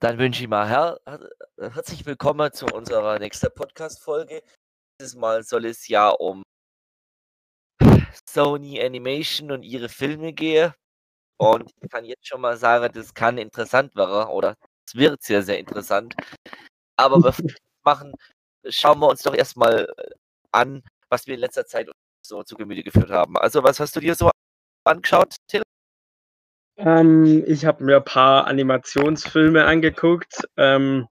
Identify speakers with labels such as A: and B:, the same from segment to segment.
A: Dann wünsche ich mal her äh, herzlich willkommen zu unserer nächsten Podcast-Folge. Dieses Mal soll es ja um Sony Animation und ihre Filme gehen. Und ich kann jetzt schon mal sagen, das kann interessant werden oder es wird sehr, sehr interessant. Aber bevor wir das machen, schauen wir uns doch erstmal an, was wir in letzter Zeit so zu Gemüte geführt haben. Also, was hast du dir so angeschaut, Till?
B: Ähm, ich habe mir ein paar Animationsfilme angeguckt. Ähm,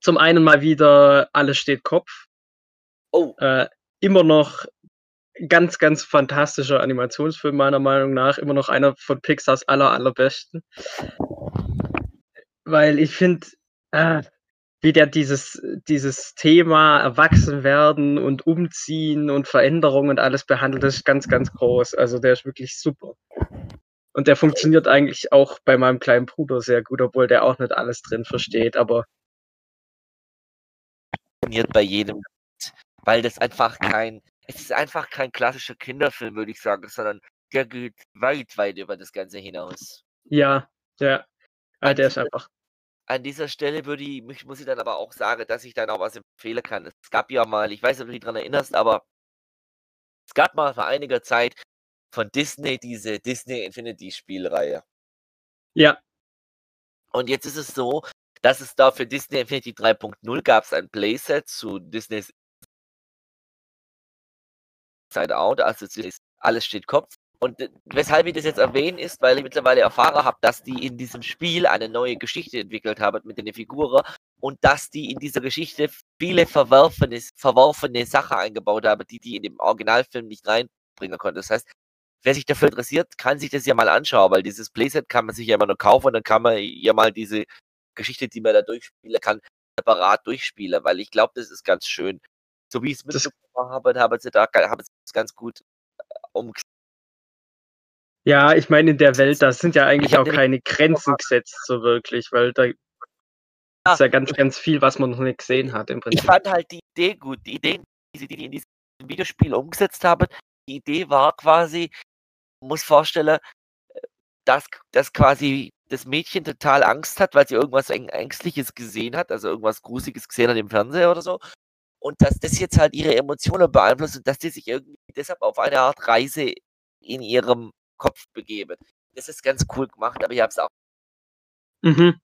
B: zum einen mal wieder Alles steht Kopf.
A: Oh.
B: Äh, immer noch ganz, ganz fantastischer Animationsfilm, meiner Meinung nach. Immer noch einer von Pixars aller, allerbesten. Weil ich finde, äh, wie der dieses, dieses Thema Erwachsenwerden und Umziehen und Veränderungen und alles behandelt, ist ganz, ganz groß. Also der ist wirklich super. Und der funktioniert eigentlich auch bei meinem kleinen Bruder sehr gut, obwohl der auch nicht alles drin versteht, aber.
A: Funktioniert bei jedem, weil das einfach kein, es ist einfach kein klassischer Kinderfilm, würde ich sagen, sondern der geht weit, weit über das Ganze hinaus.
B: Ja, ja. Ah, der ist einfach.
A: An dieser Stelle würde ich, muss ich dann aber auch sagen, dass ich dann auch was empfehlen kann. Es gab ja mal, ich weiß nicht, ob du dich daran erinnerst, aber es gab mal vor einiger Zeit von Disney diese Disney Infinity Spielreihe.
B: Ja.
A: Und jetzt ist es so, dass es da für Disney Infinity 3.0 gab es ein Playset zu Disneys Side Out, also alles steht Kopf. Und weshalb ich das jetzt erwähne, ist, weil ich mittlerweile erfahren habe, dass die in diesem Spiel eine neue Geschichte entwickelt haben mit den Figuren und dass die in dieser Geschichte viele verworfene, verworfene Sachen eingebaut haben, die die in dem Originalfilm nicht reinbringen konnten. Das heißt, wer sich dafür interessiert, kann sich das ja mal anschauen, weil dieses Playset kann man sich ja immer nur kaufen und dann kann man ja mal diese Geschichte, die man da durchspielen kann, separat durchspielen, weil ich glaube, das ist ganz schön. So wie ich es mitbekommen habe, haben sie da haben sie es ganz gut äh, umgesetzt.
B: Ja, ich meine, in der Welt, da sind ja eigentlich auch keine Grenzen gesetzt, so wirklich, weil da ist ja ganz, ganz viel, was man noch nicht gesehen hat im Prinzip.
A: Ich fand halt die Idee gut, die Ideen, die sie in diesem Videospiel umgesetzt haben. Die Idee war quasi, muss vorstellen, dass, dass quasi das Mädchen total Angst hat, weil sie irgendwas Ängstliches gesehen hat, also irgendwas Gruseliges gesehen hat im Fernseher oder so. Und dass das jetzt halt ihre Emotionen beeinflusst und dass die sich irgendwie deshalb auf eine Art Reise in ihrem Kopf begeben. Das ist ganz cool gemacht, aber ich habe es auch.
B: Mhm.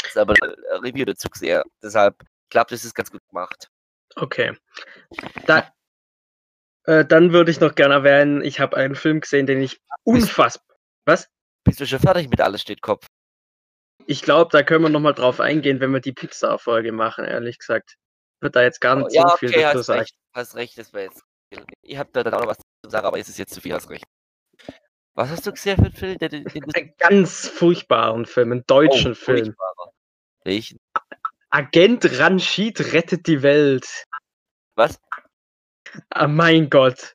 A: Das ist aber ein Review dazu gesehen. Deshalb, ich glaube, das ist ganz gut gemacht.
B: Okay. Da, äh, dann würde ich noch gerne erwähnen, ich habe einen Film gesehen, den ich unfassbar. Was?
A: Bist du schon fertig mit Alles steht Kopf?
B: Ich glaube, da können wir nochmal drauf eingehen, wenn wir die Pixar-Folge machen, ehrlich gesagt. Wird da jetzt gar nicht oh,
A: ja, so viel okay, dazu sagen. Hast recht, das wäre jetzt. Ich habe da dann auch noch was zu sagen, aber ist es jetzt zu viel, hast recht. Was hast du gesehen für einen Film? Den, den
B: einen ganz furchtbaren Film, einen deutschen oh, Film.
A: Welchen?
B: Agent Ranjit rettet die Welt.
A: Was?
B: Ah, mein Gott.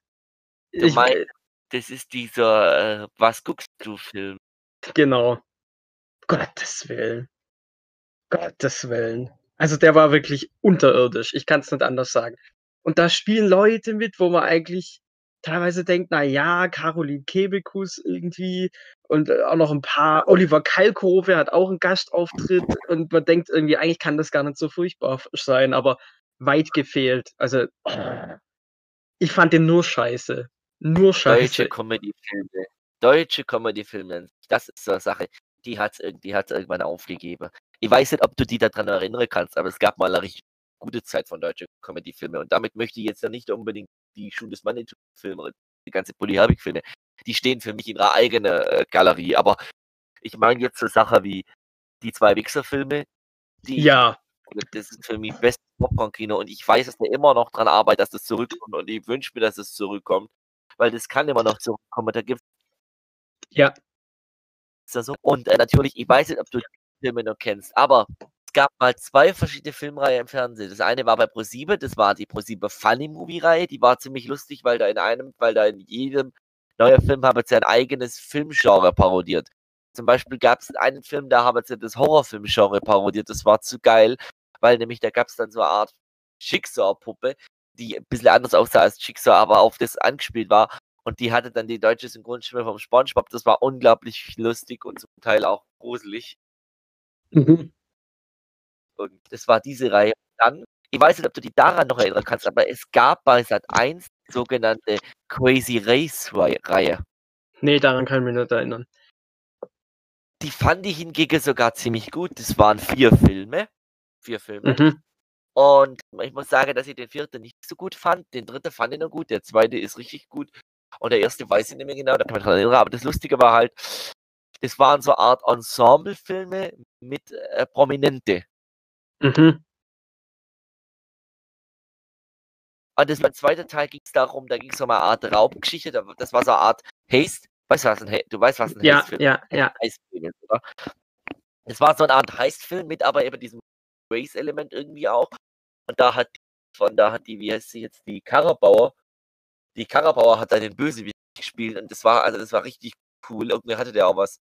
A: Du ich, mein, das ist dieser äh, Was guckst du Film?
B: Genau. Gottes Willen. Gottes Willen. Also der war wirklich unterirdisch. Ich kann es nicht anders sagen. Und da spielen Leute mit, wo man eigentlich teilweise denkt, na ja, Caroline Kebekus irgendwie und äh, auch noch ein paar, Oliver Kalkofe hat auch einen Gastauftritt und man denkt irgendwie, eigentlich kann das gar nicht so furchtbar sein, aber weit gefehlt. Also, ich fand den nur scheiße. Nur scheiße.
A: Deutsche Comedy-Filme. Deutsche Comedy-Filme. Das ist so eine Sache, die hat es die hat's irgendwann aufgegeben. Ich weiß nicht, ob du die daran erinnern kannst, aber es gab mal eine richtig gute Zeit von deutschen Comedy-Filmen und damit möchte ich jetzt ja nicht unbedingt die Schuh des Mann-Filme, die ganze Polly Herbig-Filme, die stehen für mich in ihrer eigenen äh, Galerie. Aber ich meine jetzt so Sachen wie die zwei Wichser-Filme, die
B: ja.
A: das ist für mich bestes Popcorn-Kino und ich weiß, dass der immer noch dran arbeitet, dass das zurückkommt und ich wünsche mir, dass es zurückkommt, weil das kann immer noch zurückkommen. Da gibt
B: ja.
A: So. Und äh, natürlich, ich weiß nicht, ob du die Filme noch kennst, aber gab mal zwei verschiedene Filmreihen im Fernsehen. Das eine war bei ProSieben, das war die ProSieben Funny Movie Reihe, die war ziemlich lustig, weil da in einem, weil da in jedem neuen Film haben sie ein eigenes Filmgenre parodiert. Zum Beispiel gab es einen Film, da haben sie das Horrorfilmgenre parodiert. Das war zu geil, weil nämlich da gab es dann so eine Art Schicksalpuppe, die ein bisschen anders aussah als Schicksal, aber auf das angespielt war. Und die hatte dann die deutsche Synchronstimme vom SpongeBob. Das war unglaublich lustig und zum Teil auch gruselig.
B: Mhm.
A: Und das war diese Reihe. Dann, ich weiß nicht, ob du dich daran noch erinnern kannst, aber es gab bei Sat 1 die sogenannte Crazy Race Reihe.
B: Nee, daran kann ich mich nicht erinnern.
A: Die fand ich hingegen sogar ziemlich gut. Das waren vier Filme. Vier Filme.
B: Mhm.
A: Und ich muss sagen, dass ich den vierten nicht so gut fand. Den dritten fand ich noch gut. Der zweite ist richtig gut. Und der erste weiß ich nicht mehr genau, da kann man dran erinnern. Aber das Lustige war halt, das waren so eine Art Ensemble-Filme mit äh, Prominente.
B: Mhm.
A: Und das beim zweiten Teil ging es darum, da ging es um eine Art Raubgeschichte. Das war so eine Art Haste. Weißt du, was ein, du weißt, was ein
B: Ja,
A: Heist-Film
B: ja, ja.
A: Heist-Film ist, oder? Es war so eine Art Heist-Film mit aber eben diesem Race-Element irgendwie auch. Und da hat von da hat die, wie heißt sie jetzt, die Karabauer, die Karabauer hat da den Bösewicht gespielt und das war, also das war richtig cool. Irgendwie hatte der auch was.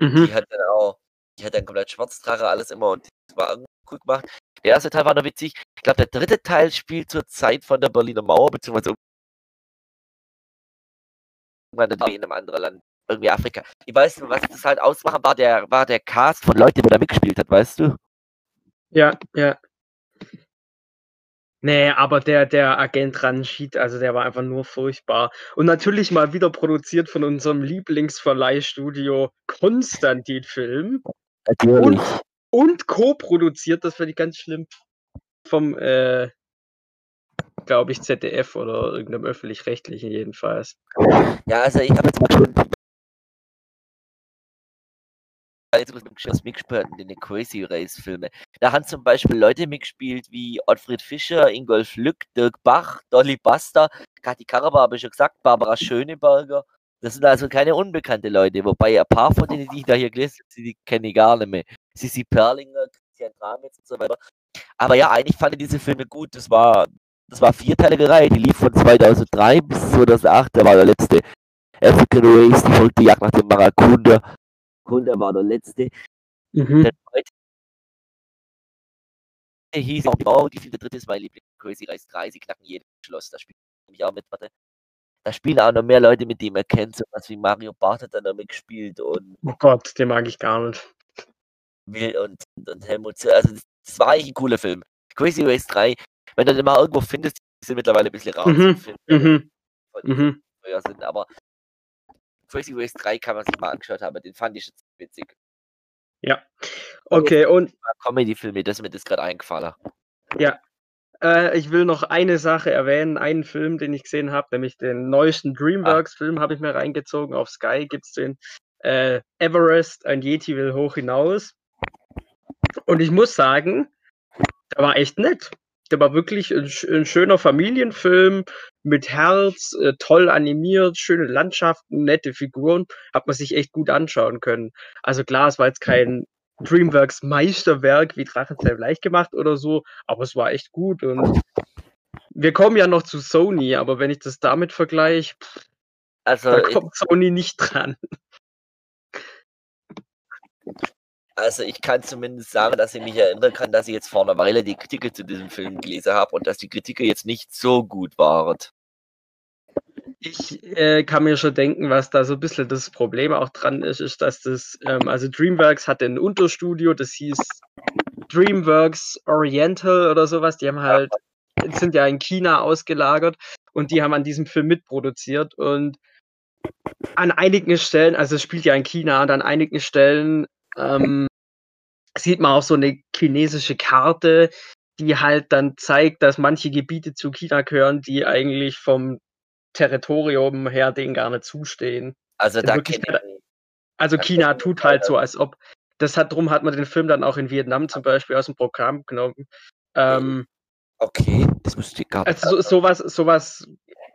B: Mhm.
A: Die hat dann auch, die hat dann komplett Schwarzdrache, alles immer und das war cool gemacht. Der erste Teil war noch witzig. Ich glaube, der dritte Teil spielt zur Zeit von der Berliner Mauer, beziehungsweise irgendwann in einem anderen Land, irgendwie Afrika. Ich weiß nicht, was das halt ausmachen war, der, war der Cast von Leuten, der da mitgespielt hat, weißt du?
B: Ja, ja. Nee, aber der, der Agent Ranjit, also der war einfach nur furchtbar. Und natürlich mal wieder produziert von unserem Lieblingsverleihstudio Konstantin Film.
A: Natürlich.
B: Und co-produziert, das finde ich ganz schlimm, vom, äh, glaube ich, ZDF oder irgendeinem öffentlich-rechtlichen jedenfalls.
A: Ja, also ich habe jetzt mal schon was mitgespielt in den Crazy Race Filme. Da haben zum Beispiel Leute mitgespielt wie Ottfried Fischer, Ingolf Lück, Dirk Bach, Dolly Buster, Kathi Karaba habe ich schon gesagt, Barbara Schöneberger. Das sind also keine unbekannte Leute, wobei ein paar von denen, die ich da hier gelesen habe, die kenne ich gar nicht mehr. Sissi Perlinger, Christian Dramitz und so weiter. Aber ja, eigentlich fand ich diese Filme gut. Das war, das war vierteilige Reihe, die lief von 2003 bis 2008, da war der letzte. African Race, die verrückte Jagd nach dem Maracunda. Kunda war der letzte.
B: Mhm.
A: Der zweite hieß auch genau, die vierte, dritte ist mein Liebling. Crazy Race 3, sie knacken jedes Schloss. Da spielt nämlich auch mit, warte. Da spielen auch noch mehr Leute, mit denen man kennt, so was wie Mario Barth hat dann noch mitgespielt und
B: Oh Gott, den mag ich gar nicht.
A: Will und, und Helmut. Also, das, war eigentlich ein cooler Film. Crazy Race 3, wenn du den mal irgendwo findest, die sind mittlerweile ein bisschen raus.
B: Mhm, Mhm. Mhm.
A: sind, aber Crazy Race 3 kann man sich mal angeschaut haben, den fand ich jetzt witzig.
B: Okay, und
A: Comedy-Filme, das ist mir das gerade eingefallen.
B: Äh, ich will noch eine Sache erwähnen, einen Film, den ich gesehen habe, nämlich den neuesten DreamWorks-Film habe ich mir reingezogen. Auf Sky gibt es den äh, Everest, ein Yeti will hoch hinaus. Und ich muss sagen, der war echt nett. Der war wirklich ein, ein schöner Familienfilm mit Herz, äh, toll animiert, schöne Landschaften, nette Figuren. Hat man sich echt gut anschauen können. Also klar, es war jetzt kein DreamWorks Meisterwerk wie Drachenzelt leicht gemacht oder so, aber es war echt gut und wir kommen ja noch zu Sony, aber wenn ich das damit vergleiche,
A: Also,
B: da
A: ich,
B: kommt Sony nicht dran.
A: Also ich kann zumindest sagen, dass ich mich erinnern kann, dass ich jetzt vor einer Weile die Kritiken zu diesem Film gelesen habe und dass die Kritiken jetzt nicht so gut waren.
B: Ich äh, kann mir schon denken, was da so ein bisschen das Problem auch dran ist, ist, dass das, ähm, also DreamWorks hatte ein Unterstudio, das hieß DreamWorks Oriental oder sowas. Die haben halt, sind ja in China ausgelagert und die haben an diesem Film mitproduziert und an einigen Stellen, also es spielt ja in China, und an einigen Stellen ähm, sieht man auch so eine chinesische Karte, die halt dann zeigt, dass manche Gebiete zu China gehören, die eigentlich vom Territorium her denen gar nicht zustehen.
A: Also da ich,
B: Also
A: Ja,
B: China tut halt so, als ob. Das hat drum hat man den Film dann auch in Vietnam zum Beispiel aus dem Programm genommen. Ähm,
A: okay, das müsste ich gar nicht.
B: also so, sowas, sowas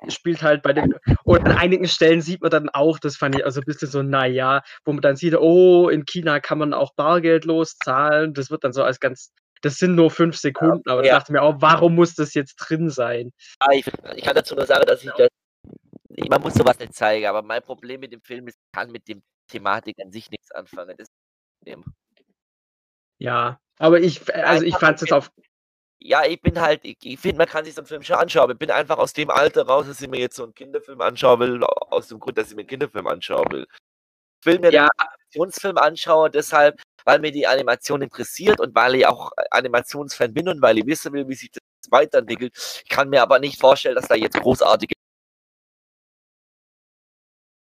B: spielt halt bei dem. Und an einigen Stellen sieht man dann auch, das fand ich also ein bisschen so, naja, wo man dann sieht, oh, in China kann man auch bargeldlos zahlen. Das wird dann so als ganz. Das sind nur fünf Sekunden, aber da
A: Ja.
B: dachte ich mir auch, warum muss das jetzt drin sein?
A: Ah, ich, ich kann dazu nur sagen, dass ich das. Man muss sowas nicht zeigen, aber mein Problem mit dem Film ist, ich kann mit dem Thematik an sich nichts anfangen. Das ist das Problem.
B: Ja, aber ich, also ich fand es jetzt auf.
A: Ja, ich bin halt, ich, ich finde, man kann sich so einen Film schon anschauen. aber Ich bin einfach aus dem Alter raus, dass ich mir jetzt so einen Kinderfilm anschauen will, aus dem Grund, dass ich mir einen Kinderfilm anschauen will. Ich will mir
B: Ja.
A: einen Aktionsfilm anschauen, deshalb, weil mir die Animation interessiert und weil ich auch Animationsfan bin und weil ich wissen will, wie sich das weiterentwickelt. Ich kann mir aber nicht vorstellen, dass da jetzt großartige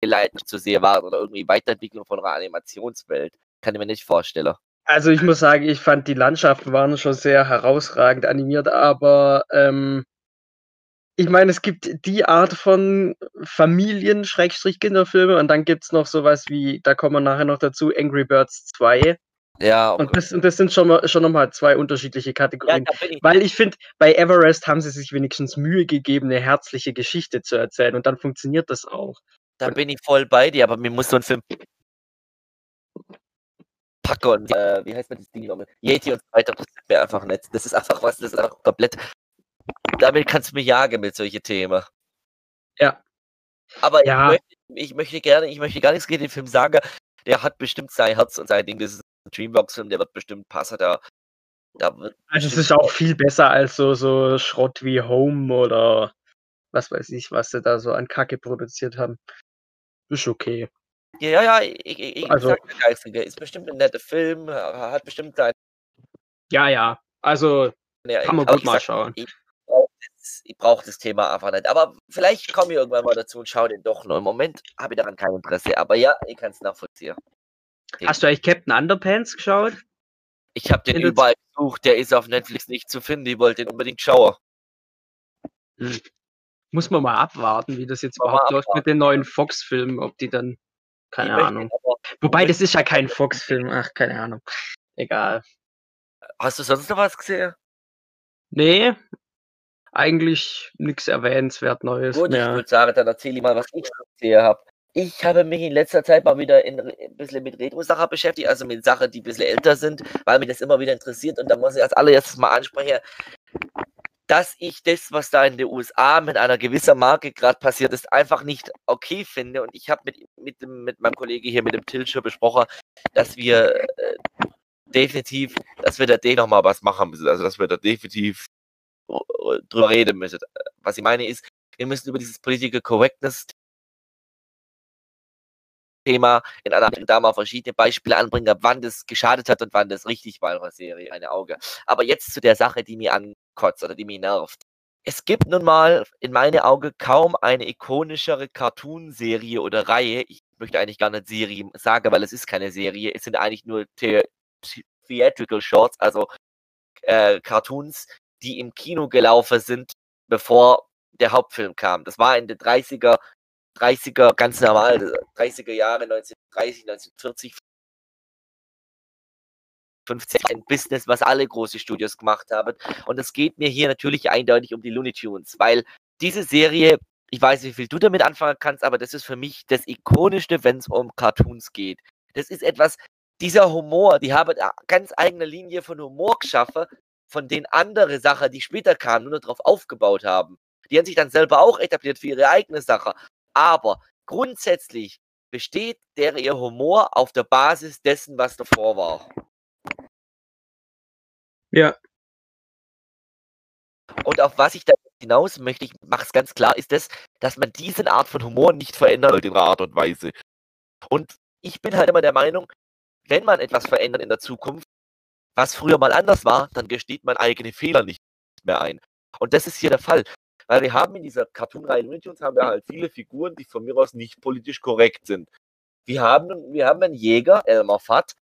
A: Leid zu sehen war oder irgendwie Weiterentwicklung von einer Animationswelt. Kann ich mir nicht vorstellen.
B: Also ich muss sagen, ich fand die Landschaften waren schon sehr herausragend animiert, aber ähm, ich meine, es gibt die Art von Familien-Kinderfilme und dann gibt es noch sowas wie, da kommen wir nachher noch dazu, Angry Birds 2.
A: Ja,
B: Und das, und das sind schon, mal, schon nochmal zwei unterschiedliche Kategorien.
A: Ja, ich
B: Weil ich finde, bei Everest haben sie sich wenigstens Mühe gegeben, eine herzliche Geschichte zu erzählen und dann funktioniert das auch.
A: Da bin ich voll bei dir, aber mir muss so ein Film Packer und äh, wie heißt man das Ding nochmal? Yeti und so weiter, das ist mir einfach nett. Das ist einfach was, das ist einfach komplett. Damit kannst du mich jagen mit solchen Themen.
B: Ja.
A: Aber
B: ja.
A: Ich, möchte, ich möchte gerne, ich möchte gar nichts gegen den Film sagen. Der hat bestimmt sein Herz und sein Ding. Das ist ein Dreambox-Film, der wird bestimmt passen. Da, da wird
B: also es ist auch viel besser als so, so Schrott wie Home oder was weiß ich, was sie da so an Kacke produziert haben. Ist okay.
A: Ja, ja, ja, ich, ich,
B: also,
A: sag der Geistige, ist bestimmt ein netter Film, hat bestimmt sein.
B: Ja, ja, also ja, kann man gut mal sag, schauen.
A: Ich brauche das, brauch das, Thema einfach nicht. Aber vielleicht komme ich irgendwann mal dazu und schaue den doch noch. Im Moment habe ich daran kein Interesse, aber ja, ich kann es nachvollziehen.
B: Hast du eigentlich Captain Underpants geschaut?
A: Ich habe den In überall gesucht, der ist auf Netflix nicht zu finden, ich wollte den unbedingt schauen.
B: Hm. Muss man mal abwarten, wie das jetzt überhaupt läuft mit den neuen Fox-Filmen, ob die dann keine ich Ahnung. Wobei, das ist ja kein Fox-Film. Ach, keine Ahnung. Egal.
A: Hast du sonst noch was gesehen?
B: Nee. Eigentlich nichts erwähnenswert Neues.
A: Gut, mehr. ich würde sagen, dann erzähle ich mal, was ich gesehen habe. Ich habe mich in letzter Zeit mal wieder in, ein bisschen mit Retro-Sachen beschäftigt, also mit Sachen, die ein bisschen älter sind, weil mich das immer wieder interessiert. Und da muss ich als allererstes mal ansprechen, dass ich das, was da in den USA mit einer gewissen Marke gerade passiert ist, einfach nicht okay finde. Und ich habe mit, mit, mit meinem Kollegen hier, mit dem Tilscher besprochen, dass wir äh, definitiv, dass wir da den nochmal was machen müssen. Also, dass wir da definitiv drüber reden müssen. Was ich meine ist, wir müssen über dieses Political Correctness Thema in einer da mal verschiedene Beispiele anbringen, wann das geschadet hat und wann das richtig war in der Serie, eine Auge. Aber jetzt zu der Sache, die mir ankotzt oder die mich nervt. Es gibt nun mal in meinen Augen kaum eine ikonischere Cartoon-Serie oder Reihe. Ich möchte eigentlich gar nicht Serie sagen, weil es ist keine Serie. Es sind eigentlich nur The Theatrical Shorts, also äh, Cartoons, die im Kino gelaufen sind, bevor der Hauptfilm kam. Das war in den 30er, 30er, ganz normal, 30er Jahre, 1930, 1940, 50 ein Business, was alle große Studios gemacht haben. Und es geht mir hier natürlich eindeutig um die Looney Tunes, weil diese Serie, ich weiß nicht, wie viel du damit anfangen kannst, aber das ist für mich das Ikonischste, wenn es um Cartoons geht. Das ist etwas, dieser Humor, die haben eine ganz eigene Linie von Humor geschaffen, von den andere Sachen, die später kamen, nur darauf aufgebaut haben. Die haben sich dann selber auch etabliert für ihre eigene Sache. Aber grundsätzlich besteht der ihr Humor auf der Basis dessen, was davor war.
B: Ja.
A: Und auf was ich da hinaus möchte, ich mache es ganz klar, ist das, dass man diese Art von Humor nicht verändern sollte in einer Art und Weise. Und ich bin halt immer der Meinung, wenn man etwas verändert in der Zukunft, was früher mal anders war, dann gesteht man eigene Fehler nicht mehr ein. Und das ist hier der Fall. Weil wir haben in dieser Cartoon-Reihe Looney Tunes haben wir halt viele Figuren, die von mir aus nicht politisch korrekt sind. Wir haben, wir haben einen Jäger, Elmer Fudd,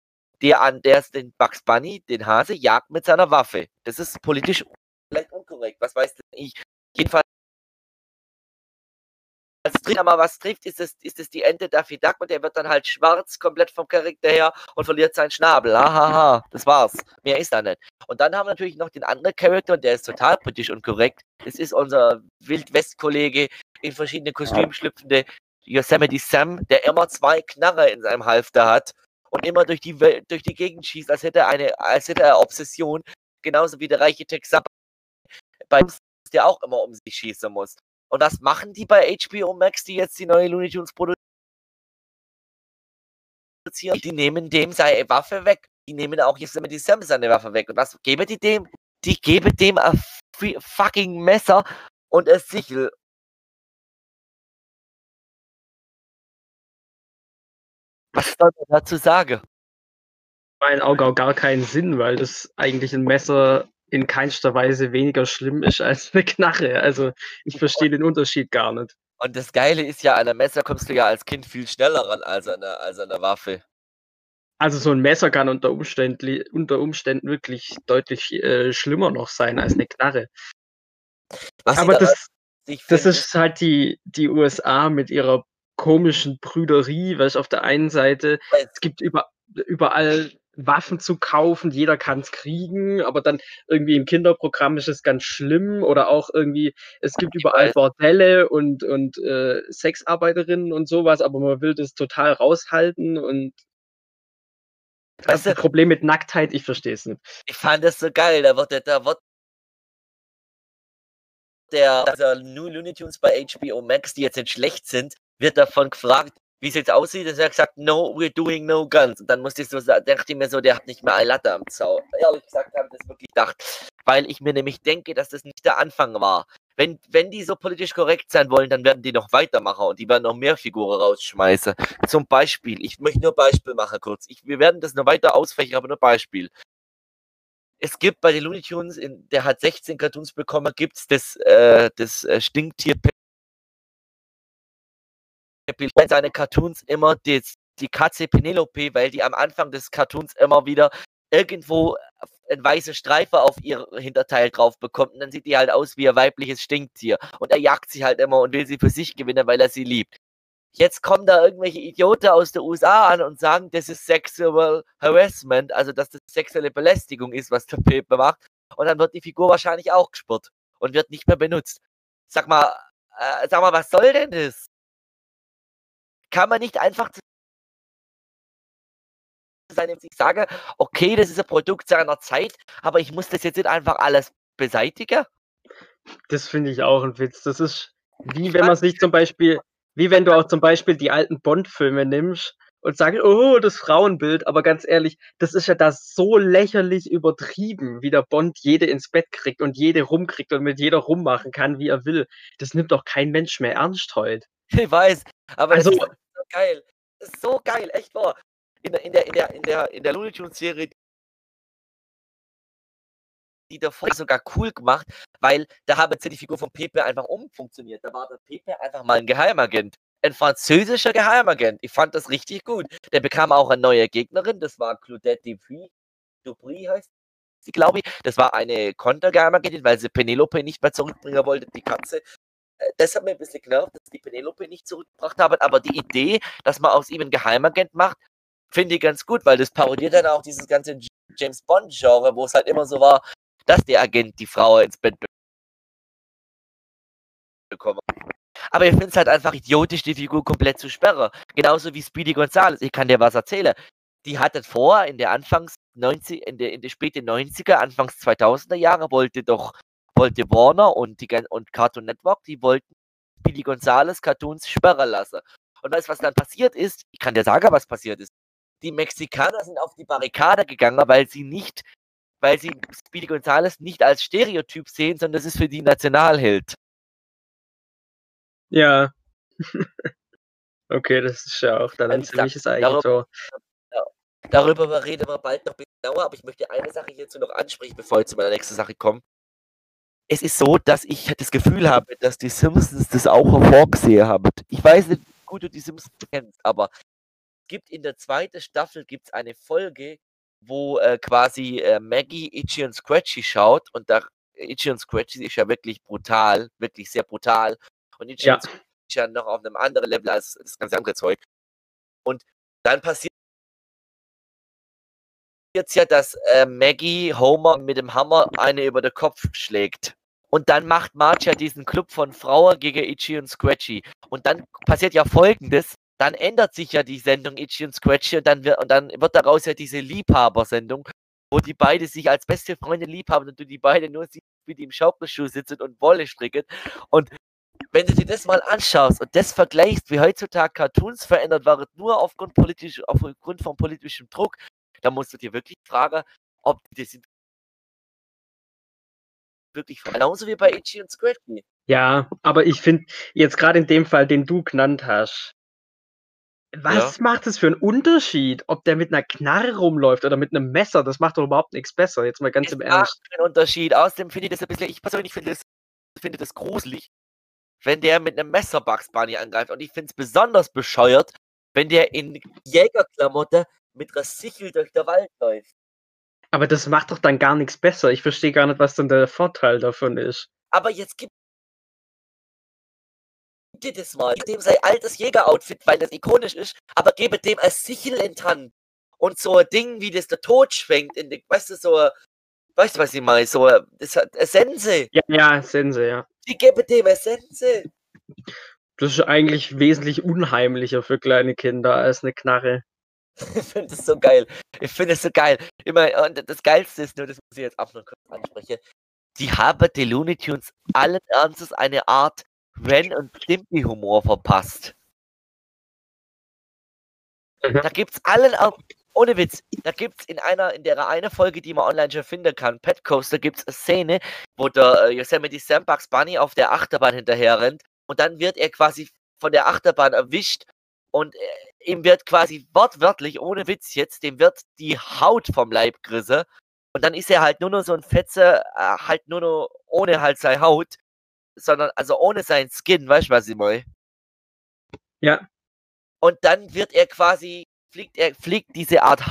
A: der an der den Bugs Bunny, den Hase, jagt mit seiner Waffe. Das ist politisch vielleicht unkorrekt. Was weiß ich? Jedenfalls als Dritter mal was trifft, ist es, ist es die Ente Daffy Duck und der wird dann halt schwarz, komplett vom Charakter her und verliert seinen Schnabel. Hahaha, das war's. Mehr ist da nicht. Und dann haben wir natürlich noch den anderen Charakter und der ist total politisch und korrekt. Das ist unser Wildwest-Kollege in verschiedene Kostüme schlüpfende Yosemite Sam, der immer zwei Knarre in seinem Halfter hat und immer durch die, durch die Gegend schießt, als hätte er eine, als hätte er Obsession. Genauso wie der reiche Texan bei der auch immer um sich schießen muss. Und was machen die bei HBO Max, die jetzt die neue Looney Tunes produzieren? Die nehmen dem seine Waffe weg. Die nehmen auch jetzt mit die Sam seine Waffe weg. Und was geben die dem? Die geben dem ein fucking Messer und ein Sichel. Was soll man dazu sagen?
B: meinen Augen auch gar keinen Sinn, weil das eigentlich ein Messer in keinster Weise weniger schlimm ist als eine Knarre. Also ich verstehe den Unterschied gar nicht.
A: Und das Geile ist ja, an einem Messer kommst du ja als Kind viel schneller ran als an einer, als an einer Waffe.
B: Also so ein Messer kann unter Umständen, unter Umständen wirklich deutlich äh, schlimmer noch sein als eine Knarre. Was Aber das, das ist halt die, die USA mit ihrer komischen Brüderie, weil es auf der einen Seite, es gibt über, überall Waffen zu kaufen, jeder kann es kriegen, aber dann irgendwie im Kinderprogramm ist es ganz schlimm oder auch irgendwie, es gibt überall Bordelle und, und äh, Sexarbeiterinnen und sowas, aber man will das total raushalten und das das Problem mit Nacktheit, ich verstehe es nicht.
A: Ich fand das so geil, da wird, da wird der also New Looney Tunes bei HBO Max, die jetzt nicht schlecht sind, wird davon gefragt, wie es jetzt aussieht, und er gesagt, no, we're doing no guns. Und dann musste ich so dachte ich mir so, der hat nicht mehr eine Latte am Zaun. Ehrlich gesagt habe das wirklich gedacht. Weil ich mir nämlich denke, dass das nicht der Anfang war. Wenn, wenn die so politisch korrekt sein wollen, dann werden die noch weitermachen und die werden noch mehr Figuren rausschmeißen. Zum Beispiel, ich möchte nur Beispiel machen kurz. Ich, wir werden das noch weiter ausfächern, aber nur Beispiel. Es gibt bei den Looney Tunes, in, der hat 16 Cartoons bekommen, gibt es das, äh, das äh, Stinktier in seine Cartoons immer die, die Katze Penelope, weil die am Anfang des Cartoons immer wieder irgendwo ein weißer Streifen auf ihr Hinterteil drauf bekommt und dann sieht die halt aus wie ein weibliches Stinktier und er jagt sie halt immer und will sie für sich gewinnen, weil er sie liebt. Jetzt kommen da irgendwelche Idioten aus der USA an und sagen, das ist Sexual Harassment, also dass das sexuelle Belästigung ist, was der Pepe macht. Und dann wird die Figur wahrscheinlich auch gespürt und wird nicht mehr benutzt. Sag mal, äh, sag mal, was soll denn das? Kann man nicht einfach sein, ich sage, okay, das ist ein Produkt seiner Zeit, aber ich muss das jetzt nicht einfach alles beseitigen?
B: Das finde ich auch ein Witz. Das ist wie wenn man sich zum Beispiel, wie wenn du auch zum Beispiel die alten Bond-Filme nimmst und sagst, oh, das Frauenbild, aber ganz ehrlich, das ist ja da so lächerlich übertrieben, wie der Bond jede ins Bett kriegt und jede rumkriegt und mit jeder rummachen kann, wie er will. Das nimmt doch kein Mensch mehr ernst heute.
A: Ich weiß, aber also, geil. So geil, echt wahr. In der, in der, in der, in der, in der Looney Tunes Serie, die davor sogar cool gemacht, weil da haben sie die Figur von Pepe einfach umfunktioniert. Da war der Pepe einfach mal ein Geheimagent. Ein französischer Geheimagent. Ich fand das richtig gut. Der bekam auch eine neue Gegnerin, das war Claudette Dupri. Dupri heißt sie, glaube ich. Das war eine Kontergeheimagentin, weil sie Penelope nicht mehr zurückbringen wollte, die Katze. Das hat mir ein bisschen genervt, dass die Penelope nicht zurückgebracht haben, aber die Idee, dass man aus ihm einen Geheimagent macht, finde ich ganz gut, weil das parodiert dann auch dieses ganze James Bond-Genre, wo es halt immer so war, dass der Agent die Frau ins Bett bekommt. Aber ich finde es halt einfach idiotisch, die Figur komplett zu sperren. Genauso wie Speedy Gonzales. Ich kann dir was erzählen. Die hatte vor, in der Anfangs 90, in der, in der späten 90er, Anfangs 2000er Jahre, wollte doch wollte Warner und, die, und Cartoon Network, die wollten Billy Gonzales Cartoons sperren lassen. Und du, was dann passiert ist? Ich kann dir sagen, was passiert ist. Die Mexikaner sind auf die Barrikade gegangen, weil sie nicht, weil sie Speedy Gonzales nicht als Stereotyp sehen, sondern das ist für die Nationalheld.
B: Ja. okay, das ist ja auch dann ein ziemliches Eigentor.
A: Darüber, darüber reden wir bald noch ein bisschen genauer, aber ich möchte eine Sache hierzu noch ansprechen, bevor ich zu meiner nächsten Sache komme es ist so, dass ich das Gefühl habe, dass die Simpsons das auch hervorgesehen haben. Ich weiß nicht, wie gut du die Simpsons kennst, aber es gibt in der zweiten Staffel gibt's eine Folge, wo äh, quasi äh, Maggie Itchy und Scratchy schaut und da Itchy und Scratchy ist ja wirklich brutal, wirklich sehr brutal und Itchy ja. und Scratchy ist ja noch auf einem anderen Level als das ganze andere Zeug. Und dann passiert jetzt ja, dass äh, Maggie Homer mit dem Hammer eine über den Kopf schlägt. Und dann macht Marge ja diesen Club von Frauen gegen Itchy und Scratchy. Und dann passiert ja folgendes. Dann ändert sich ja die Sendung Itchy und Scratchy und dann wird, und dann wird daraus ja diese Liebhaber-Sendung, wo die beide sich als beste Freunde lieb haben und du die beide nur siehst, wie die im Schaukelschuh sitzen und Wolle stricken. Und wenn du dir das mal anschaust und das vergleichst, wie heutzutage Cartoons verändert waren, nur aufgrund, politisch, aufgrund von politischem Druck, da musst du dir wirklich fragen, ob die das wirklich genauso wie bei Itchy und Scratchy.
B: Ja, aber ich finde jetzt gerade in dem Fall, den du genannt hast, Was macht es für einen Unterschied, ob der mit einer Knarre rumläuft oder mit einem Messer? Das macht doch überhaupt nichts besser, jetzt mal ganz
A: Es
B: im
A: macht
B: Ernst.
A: keinen Unterschied. Außerdem finde ich das ein bisschen ich persönlich finde das finde das gruselig, wenn der mit 'nem Messer Bugs Bunny angreift und ich finde es besonders bescheuert, wenn der in Jägerklamotte mit 'ner Sichel durch der Wald läuft.
B: Aber das macht doch dann gar nix besser. Ich verstehe gar nicht, was dann der Vorteil davon ist.
A: Aber jetzt gib dir das mal. Gib dem sein altes Jägeroutfit, weil das ikonisch ist, aber gebe dem a Sichel in Hand und so 'n Ding, wie das der Tod schwenkt in de weißt du, so weißt du, was ich meine? So, äh, das hat Sense.
B: Ja, ja, Sense, ja.
A: Die gebe dem a Sense.
B: Das ist eigentlich wesentlich unheimlicher für kleine Kinder als 'ne Knarre.
A: Ich finde das so geil. Ich finde es so geil. Immer und das Geilste ist nur, das muss ich jetzt auch noch kurz ansprechen, die haben die Looney Tunes allen Ernstes eine Art Ren und Stimpy Humor verpasst.
B: Mhm.
A: Da gibt's allen Erns ohne Witz, da gibt's in einer in der eine Folge, die man online schon finden kann, Pet Coaster, gibt's a Szene, wo der, äh, Yosemite Sam Bugs Bunny auf der Achterbahn hinterherrennt und dann wird er quasi von der Achterbahn erwischt und, äh, ihm wird quasi wortwörtlich, ohne Witz jetzt, dem wird die Haut vom Leib gerissen und dann ist er halt nur noch so 'n Fetze, äh, halt nur noch ohne halt seine Haut, sondern also ohne seinen Skin, weißt du, was ich meine?
B: Ja.
A: Und dann wird er quasi fliegt er fliegt diese Art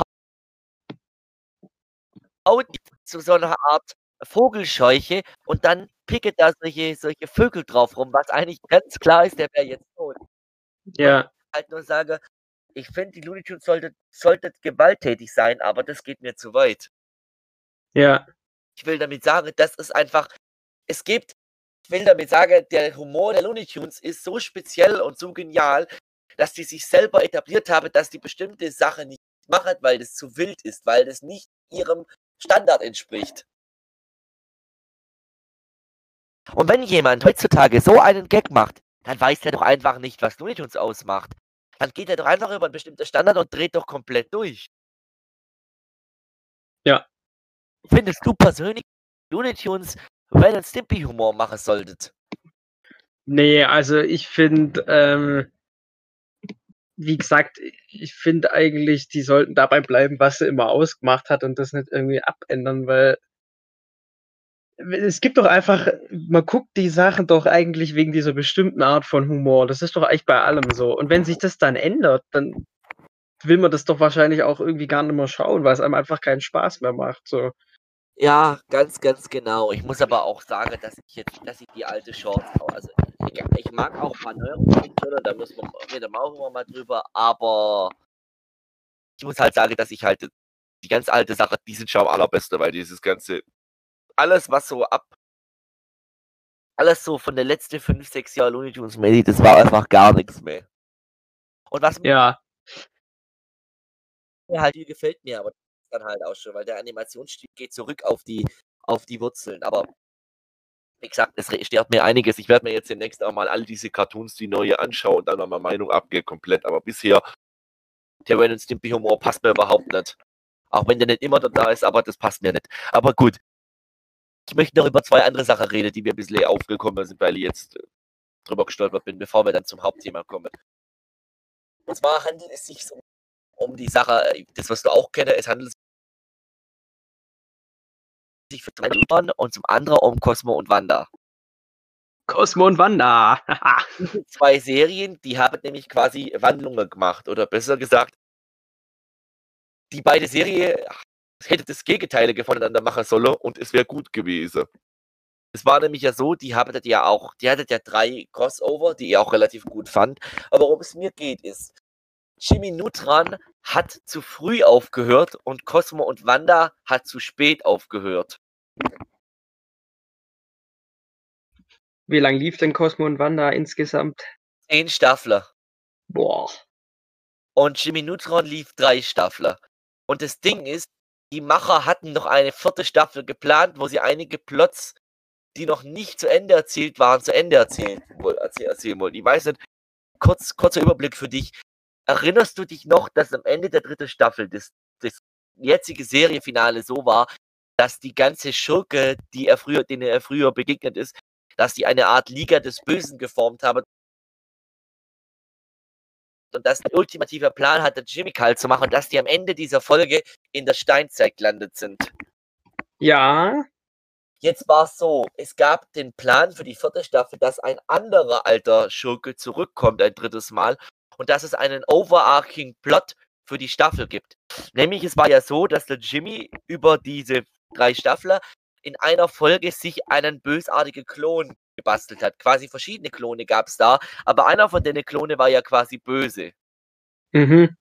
A: Haut zu so 'ner Art Vogelscheuche und dann picken da solche solche Vögel drauf rum, was eigentlich ganz klar ist, der wäre jetzt tot.
B: Ja.
A: Halt nur sage, ich finde, die Looney Tunes sollten sollten gewalttätig sein, aber das geht mir zu weit.
B: Ja.
A: Ich will damit sagen, das ist einfach es gibt ich will damit sagen, der Humor der Looney Tunes ist so speziell und so genial, dass die sich selber etabliert haben, dass die bestimmte Sachen nicht machen, weil das zu wild ist, weil das nicht ihrem Standard entspricht. Und wenn jemand heutzutage so einen Gag macht, dann weiß der doch einfach nicht, was Looney Tunes ausmacht. Dann geht er doch einfach über 'n bestimmten Standard und dreht doch komplett durch.
B: Ja.
A: Findest du persönlich, Looney Tunes Ren und Stimpy Humor machen solltet?
B: Ne, also ich finde, ähm wie gesagt, ich finde eigentlich, die sollten dabei bleiben, was sie immer ausgemacht hat und das nicht irgendwie abändern, weil es gibt doch einfach man guckt die Sachen doch eigentlich wegen dieser bestimmten Art von Humor. Das ist doch eigentlich bei allem so. Und wenn sich das dann ändert, dann will man das doch wahrscheinlich auch irgendwie gar nicht mehr schauen, weil's einem einfach keinen Spaß mehr macht, so.
A: Ja, ganz, ganz genau. Ich muss aber auch sagen, dass ich jetzt dass ich die alte Shorts auch also, ich ich mag auch mal neuere Produktionen, da müssen wir reden wir auch immer mal drüber, aber ich muss halt sagen, dass ich halt die ganz alte Sache, die sind schon am allerbesten, weil dieses ganze alles, was so ab alles so von den letzten 5, 6 Jahren Looney Tunes Medi, das war einfach gar nix mehr. Und was mir
B: Ja.
A: mir halt viel gefällt mir aber dann halt auch schon, weil der Animationsstil geht zurück auf die auf die Wurzeln. Aber wie gesagt, es stört mir einiges. Ich werde mir jetzt demnächst auch mal all diese Cartoons, die neue anschauen und dann mal meine Meinung abgeben komplett. Aber bisher der Ren und Stimpy Humor passt mir überhaupt nicht. Auch wenn der nicht immer da ist, aber das passt mir nicht. Aber gut. Ich möchte noch über 2 andere Sachen reden, die mir 'n bisschen aufgekommen sind, weil ich jetzt, äh, drüber gestolpert bin, bevor wir dann zum Hauptthema kommen. Und zwar handelt es sich um um die Sache, äh, das wirst du auch kennen, es handelt sich für und zum anderen um Cosmo und Wanda.
B: Cosmo und Wanda.
A: 2 Serien, die haben nämlich quasi Wandlungen gemacht oder besser gesagt die beide Serie hätte das Gegenteilige voneinander machen sollen und es wäre gut gewesen. Es war nämlich ja so, die habtet ja auch die hattet ja 3 Crossover, die ich auch relativ gut fand. Aber worum es mir geht, ist, Jimmy Neutron hat zu früh aufgehört und Cosmo und Wanda hat zu spät aufgehört.
B: Wie lang lief denn Cosmo und Wanda insgesamt?
A: 10 Staffeln.
B: Boah.
A: Und Jimmy Neutron lief 3 Staffeln. Und das Ding ist, die Macher hatten noch eine 4. Staffel geplant, wo sie einige Plots, die noch nicht zu Ende erzählt waren, zu Ende erzählen erzählen wollten. Ich weiß nicht, kurz kurzer Überblick für dich. Erinnerst du dich noch, dass am Ende der 3. Staffel das das jetzige Serienfinale so war, dass die ganze Schurke, die er früher denen er früher begegnet ist, dass die eine Art Liga des Bösen geformt haben und das der ultimative Plan hatte, Jimmy kalt zu machen, dass die am Ende dieser Folge in der Steinzeit gelandet sind.
B: Ja.
A: Jetzt war es so, es gab den Plan für die vierte Staffel, dass ein anderer alter Schurke zurückkommt ein drittes Mal und dass es einen overarching Plot für die Staffel gibt. Nämlich es war ja so, dass der Jimmy über diese drei Staffler in einer Folge sich einen bösartigen Klon gebastelt hat. Quasi verschiedene Klone gab es da, aber einer von den Klone war ja quasi böse.
B: Mhm.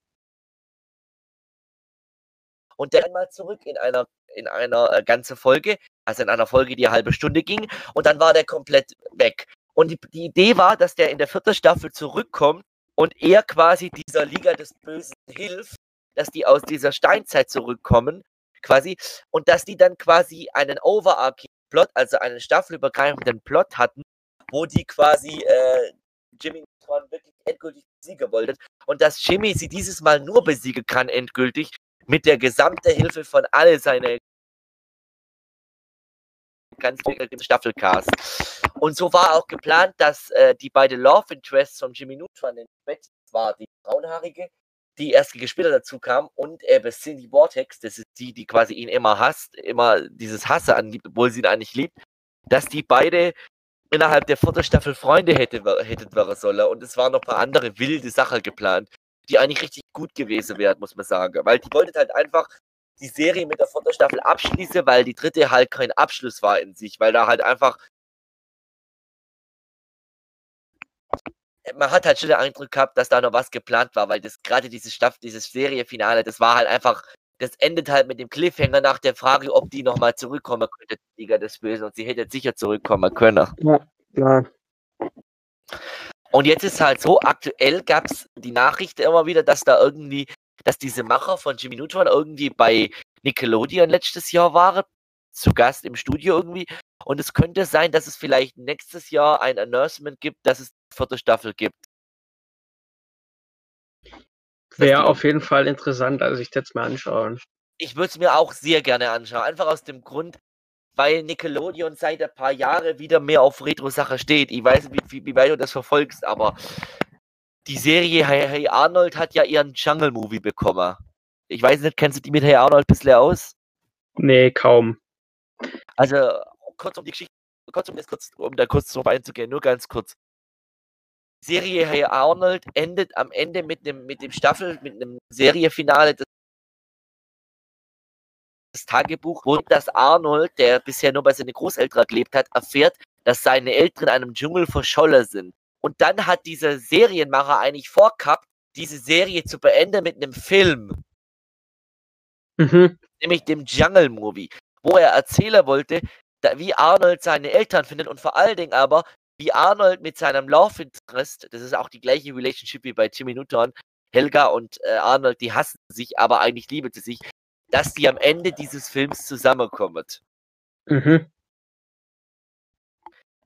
A: Und der einmal zurück in einer, in einer äh, ganzen Folge, also in einer Folge, die eine halbe Stunde ging, und dann war der komplett weg. Und die, die Idee war, dass der in der vierten Staffel zurückkommt und er quasi dieser Liga des Bösen hilft, dass die aus dieser Steinzeit zurückkommen, quasi, und dass die dann quasi einen overarching Plot, also einen staffelübergreifenden Plot hatten, wo die quasi äh, Jimmy Neutron wirklich endgültig besiegen wollten und dass Jimmy sie dieses Mal nur besiegen kann endgültig mit der gesamten Hilfe von all seinen ganz Staffelcast. Und so war auch geplant, dass äh, die beiden Love Interests von Jimmy Neutron in Bett war die braunhaarige, die erste gespielt dazu kam und eben Cindy Vortex, das ist die, die quasi ihn immer hasst, immer dieses Hasse anliebt, obwohl sie ihn eigentlich liebt, dass die beide innerhalb der vierten Staffel Freunde hätte, hätten werden sollen. Und es waren noch ein paar andere wilde Sachen geplant, die eigentlich richtig gut gewesen wären, muss man sagen. Weil die wollten halt einfach die Serie mit der vierten Staffel abschließen, weil die dritte halt kein Abschluss war in sich, weil da halt einfach man hat halt schon den Eindruck gehabt, dass da noch was geplant war, weil das gerade diese Staffel, dieses Seriefinale, das war halt einfach, das endet halt mit dem Cliffhanger nach der Frage, ob die nochmal zurückkommen könnte, die Liga des Bösen, und sie hätte sicher zurückkommen können.
B: Ja, klar.
A: Und jetzt ist halt so, aktuell gab es die Nachricht immer wieder, dass da irgendwie, dass diese Macher von Jimmy Neutron irgendwie bei Nickelodeon letztes Jahr waren, zu Gast im Studio irgendwie. Und es könnte sein, dass es vielleicht nächstes Jahr ein Announcement gibt, dass es die vierte Staffel gibt.
B: Wäre auf jeden Fall interessant, also ich jetzt mal anschauen.
A: Ich würde es mir auch sehr gerne anschauen. Einfach aus dem Grund, weil Nickelodeon seit ein paar Jahren wieder mehr auf Retro-Sache steht. Ich weiß nicht, wie, wie weit du das verfolgst, aber die Serie Hey, hey Arnold hat ja ihren Jungle-Movie bekommen. Ich weiß nicht, kennst du die mit Hey Arnold ein bisschen aus?
B: Nee, kaum.
A: Also, kurz um die Geschichte, kurz um, das kurz, um da kurz drauf einzugehen, nur ganz kurz. Die Serie Hey Arnold endet am Ende mit dem, mit dem Staffel, mit einem Seriefinale des das Tagebuch, wo das Arnold, der bisher nur bei seinen Großeltern gelebt hat, erfährt, dass seine Eltern in einem Dschungel verschollen sind. Und dann hat dieser Serienmacher eigentlich vorgehabt, diese Serie zu beenden mit einem Film.
B: Mhm.
A: Nämlich dem Jungle Movie wo er erzählen wollte, da, wie Arnold seine Eltern findet und vor allen Dingen aber, wie Arnold mit seinem Love Interest, das ist auch die gleiche Relationship wie bei Jimmy Neutron, Helga und äh, Arnold, die hassen sich, aber eigentlich lieben sie sich, dass die am Ende dieses Films zusammenkommen.
B: Mhm.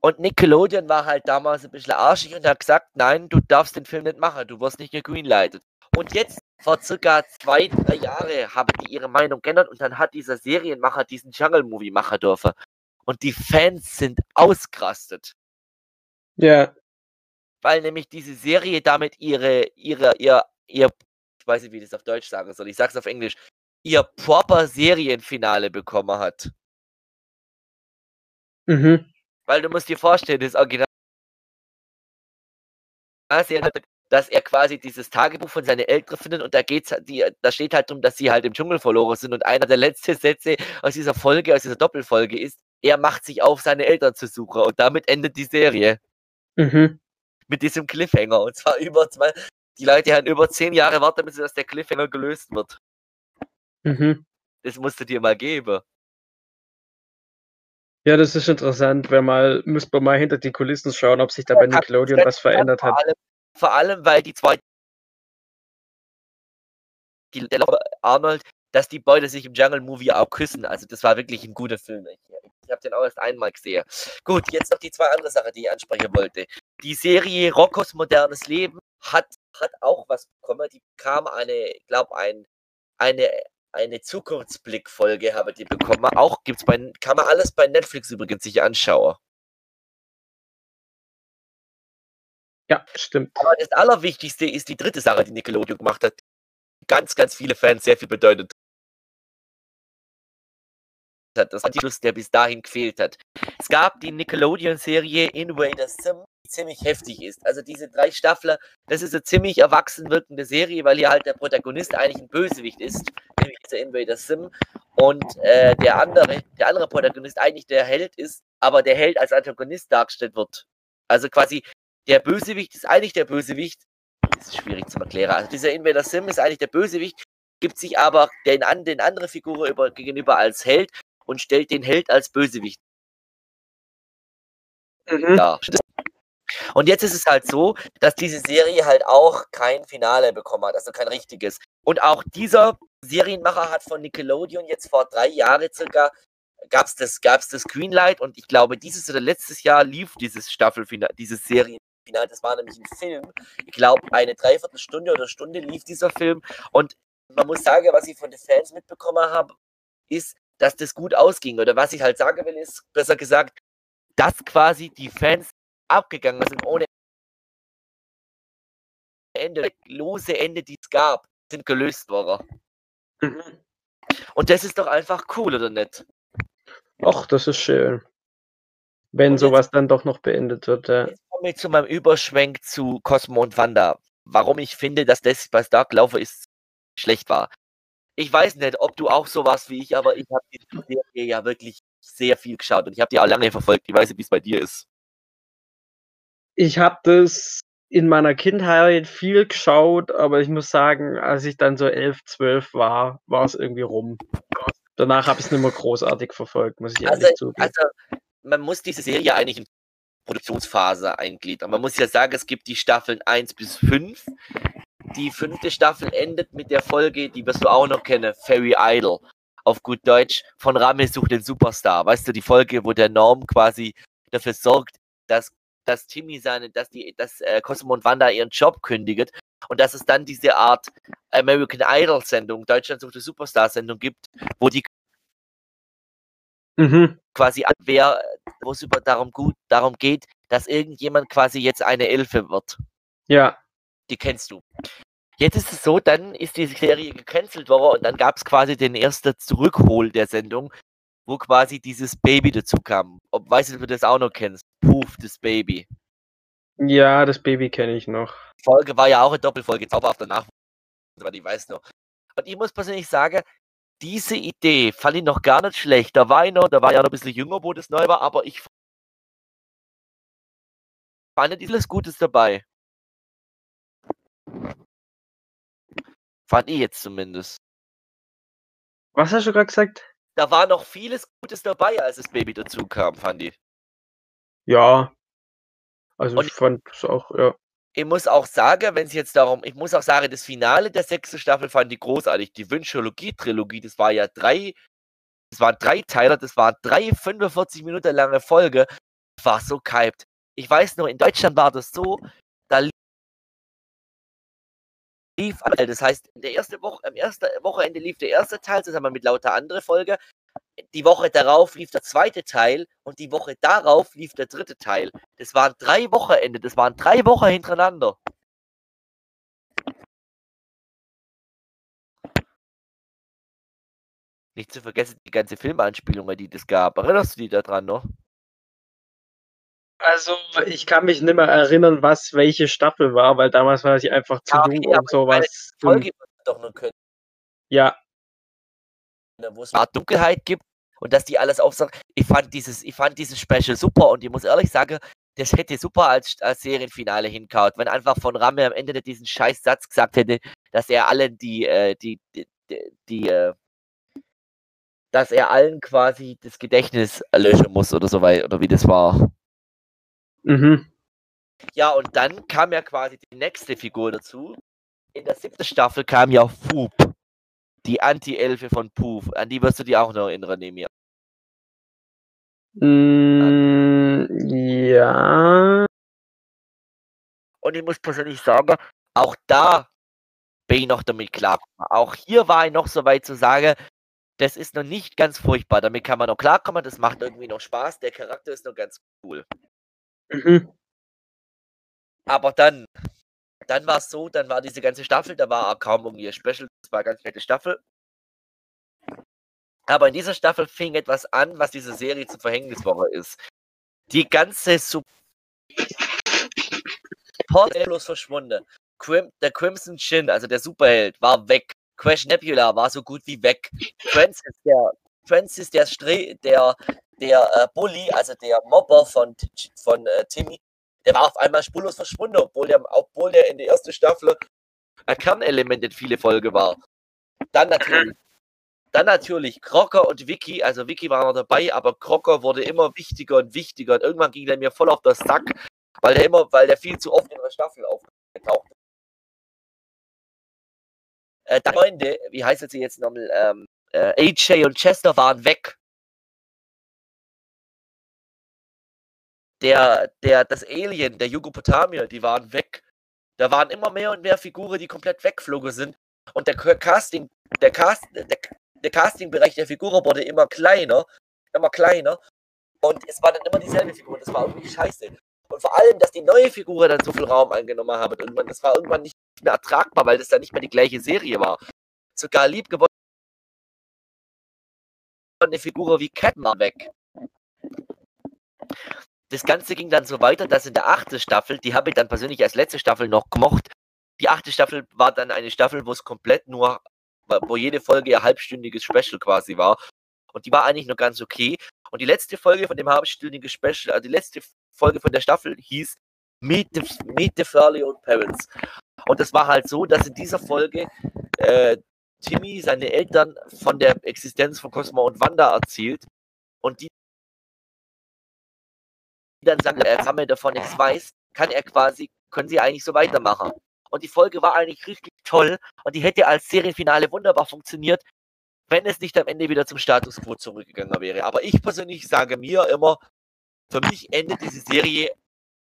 A: Und Nickelodeon war halt damals ein bisschen arschig und hat gesagt, nein, du darfst den Film nicht machen, du wirst nicht gegreenlightet. Und jetzt, vor circa zwei, drei Jahren, haben die ihre Meinung geändert und dann hat dieser Serienmacher diesen Jungle-Movie machen dürfen. Und die Fans sind ausgerastet.
B: Ja.
A: Weil nämlich diese Serie damit ihre, ihre, ihr, ihr, ich weiß nicht, wie ich das auf Deutsch sagen soll, ich sag's auf Englisch, ihr proper Serienfinale bekommen hat.
B: Mhm.
A: Weil du musst dir vorstellen, das Original dass er quasi dieses Tagebuch von seinen Eltern findet und da geht's, die, da steht halt drum, dass sie halt im Dschungel verloren sind und einer der letzten Sätze aus dieser Folge, aus dieser Doppelfolge ist, er macht sich auf, seine Eltern zu suchen und damit endet die Serie.
B: Mhm.
A: Mit diesem Cliffhanger und zwar über zwei, die Leute haben über zehn Jahre warten müssen, dass der Cliffhanger gelöst wird.
B: Mhm.
A: Das musst du dir mal geben.
B: Ja, das ist interessant, wenn mal, müsste man mal hinter die Kulissen schauen, ob sich da bei Nickelodeon was verändert hat.
A: Vor allem, weil die zwei die, der Arnold, dass die beide sich im Jungle Movie auch küssen. Also das war wirklich ein guter Film. Ich, ich habe den auch erst einmal gesehen. Gut, jetzt noch die zwei andere Sachen, die ich ansprechen wollte. Die Serie Rockos modernes Leben hat, hat auch was bekommen. Die kam eine, ich glaube, ein, eine, eine Zukunftsblick-Folge habe die bekommen. Auch gibt's bei, kann man alles bei Netflix übrigens sich anschauen.
B: Ja, stimmt.
A: Aber das Allerwichtigste ist die dritte Sache, die Nickelodeon gemacht hat. Ganz, ganz viele Fans sehr viel bedeutet hat. Das war die Schluss, der bis dahin gefehlt hat. Es gab die Nickelodeon-Serie Invader Sim, die ziemlich heftig ist. Also diese drei Staffeln, das ist eine ziemlich erwachsen wirkende Serie, weil hier halt der Protagonist eigentlich ein Bösewicht ist, nämlich dieser Invader Sim. Und äh, der andere, der andere Protagonist eigentlich der Held ist, aber der Held als Antagonist dargestellt wird. Also quasi der Bösewicht ist eigentlich der Bösewicht. Das ist schwierig zu erklären. Also dieser Invader Sim ist eigentlich der Bösewicht, gibt sich aber den, den anderen Figuren über, gegenüber als Held und stellt den Held als Bösewicht mhm. dar. Und jetzt ist es halt so, dass diese Serie halt auch kein Finale bekommen hat, also kein richtiges. Und auch dieser Serienmacher hat von Nickelodeon jetzt vor drei Jahren circa gab es das, gab's das Greenlight und ich glaube, dieses oder letztes Jahr lief dieses Staffelfinale, dieses Serienfinale. Das war nämlich ein Film. Ich glaube, eine Dreiviertelstunde oder Stunde lief dieser Film. Und man muss sagen, was ich von den Fans mitbekommen habe, ist, dass das gut ausging. Oder was ich halt sagen will, ist, besser gesagt, dass quasi die Fans abgegangen sind ohne Ende. Lose Ende, die es gab, sind gelöst worden. Mhm. Und das ist doch einfach cool, oder nicht?
B: Ach, das ist schön. Wenn sowas dann doch noch beendet wird. Ja.
A: Jetzt komme ich zu meinem Überschwenk zu Cosmo und Wanda. Warum ich finde, dass das bei Dark Laufer ist schlecht war ich weiß nicht, ob du auch so warst wie ich, aber ich habe die Serie ja wirklich sehr viel geschaut und ich habe die auch lange verfolgt. Ich weiß nicht, wie es bei dir ist.
B: Ich habe das in meiner Kindheit viel geschaut, aber ich muss sagen, als ich dann so elf, zwölf war, war es irgendwie rum. Danach habe ich es nicht mehr großartig verfolgt, muss ich
A: also,
B: ehrlich zugeben.
A: Also, man muss diese Serie eigentlich Produktionsphase eingliedern. Man muss ja sagen, es gibt die Staffeln 1 bis 5 die fünfte Staffel endet mit der Folge, die wirst du auch noch kennen, Fairy Idol. Auf gut Deutsch, von Rame sucht den Superstar. Weißt du, die Folge, wo der Norm quasi dafür sorgt, dass, dass Timmy seine, dass die, dass äh, Cosmo und Wanda ihren Job kündigt und dass es dann diese Art American Idol Sendung, Deutschland sucht den Superstar Sendung gibt, wo die mhm. quasi wer, wo es über darum gut, darum geht, dass irgendjemand quasi jetzt eine Elfe wird.
B: Ja
A: die kennst du. Jetzt ist es so, dann ist diese Serie gecancelt worden und dann gab es quasi den ersten Zurückhol der Sendung, wo quasi dieses Baby dazu kam. Ob weißt du, ob du das auch noch kennst? Poof, das Baby.
B: Ja, das Baby kenne ich noch.
A: Die Folge war ja auch eine Doppelfolge, Zauberhaft danach, aber ich weiß noch. Und ich muss persönlich sagen, diese Idee fand ich noch gar nicht schlecht. Da war ich noch, da war ja noch ein bisschen jünger, wo das neu war, aber ich fand nicht alles Gutes dabei. Fand ich jetzt zumindest.
B: Was hast du gerade gesagt?
A: Da war noch vieles Gutes dabei, als das Baby dazu kam, fand ich.
B: Ja. Also Und ich fand es auch, ja.
A: Ich muss auch sagen, wenn es jetzt darum, ich muss auch sagen, das Finale der sechsten Staffel fand ich großartig. Die Wünschologie-Trilogie, das war ja drei, das waren drei Teile, das war drei 45 Minuten lange Folge. War so gehypt. Ich weiß noch, in Deutschland war das so, da lief, das heißt, der erste Woche, am ersten Wochenende lief der erste Teil zusammen mit lauter andere Folge. Die Woche darauf lief der zweite Teil und die Woche darauf lief der dritte Teil. Das waren drei Wochenende, das waren drei Wochen hintereinander. Nicht zu vergessen die ganze Filmanspielungen, die das gab. Erinnerst du dich daran noch?
B: Also, ich kann mich nicht mehr erinnern, was welche Staffel war, weil damals war ich einfach zu ja, okay, jung, um sowas Folge doch nur können. Ja.
A: Wo es Dunkelheit gibt und dass die alles aufsagen. Ich fand dieses, ich fand dieses Special super und ich muss ehrlich sagen, das hätte super als, als Serienfinale hinkaut, wenn einfach von Ramme am Ende diesen scheiß Satz gesagt hätte, dass er allen die, äh, die, die, die, die äh, dass er allen quasi das Gedächtnis löschen muss oder so weit, oder wie das war. Mhm. Ja, und dann kam ja quasi die nächste Figur dazu. In der siebten Staffel kam ja Foop, die Anti-Elfe von Poof. An die wirst du dir auch noch erinnern, Nemir.
B: Mm, ja.
A: Und ich muss persönlich sagen, auch da bin ich noch damit klargekommen. Auch hier war ich noch so weit zu sagen, das ist noch nicht ganz furchtbar. Damit kann man noch klarkommen, das macht irgendwie noch Spaß. Der Charakter ist noch ganz cool. Mhm. Aber dann, dann war es so, dann war diese ganze Staffel, da war auch kaum irgendwie ein Special, das war eine ganz nette Staffel. Aber in dieser Staffel fing etwas an, was diese Serie zur Verhängniswoche ist. Die ganze Support ist bloß verschwunden. Crim der Crimson Shin, also der Superheld, war weg. Crash Nebula war so gut wie weg. Francis, der, Francis, der, Stre der, der äh, Bully, also der Mobber von, von äh, Timmy, der war auf einmal spurlos verschwunden, obwohl der, obwohl der in der ersten Staffel ein Kernelement in viele Folgen war. Dann natürlich, dann natürlich Crocker und Vicky, also Vicky war noch dabei, aber Crocker wurde immer wichtiger und wichtiger und irgendwann ging der mir voll auf den Sack, weil der immer, weil der viel zu oft in der Staffel aufgetaucht ist. Äh, Freunde, wie heißt sie jetzt nochmal, ähm, äh, AJ und Chester waren weg. Der, der, das Alien, der Jugopotamier, die waren weg. Da waren immer mehr und mehr Figuren, die komplett wegflogen sind. Und der Casting, der Cast, der, der Castingbereich der Figuren wurde immer kleiner, immer kleiner. Und es war dann immer dieselbe Figur. Das war irgendwie scheiße. Und vor allem, dass die neue Figur dann so viel Raum eingenommen haben. Irgendwann, das war irgendwann nicht mehr ertragbar, weil das dann nicht mehr die gleiche Serie war. Sogar lieb geworden eine Figur wie Cat war weg. Das Ganze ging dann so weiter, dass in der achten Staffel, die habe ich dann persönlich als letzte Staffel noch gemocht. Die achte Staffel war dann eine Staffel, wo es komplett nur, wo jede Folge ein halbstündiges Special quasi war. Und die war eigentlich noch ganz okay. Und die letzte Folge von dem halbstündigen Special, also die letzte Folge von der Staffel hieß Meet the, Meet the Fairly Old Parents. Und es war halt so, dass in dieser Folge äh, Timmy seine Eltern von der Existenz von Cosmo und Wanda erzählt und die dann sagen, er sammelt davon nichts weiß, kann er quasi, können sie eigentlich so weitermachen. Und die Folge war eigentlich richtig toll und die hätte als Serienfinale wunderbar funktioniert, wenn es nicht am Ende wieder zum Status quo zurückgegangen wäre. Aber ich persönlich sage mir immer, für mich endet diese Serie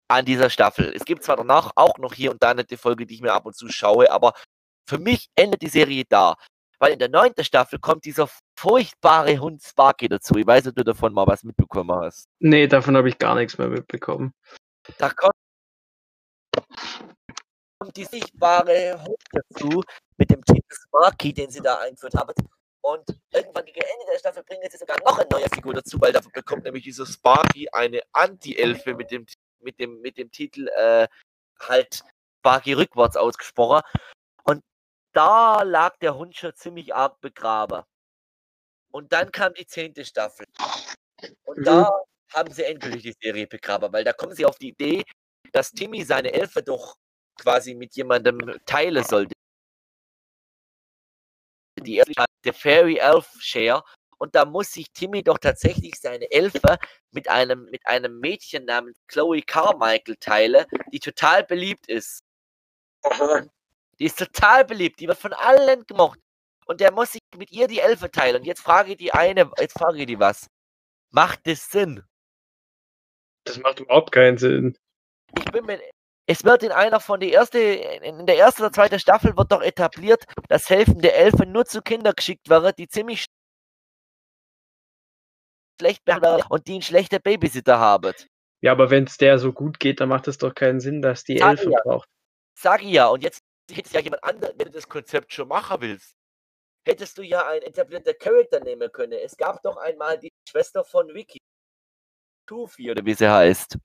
A: an dieser Staffel. Es gibt zwar danach auch noch hier und da eine Folge, die ich mir ab und zu schaue, aber für mich endet die Serie da. Weil in der neunten Staffel kommt dieser furchtbare Hund Sparky dazu. Ich weiß nicht, ob du davon mal was mitbekommen hast.
B: Nee, davon habe ich gar nichts mehr mitbekommen.
A: Da kommt die sichtbare Hund dazu mit dem Titel Sparky, den sie da eingeführt haben. Und irgendwann gegen Ende der Staffel bringen sie sogar noch eine neue Figur dazu, weil dafür bekommt nämlich dieser Sparky eine Anti-Elfe mit dem, mit, dem, mit dem Titel äh, halt Sparky rückwärts ausgesprochen. Da lag der Hund schon ziemlich arg begraben. Und dann kam die zehnte Staffel. Und mhm. da haben sie endgültig die Serie begraben, weil da kommen sie auf die Idee, dass Timmy seine Elfe doch quasi mit jemandem teilen sollte. Die erste der Fairy Elf Share. Und da muss sich Timmy doch tatsächlich seine Elfe mit einem, mit einem Mädchen namens Chloe Carmichael teilen, die total beliebt ist. Die ist total beliebt, die wird von allen gemocht. Und der muss sich mit ihr die Elfe teilen. Und jetzt frage ich die eine, jetzt frage ich die was. Macht das Sinn?
B: Das macht überhaupt keinen Sinn.
A: Ich bin mir, es wird in einer von der erste, in der ersten oder zweiten Staffel wird doch etabliert, dass helfende Elfen nur zu Kindern geschickt werden, die ziemlich schlecht behandelt und die einen schlechten Babysitter haben.
B: Ja, aber wenn es der so gut geht, dann macht es doch keinen Sinn, dass die Sag Elfe ja. braucht.
A: Sag ich ja, und jetzt hättest ja jemand anderen, wenn du das Konzept schon machen willst, hättest du ja einen etablierten Charakter nehmen können. Es gab doch einmal die Schwester von Vicky. Tufi oder wie sie heißt.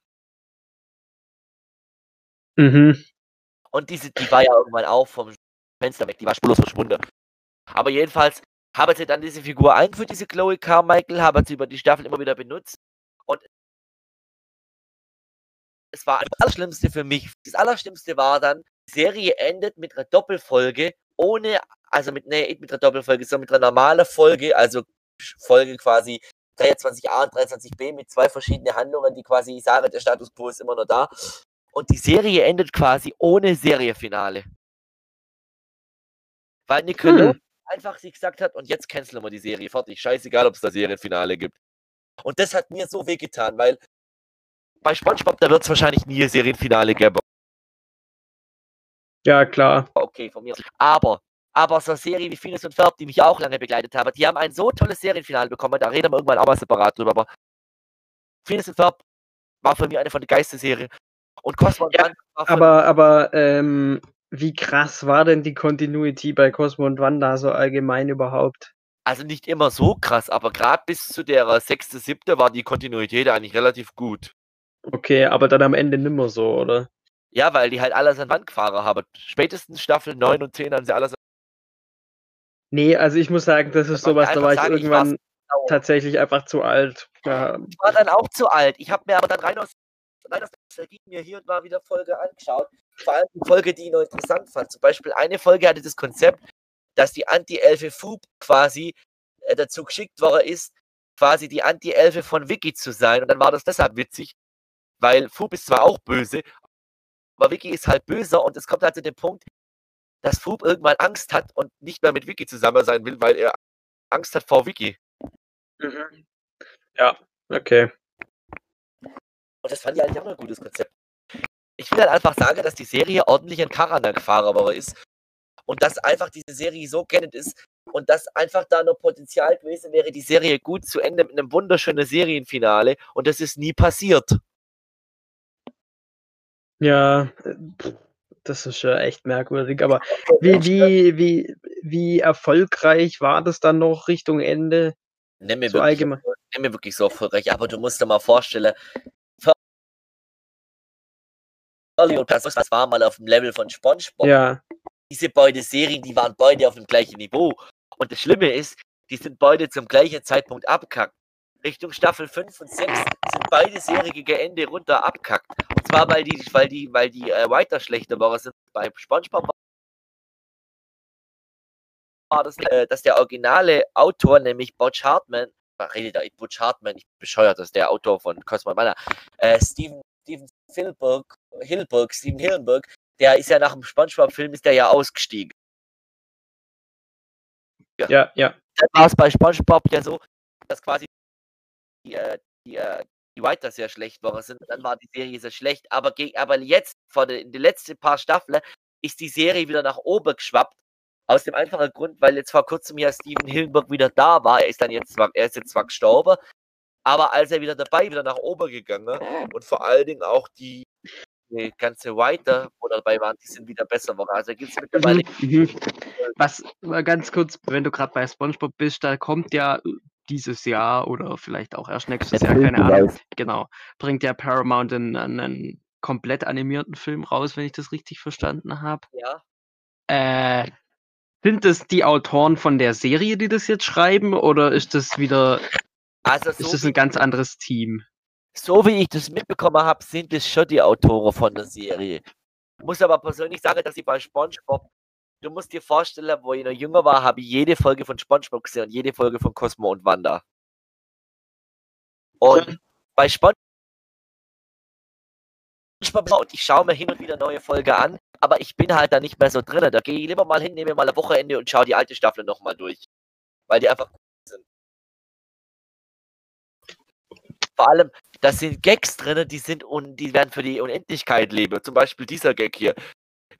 B: Mhm.
A: Und diese, die war ja irgendwann auch vom Fenster weg, die war spurlos verschwunden. Aber jedenfalls haben sie dann diese Figur eingeführt, diese Chloe Carmichael, haben sie über die Staffel immer wieder benutzt. Und es war das Allerschlimmste für mich. Das Allerschlimmste war dann, Serie endet mit einer Doppelfolge, ohne, also mit, nee, mit einer Doppelfolge, sondern mit einer normalen Folge, also Folge quasi 23a und 23b mit zwei verschiedenen Handlungen, die quasi sagen, der Status quo ist immer noch da. Und die Serie endet quasi ohne Seriefinale. Weil Nickelodeon hm. einfach sich gesagt hat, und jetzt canceln wir die Serie, fertig, scheißegal, ob es da Serienfinale gibt. Und das hat mir so wehgetan, weil bei SpongeBob, da wird es wahrscheinlich nie Serienfinale geben.
B: Ja, klar.
A: Okay, von mir. Aber, aber so eine Serie wie Phineas und Ferb, die mich auch lange begleitet haben, die haben ein so tolles Serienfinale bekommen, da reden wir irgendwann auch mal separat drüber, aber Phineas und Ferb war für mich eine von den Geisterserien Und Cosmo und
B: Ja,
A: Wanda
B: Aber, aber ähm, wie krass war denn die Continuity bei Cosmo und Wanda so allgemein überhaupt?
A: also nicht immer so krass, aber gerade bis zu der sechste, siebte war die Kontinuität eigentlich relativ gut.
B: Okay, aber dann am Ende nimmer so, oder?
A: Ja, weil die halt alles an Wand gefahren haben. Spätestens Staffel 9 und 10 haben sie alles
B: Nee, also ich muss sagen, das ist sowas, da war ich
A: sagen, ich
B: irgendwann
A: sauer.
B: tatsächlich einfach zu alt. Ja,
A: Ich war dann auch zu alt. Ich habe mir aber dann rein aus, rein aus Nostalgie mir hier und da wieder Folge angeschaut. Vor allem die Folge, die ich noch interessant fand. Zum Beispiel eine Folge hatte das Konzept, dass die Anti-Elfe Fub quasi äh, dazu geschickt worden ist, quasi die Anti-Elfe von Vicky zu sein. Und dann war das deshalb witzig, weil Fub ist zwar auch böse, aber Vicky ist halt böser und es kommt halt zu dem Punkt, dass Fub irgendwann Angst hat und nicht mehr mit Vicky zusammen sein will, weil er Angst hat vor Vicky.
B: Mhm. ja okay.
A: Und das fand ich eigentlich auch ein gutes Konzept. Ich will halt einfach sagen, dass die Serie ordentlich ein Karanak-Fahrer ist. Und dass einfach diese Serie so kennend ist und dass einfach da noch Potenzial gewesen wäre, die Serie gut zu Ende mit einem wunderschönen Serienfinale. Und das ist nie passiert.
B: Ja, äh, das ist ja echt merkwürdig. Aber wie, wie, wie, wie erfolgreich war das dann noch Richtung Ende?
A: Nimm mir,
B: So
A: wirklich,
B: allgemein.
A: nimm mir wirklich so erfolgreich. Aber du musst dir mal vorstellen, das war mal auf dem Level von SpongeBob.
B: Ja,
A: diese beiden Serien, die waren beide auf dem gleichen Niveau. Und das Schlimme ist, die sind beide zum gleichen Zeitpunkt abkackt. Richtung Staffel 5 und 6 sind beide Serien gegen Ende runter abkackt. Zwar, weil die, weil die, weil die äh, weiter schlechter waren. Sind bei SpongeBob war das, äh, dass der originale Autor, nämlich Butch Hartman, redet da Butch Hartman, ich bin bescheuert, das ist der Autor von Cosmo Mana, äh, Steven, Steven Hilberg, Hilberg, Steven Hillenburg, der ist ja nach dem SpongeBob-Film ist der ja ausgestiegen.
B: ja, ja.
A: Dann war es bei SpongeBob ja so, dass quasi die, äh, die, äh, die Writer sehr schlecht waren sind. Dann war die Serie sehr schlecht. Aber, aber jetzt, vor den, in den letzten paar Staffeln, ist die Serie wieder nach oben geschwappt. Aus dem einfachen Grund, weil jetzt vor kurzem ja Steven Hillenburg wieder da war. Er ist dann jetzt zwar, er ist jetzt zwar gestorben, aber als er wieder dabei, wieder nach oben gegangen und vor allen Dingen auch die, die ganze Writer, wo dabei waren, die sind wieder besser geworden. Also gibt es mittlerweile
B: Mhm, mhm. Was, mal ganz kurz, wenn du gerade bei SpongeBob bist, da kommt ja dieses Jahr oder vielleicht auch erst nächstes
A: Der
B: Jahr, keine Ahnung. Genau. Bringt ja Paramount einen, einen komplett animierten Film raus, wenn ich das richtig verstanden habe.
A: ja.
B: Äh, sind das die Autoren von der Serie, die das jetzt schreiben, oder ist das wieder,
A: Also
B: ist
A: so
B: das
A: wie
B: ein ganz anderes Team?
A: so wie ich das mitbekommen habe, sind es schon die Autoren von der Serie. Muss aber persönlich sagen, dass ich bei SpongeBob, du musst dir vorstellen, wo ich noch jünger war, habe ich jede Folge von SpongeBob gesehen und jede Folge von Cosmo und Wanda. Und bei SpongeBob und ich schaue mir hin und wieder neue Folge an, aber ich bin halt da nicht mehr so drin. Da gehe ich lieber mal hin, nehme mal ein Wochenende und schaue die alte Staffel nochmal durch. Weil die einfach gut sind. Vor allem, da sind Gags drin, die sind und die werden für die Unendlichkeit leben. Zum Beispiel dieser Gag hier.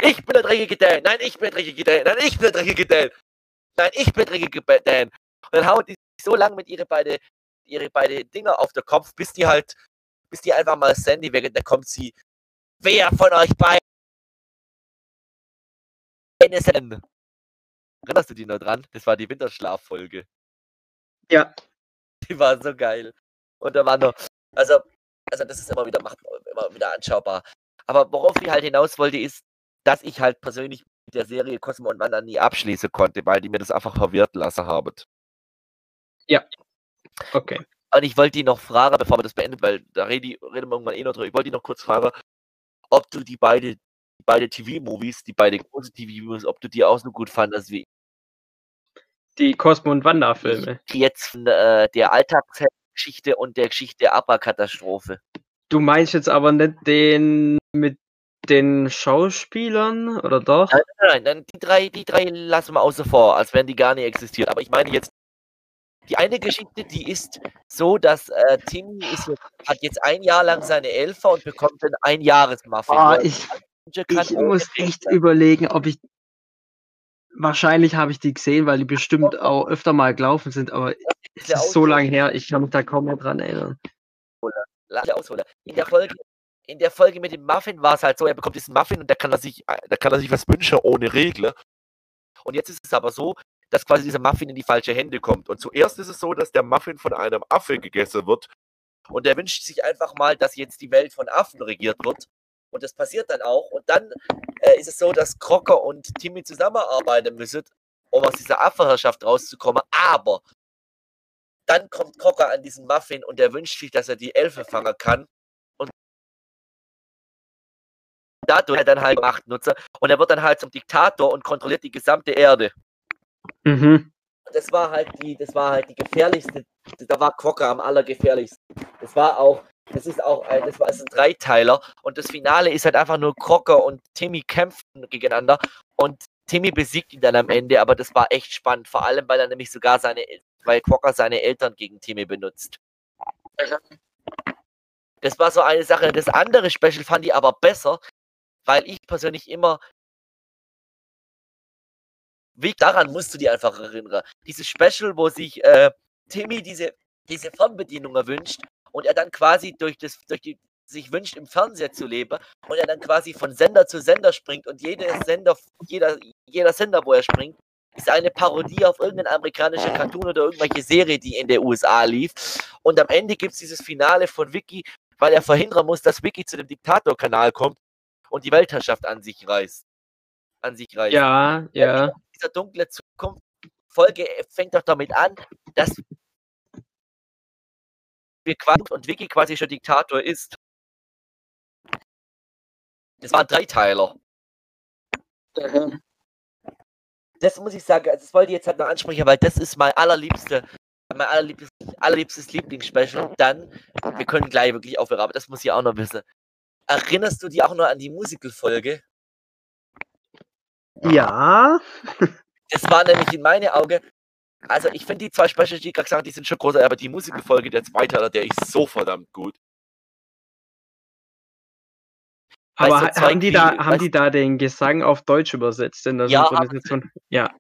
A: Ich bin der dreckige Dan. Nein, ich bin der dreckige Dan. Nein, ich bin der dreckige Dan. Nein, ich bin der dreckige Dan. Und dann hauen die sich so lange mit ihre beide, ihre beide Dinger auf den Kopf, bis die halt, bis die einfach mal Sandy weg dann kommt sie. Wer von euch beiden denn? Erinnerst du dich noch dran? Das war die Winterschlaffolge.
B: Ja.
A: Die war so geil. Und da war noch, also, also das ist immer wieder, macht, immer wieder anschaubar. Aber worauf ich halt hinaus wollte, ist, dass ich halt persönlich mit der Serie Cosmo und Wanda nie abschließen konnte, weil die mir das einfach verwirrt lassen haben.
B: Okay.
A: Und ich wollte die noch fragen, bevor wir das beendet, weil da reden, wir irgendwann eh noch drüber. Ich wollte die noch kurz fragen, ob du die beide, die beide TV-Movies, die beide großen TV-Movies, ob du die auch so gut fandest wie
B: Die Cosmo und Wanda-Filme.
A: jetzt von äh, der Alltagsgeschichte und der Geschichte der Abba-Katastrophe.
B: Du meinst jetzt aber nicht den mit den Schauspielern, oder doch?
A: Nein, nein, nein, die drei, die drei lassen wir außer vor, als wenn die gar nicht existiert. Aber ich meine jetzt, die eine Geschichte, die ist so, dass äh, Timmy ist jetzt, hat jetzt ein Jahr lang seine Elfer und bekommt dann ein Jahresmuffin.
B: Ah,
A: er
B: ich, ich muss echt
A: sein.
B: überlegen, ob ich. Wahrscheinlich habe ich die gesehen, weil die bestimmt auch öfter mal gelaufen sind, aber es ist so lange her, ich kann mich da kaum mehr dran erinnern.
A: Lass mich ausholen. In der Folge, in der Folge mit dem Muffin war es halt so, er bekommt diesen Muffin und da kann er sich, da kann er sich was wünschen ohne Regel. Und jetzt ist es aber so, dass quasi dieser Muffin in die falsche Hände kommt. Und zuerst ist es so, dass der Muffin von einem Affe gegessen wird. Und er wünscht sich einfach mal, dass jetzt die Welt von Affen regiert wird. Und das passiert dann auch. Und dann äh, ist es so, dass Crocker und Timmy zusammenarbeiten müssen, um aus dieser Affenherrschaft rauszukommen. Aber dann kommt Crocker an diesen Muffin und er wünscht sich, dass er die Elfe fangen kann. Dadurch dann halt Macht nutze. Und er wird dann halt zum Diktator und kontrolliert die gesamte Erde.
B: Mhm.
A: Das war halt die, das war halt die gefährlichste. Da war Crocker am allergefährlichsten. Das war auch, das ist auch, ein, das war das ein Dreiteiler und das Finale ist halt einfach nur Crocker und Timmy kämpfen gegeneinander und Timmy besiegt ihn dann am Ende, aber das war echt spannend, vor allem weil er nämlich sogar seine, weil Crocker seine Eltern gegen Timmy benutzt. Das war so eine Sache. Das andere Special fand ich aber besser, weil ich persönlich immer wie daran musst du dir einfach erinnern. Dieses Special, wo sich äh, Timmy diese, diese Fernbedienung erwünscht und er dann quasi durch das, durch die, sich wünscht, im Fernseher zu leben und er dann quasi von Sender zu Sender springt und jeder Sender, jeder, jeder Sender, wo er springt, ist eine Parodie auf irgendeine amerikanische Cartoon oder irgendwelche Serie, die in der USA lief. Und am Ende gibt es dieses Finale von Vicky, weil er verhindern muss, dass Vicky zu dem Diktatorkanal kommt und die Weltherrschaft an sich reißt. An sich reißt.
B: Ja, ja.
A: Dieser dunkle Zukunft Folge fängt doch damit an, dass wir quasi und Vicky quasi schon Diktator ist. Das war ein Dreiteiler.
B: Mhm.
A: Das muss ich sagen, also das wollte ich jetzt halt noch ansprechen, weil das ist mein allerliebste, mein allerliebstes, allerliebstes Lieblingsspecial. Dann, wir können gleich wirklich aufhören, aber das muss ich auch noch wissen. Erinnerst du dich auch noch an die Musical-Folge?
B: Ja.
A: Das war nämlich in meinen Augen, also ich finde die zwei Specials, die ich gerade gesagt habe, die sind schon großartig, aber die Musical-Folge, der Zweiteiler, der ist so verdammt gut.
B: Aber
A: zwei
B: haben die da, haben
A: weißt-
B: die da den Gesang auf Deutsch übersetzt in der
A: Ja,
B: Synchronisation? Ja.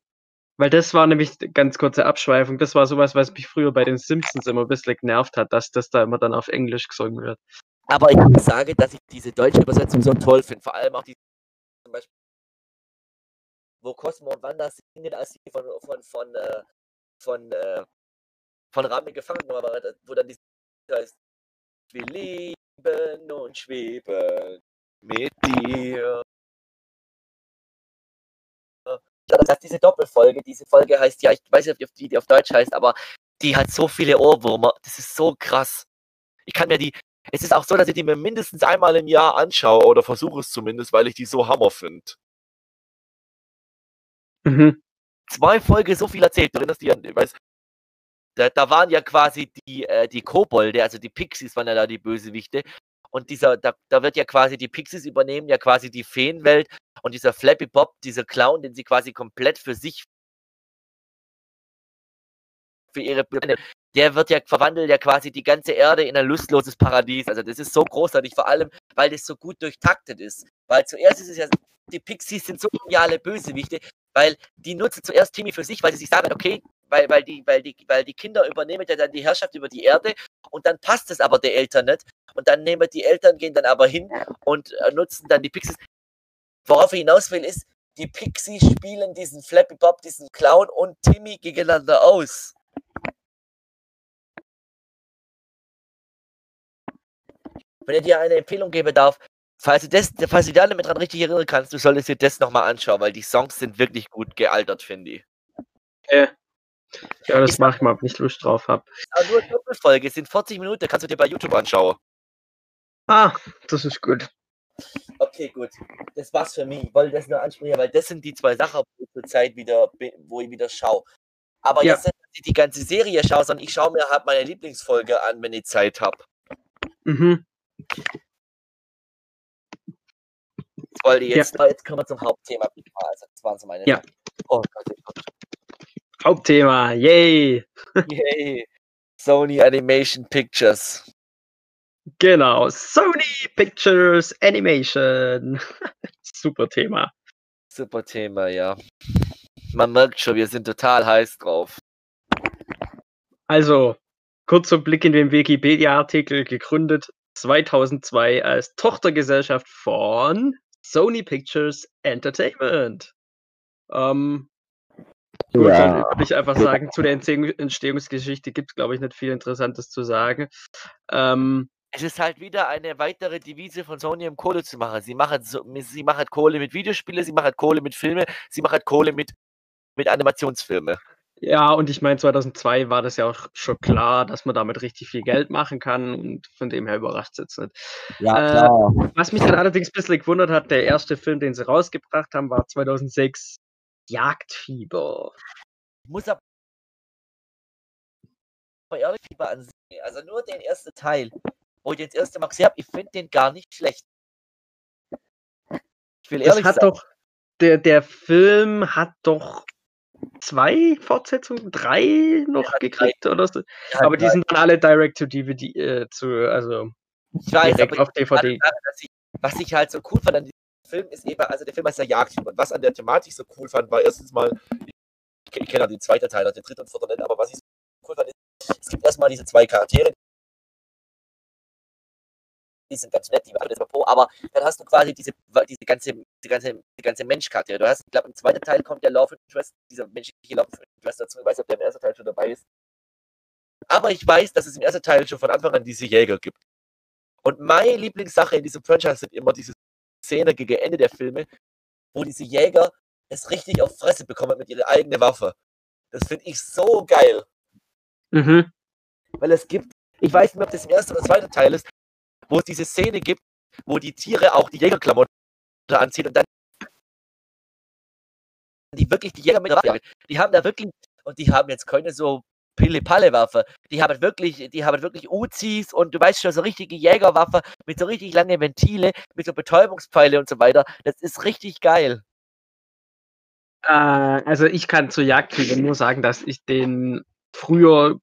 B: Weil das war nämlich ganz kurze Abschweifung. Das war sowas, was mich früher bei den Simpsons immer ein bisschen genervt hat, dass das da immer dann auf Englisch gesungen wird.
A: Aber ich sagen, dass ich diese deutsche Übersetzung so toll finde. Vor allem auch die zum Beispiel, wo Cosmo und Wanda singen, als sie von von von äh, von, äh, von Rami gefangen waren, wo dann die heißt, wir leben und schweben mit dir. Das heißt, diese Doppelfolge, diese Folge heißt ja, ich weiß nicht, ob die, die auf Deutsch heißt, aber die hat so viele Ohrwürmer. Das ist so krass. Ich kann mir die, es ist auch so, dass ich die mir mindestens einmal im Jahr anschaue oder versuche es zumindest, weil ich die so hammer finde.
B: Mhm.
A: Zwei Folgen so viel erzählt, du erinnerst dich an, weiß, da, da waren ja quasi die, äh, die Kobolde, also die Pixies waren ja da die Bösewichte. Und dieser, da, da wird ja quasi die Pixies übernehmen, ja quasi die Feenwelt und dieser Flappy Bob, dieser Clown, den sie quasi komplett für sich für ihre Pläne, der wird ja verwandelt ja quasi die ganze Erde in ein lustloses Paradies. Also das ist so großartig, vor allem, weil das so gut durchtaktet ist. Weil zuerst ist es ja, die Pixies sind so geniale Bösewichte, weil die nutzen zuerst Timmy für sich, weil sie sich sagen, okay, weil, weil, die, weil, die, weil die Kinder übernehmen ja dann die Herrschaft über die Erde und dann passt es aber der Eltern nicht. Und dann nehmen die Eltern, gehen dann aber hin und äh, nutzen dann die Pixies. Worauf ich hinaus will, ist, die Pixies spielen diesen Flappy Bob, diesen Clown und Timmy gegeneinander aus. Wenn ich dir eine Empfehlung geben darf, falls du, das, falls du da nicht mehr dran richtig erinnern kannst, du solltest dir das nochmal anschauen, weil die Songs sind wirklich gut gealtert, finde ich.
B: Ja, das mache ich mal, ob ich Lust drauf habe.
A: Aber nur eine Doppelfolge, es sind 40 Minuten, kannst du dir bei YouTube anschauen.
B: Ah, das ist gut.
A: Okay, gut. Das war's für mich. Ich wollte das nur ansprechen, weil das sind die zwei Sachen, wo ich zurzeit wieder, bin- wo ich wieder schaue. Aber
B: Ja.
A: jetzt nicht, dass ich die ganze Serie schaue, sondern ich schaue mir halt meine Lieblingsfolge an, wenn ich Zeit habe.
B: Mhm.
A: Jetzt wollte ich jetzt, jetzt kommen wir zum Hauptthema. Also, das waren so meine
B: Ja.
A: Oh Gott, oh Gott.
B: Hauptthema, yay!
A: Yay. Sony Animation Pictures.
B: Genau, Sony Pictures Animation. Super Thema.
A: Super Thema, ja. Man merkt schon, wir sind total heiß drauf.
B: Also, kurzer Blick in den Wikipedia-Artikel, gegründet 2002 als Tochtergesellschaft von Sony Pictures Entertainment. Ähm, gut,
C: Ja.
B: dann würde ich einfach sagen, zu der Entstehung- Entstehungsgeschichte gibt es, glaube ich, nicht viel Interessantes zu sagen. Ähm,
A: Es ist halt wieder eine weitere Devise von Sony, um Kohle zu machen. Sie machen, so, sie machen Kohle mit Videospiele, sie machen Kohle mit Filme, sie machen Kohle mit, mit Animationsfilme.
B: Ja, und ich meine, 2002 war das ja auch schon klar, dass man damit richtig viel Geld machen kann und von dem her überrascht es jetzt nicht.
C: Ja,
B: Äh,
C: klar.
B: Was mich dann allerdings ein bisschen gewundert hat, der erste Film, den sie rausgebracht haben, war 2006 Jagdfieber.
A: Ich muss aber ehrlich lieber ansehen. Also nur den ersten Teil, wo ich den das erste Mal gesehen habe, ich finde den gar nicht schlecht. Ich will
B: Das
A: ehrlich
B: hat
A: sein.
B: doch, der, der Film hat doch zwei Fortsetzungen, drei noch
A: hat
B: gekriegt oder so.
A: Ja,
B: Aber die sind dann alle direct to DVD, äh, zu, also
A: ich weiß,
B: direkt auf DVD.
A: dass ich, was ich halt so cool fand an diesem Film ist eben, also der Film heißt ja Jagdfieber. Und was an der Thematik so cool fand, war erstens mal, ich, ich kenne ja den zweiten Teil, den dritten und vierten nicht, aber was ich so cool fand, ist, es gibt erstmal diese zwei Charaktere, die sind ganz nett, die machen das mal pro, aber dann hast du quasi diese, diese ganze, diese ganze, die ganze Menschcharaktere. Du hast, ich glaube, im zweiten Teil kommt der Love Interest, dieser menschliche Love Interest dazu. Ich weiß nicht, ob der im ersten Teil schon dabei ist. Aber ich weiß, dass es im ersten Teil schon von Anfang an diese Jäger gibt. Und meine Lieblingssache in diesem Franchise sind immer diese Szene gegen Ende der Filme, wo diese Jäger es richtig auf Fresse bekommen mit ihrer eigenen Waffe. Das finde ich so geil.
B: Mhm.
A: Weil es gibt, ich weiß nicht, ob das im ersten oder zweiten Teil ist, wo es diese Szene gibt, wo die Tiere auch die Jägerklamotten anziehen und dann die wirklich die Jäger mit der Waffe. Die haben da wirklich, und die haben jetzt keine so Pille-Palle-Waffe. Die haben wirklich, die haben wirklich Uzis und du weißt schon, so richtige Jägerwaffe mit so richtig lange Ventile, mit so Betäubungspfeile und so weiter. Das ist richtig geil.
B: Äh, also ich kann zu Jagdfieber nur sagen, dass ich den früher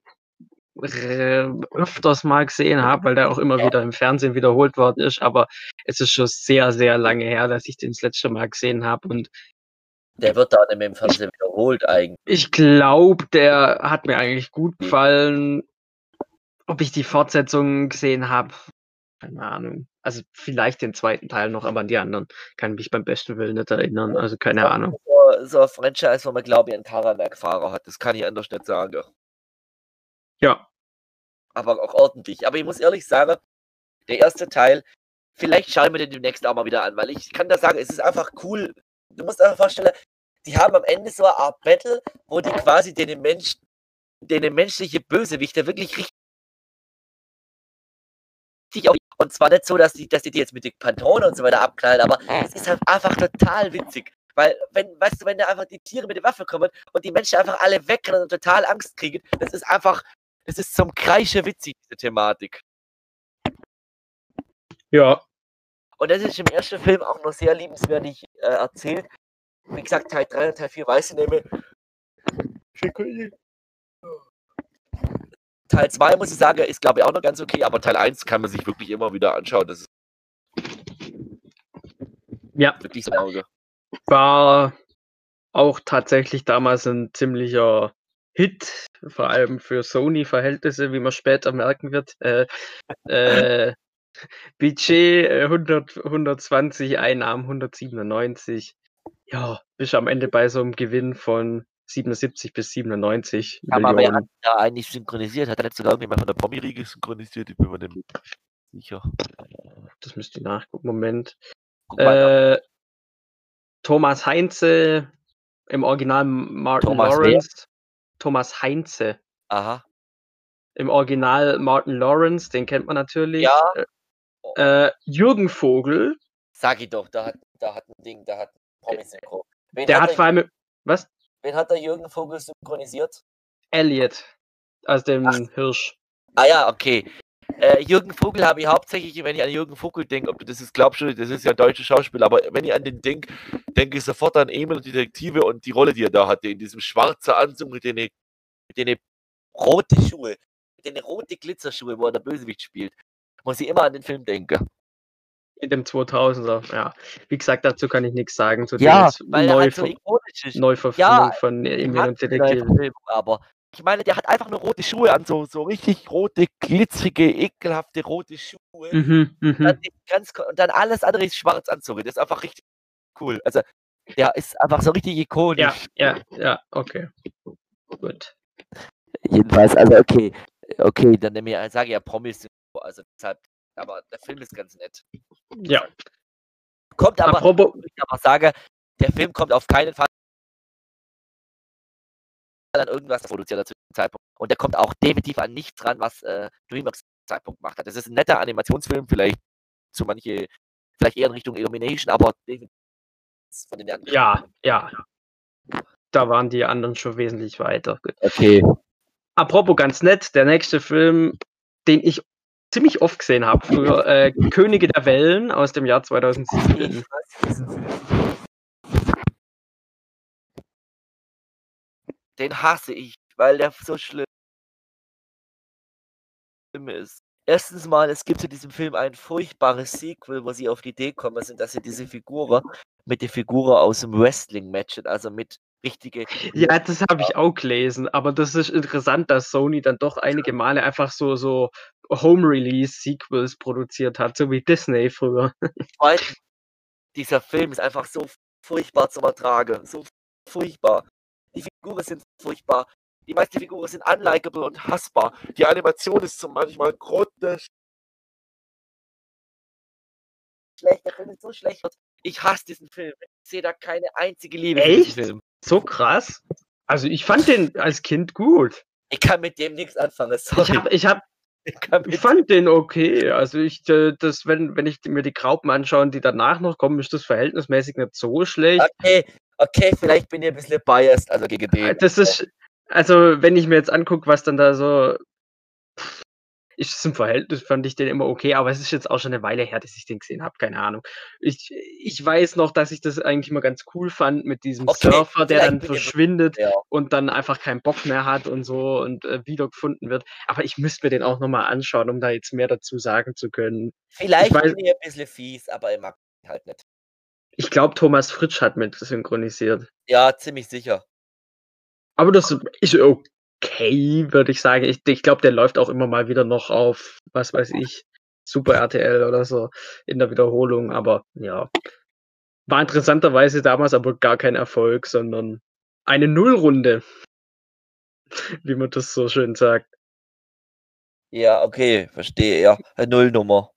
B: öfters mal gesehen habe, weil der auch immer wieder im Fernsehen wiederholt worden ist, aber es ist schon sehr, sehr lange her, dass ich den das letzte Mal gesehen habe und
A: Der wird da nicht mehr im Fernsehen wiederholt eigentlich.
B: ich glaube, der hat mir eigentlich gut gefallen. Ob ich die Fortsetzung gesehen habe, keine Ahnung. Also vielleicht den zweiten Teil noch, aber an die anderen kann ich mich beim besten Willen nicht erinnern. Also keine Ahnung.
A: So, so ein Franchise, wo man, glaube ich, einen Taranak-Fahrer hat. Das kann ich anders nicht sagen.
B: Ja,
A: aber auch ordentlich. Aber ich muss ehrlich sagen, der erste Teil, vielleicht schauen wir den demnächst auch mal wieder an, weil ich kann da sagen, es ist einfach cool. Du musst einfach vorstellen, die haben am Ende so eine Art Battle, wo die quasi den Mensch, den menschliche Bösewicht, der wirklich richtig auf, und zwar nicht so, dass die, dass die die jetzt mit den Pantonen und so weiter abknallen, aber es ist halt einfach total witzig. Weil, wenn, weißt du, wenn da einfach die Tiere mit der Waffe kommen und die Menschen einfach alle wegrennen und total Angst kriegen, das ist einfach, das ist zum Kreische witzig, diese Thematik.
B: ja.
A: Und das ist im ersten Film auch noch sehr liebenswürdig äh, erzählt. Wie gesagt, Teil 3 und Teil 4 weiß ich nicht mehr. Teil 2, muss ich sagen, ist glaube ich auch noch ganz okay, aber Teil 1 kann man sich wirklich immer wieder anschauen. Das ist
B: Ja,
A: wirklich so ein Auge.
B: war auch tatsächlich damals ein ziemlicher Hit, vor allem für Sony-Verhältnisse, wie man später merken wird. Äh, äh, Budget äh, 100, 120, Einnahmen 197. Ja, bist am Ende bei so einem Gewinn von 77 bis 97
A: Aber wer
B: Millionen.
A: hat da eigentlich synchronisiert? Hat er nicht sogar irgendjemand von der Pommi-Riege synchronisiert? Ich bin mir nicht sicher.
B: Das müsst ihr nachgucken. Moment. Äh, Thomas Heinze, im Original Martin
A: Thomas?
B: Lawrence. Thomas Heinze.
A: aha.
B: Im Original Martin Lawrence, den kennt man natürlich.
A: Ja.
B: Äh, Jürgen Vogel,
A: Sag ich doch, da hat, da hat ein Ding, da hat ein Promi-Synchro. Wen,
B: der
A: hat
B: hat vor allem. Was?
A: wen hat der Jürgen Vogel synchronisiert?
B: Elliot. Aus dem
A: Ach.
B: Hirsch.
A: Ah ja, okay. Äh, Jürgen Vogel habe ich hauptsächlich, wenn ich an Jürgen Vogel denke, ob du das ist, glaubst du, das ist ja ein deutscher Schauspieler, aber wenn ich an den denke, denke ich sofort an Emil und die Detektive und die Rolle, die er da hatte, in diesem schwarzen Anzug mit den, mit den roten Schuhe, mit den roten Glitzerschuhe, wo er der Bösewicht spielt. Muss ich immer an den Film denken.
B: In dem 2000er. Ja. Wie gesagt, dazu kann ich nichts sagen. Zu
A: Ja, weil er halt so
B: Neuver
A: ist.
B: Neuverfilmung
A: Ja,
B: von Emil und Detektive.
A: Neuverfilmung, aber ich meine, der hat einfach nur rote Schuhe an, so, so richtig rote, glitzige, ekelhafte rote Schuhe.
B: Mhm,
A: Und,
B: mhm.
A: dann ganz, und dann alles andere ist schwarz anzogen. Das ist einfach richtig cool. Also, der ist einfach so richtig ikonisch.
B: Ja, ja, ja, okay. Gut.
A: Jedenfalls, also okay. Okay, dann nehme ich, sage ich ja Promis. Also deshalb, aber der Film ist ganz nett.
B: Ja.
A: Kommt aber,
B: Apropos,
A: ich aber sage, der Film kommt auf keinen Fall an irgendwas produziert zu dem Zeitpunkt. Und der kommt auch definitiv an nichts ran, was äh, DreamWorks Zeitpunkt gemacht hat. Das ist ein netter Animationsfilm, vielleicht zu manche, vielleicht eher in Richtung Illumination, aber definitiv von den anderen.
B: ja, ja. Da waren die anderen schon wesentlich weiter.
A: Okay.
B: Apropos ganz nett, der nächste Film, den ich ziemlich oft gesehen habe früher, äh, Könige der Wellen aus dem Jahr 2007.
A: Den hasse ich, weil der so schlimm ist. Erstens mal, es gibt zu diesem Film ein furchtbares Sequel, wo sie auf die Idee kommen sind, dass sie diese Figuren mit der Figur aus dem Wrestling matchen, also mit richtige.
B: Ja, das habe ich auch gelesen, aber das ist interessant, dass Sony dann doch einige Male einfach so, so Home-Release-Sequels produziert hat, so wie Disney früher.
A: Zweitens, dieser Film ist einfach so furchtbar zum Ertragen, so furchtbar. Die Figuren sind furchtbar. Die meisten Figuren sind unlikable und hassbar. Die Animation ist so manchmal grotesk. Schlecht, der Film ist so schlecht. Ich hasse diesen Film. Ich sehe da keine einzige Liebe
B: Echt? So krass. Also ich fand den als Kind gut.
A: Ich kann mit dem nichts anfangen.
B: Ich
A: Sorry.
B: habe ich hab,
A: Ich
B: fand den okay. Also ich, äh, das, wenn, wenn ich mir die Graupen anschaue, die danach noch kommen, ist das verhältnismäßig nicht so schlecht.
A: okay, okay, vielleicht bin ich ein bisschen biased, also gegen den.
B: Das ist, also wenn ich mir jetzt angucke, was dann da so ist es im Verhältnis, fand ich den immer okay, aber es ist jetzt auch schon eine Weile her, dass ich den gesehen habe, keine Ahnung. Ich, ich weiß noch, dass ich das eigentlich mal ganz cool fand mit diesem
A: Okay,
B: Surfer, der dann
A: ich-
B: verschwindet
A: Ja.
B: und dann einfach keinen Bock mehr hat und so und äh, wiedergefunden wird. Aber ich müsste mir den auch nochmal anschauen, um da jetzt mehr dazu sagen zu können.
A: Vielleicht
B: weiß-
A: bin ich ein bisschen fies, aber ich mag ihn halt nicht.
B: Ich glaube, Thomas Fritsch hat mit synchronisiert.
A: Ja, ziemlich sicher.
B: Aber das ist okay, würde ich sagen. Ich, ich glaube, der läuft auch immer mal wieder noch auf, was weiß ich, Super RTL oder so in der Wiederholung. Aber ja, war interessanterweise damals aber gar kein Erfolg, sondern eine Nullrunde, wie man das so schön sagt.
A: Ja, okay, verstehe, ja. Eine Nullnummer.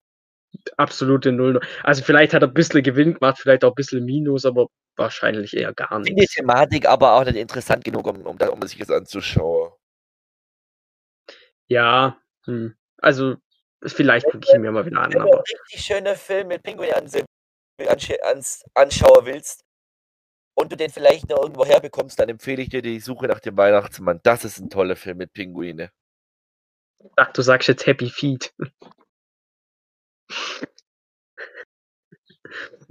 B: Absolute Null. Also vielleicht hat er ein bisschen Gewinn gemacht, vielleicht auch ein bisschen Minus, aber wahrscheinlich eher gar
A: Ich finde die. Thematik aber auch nicht interessant genug, um, um, um sich das anzuschauen.
B: Ja, hm. also vielleicht gucke ich ihn mir mal wieder an,
A: Wenn du einen richtig schönen Film mit Pinguin ansehen, ansche- ans, anschauen willst und du den vielleicht noch irgendwo herbekommst, dann empfehle ich dir die Suche nach dem Weihnachtsmann. Das ist ein toller Film mit Pinguine.
B: ach, du sagst jetzt Happy Feet.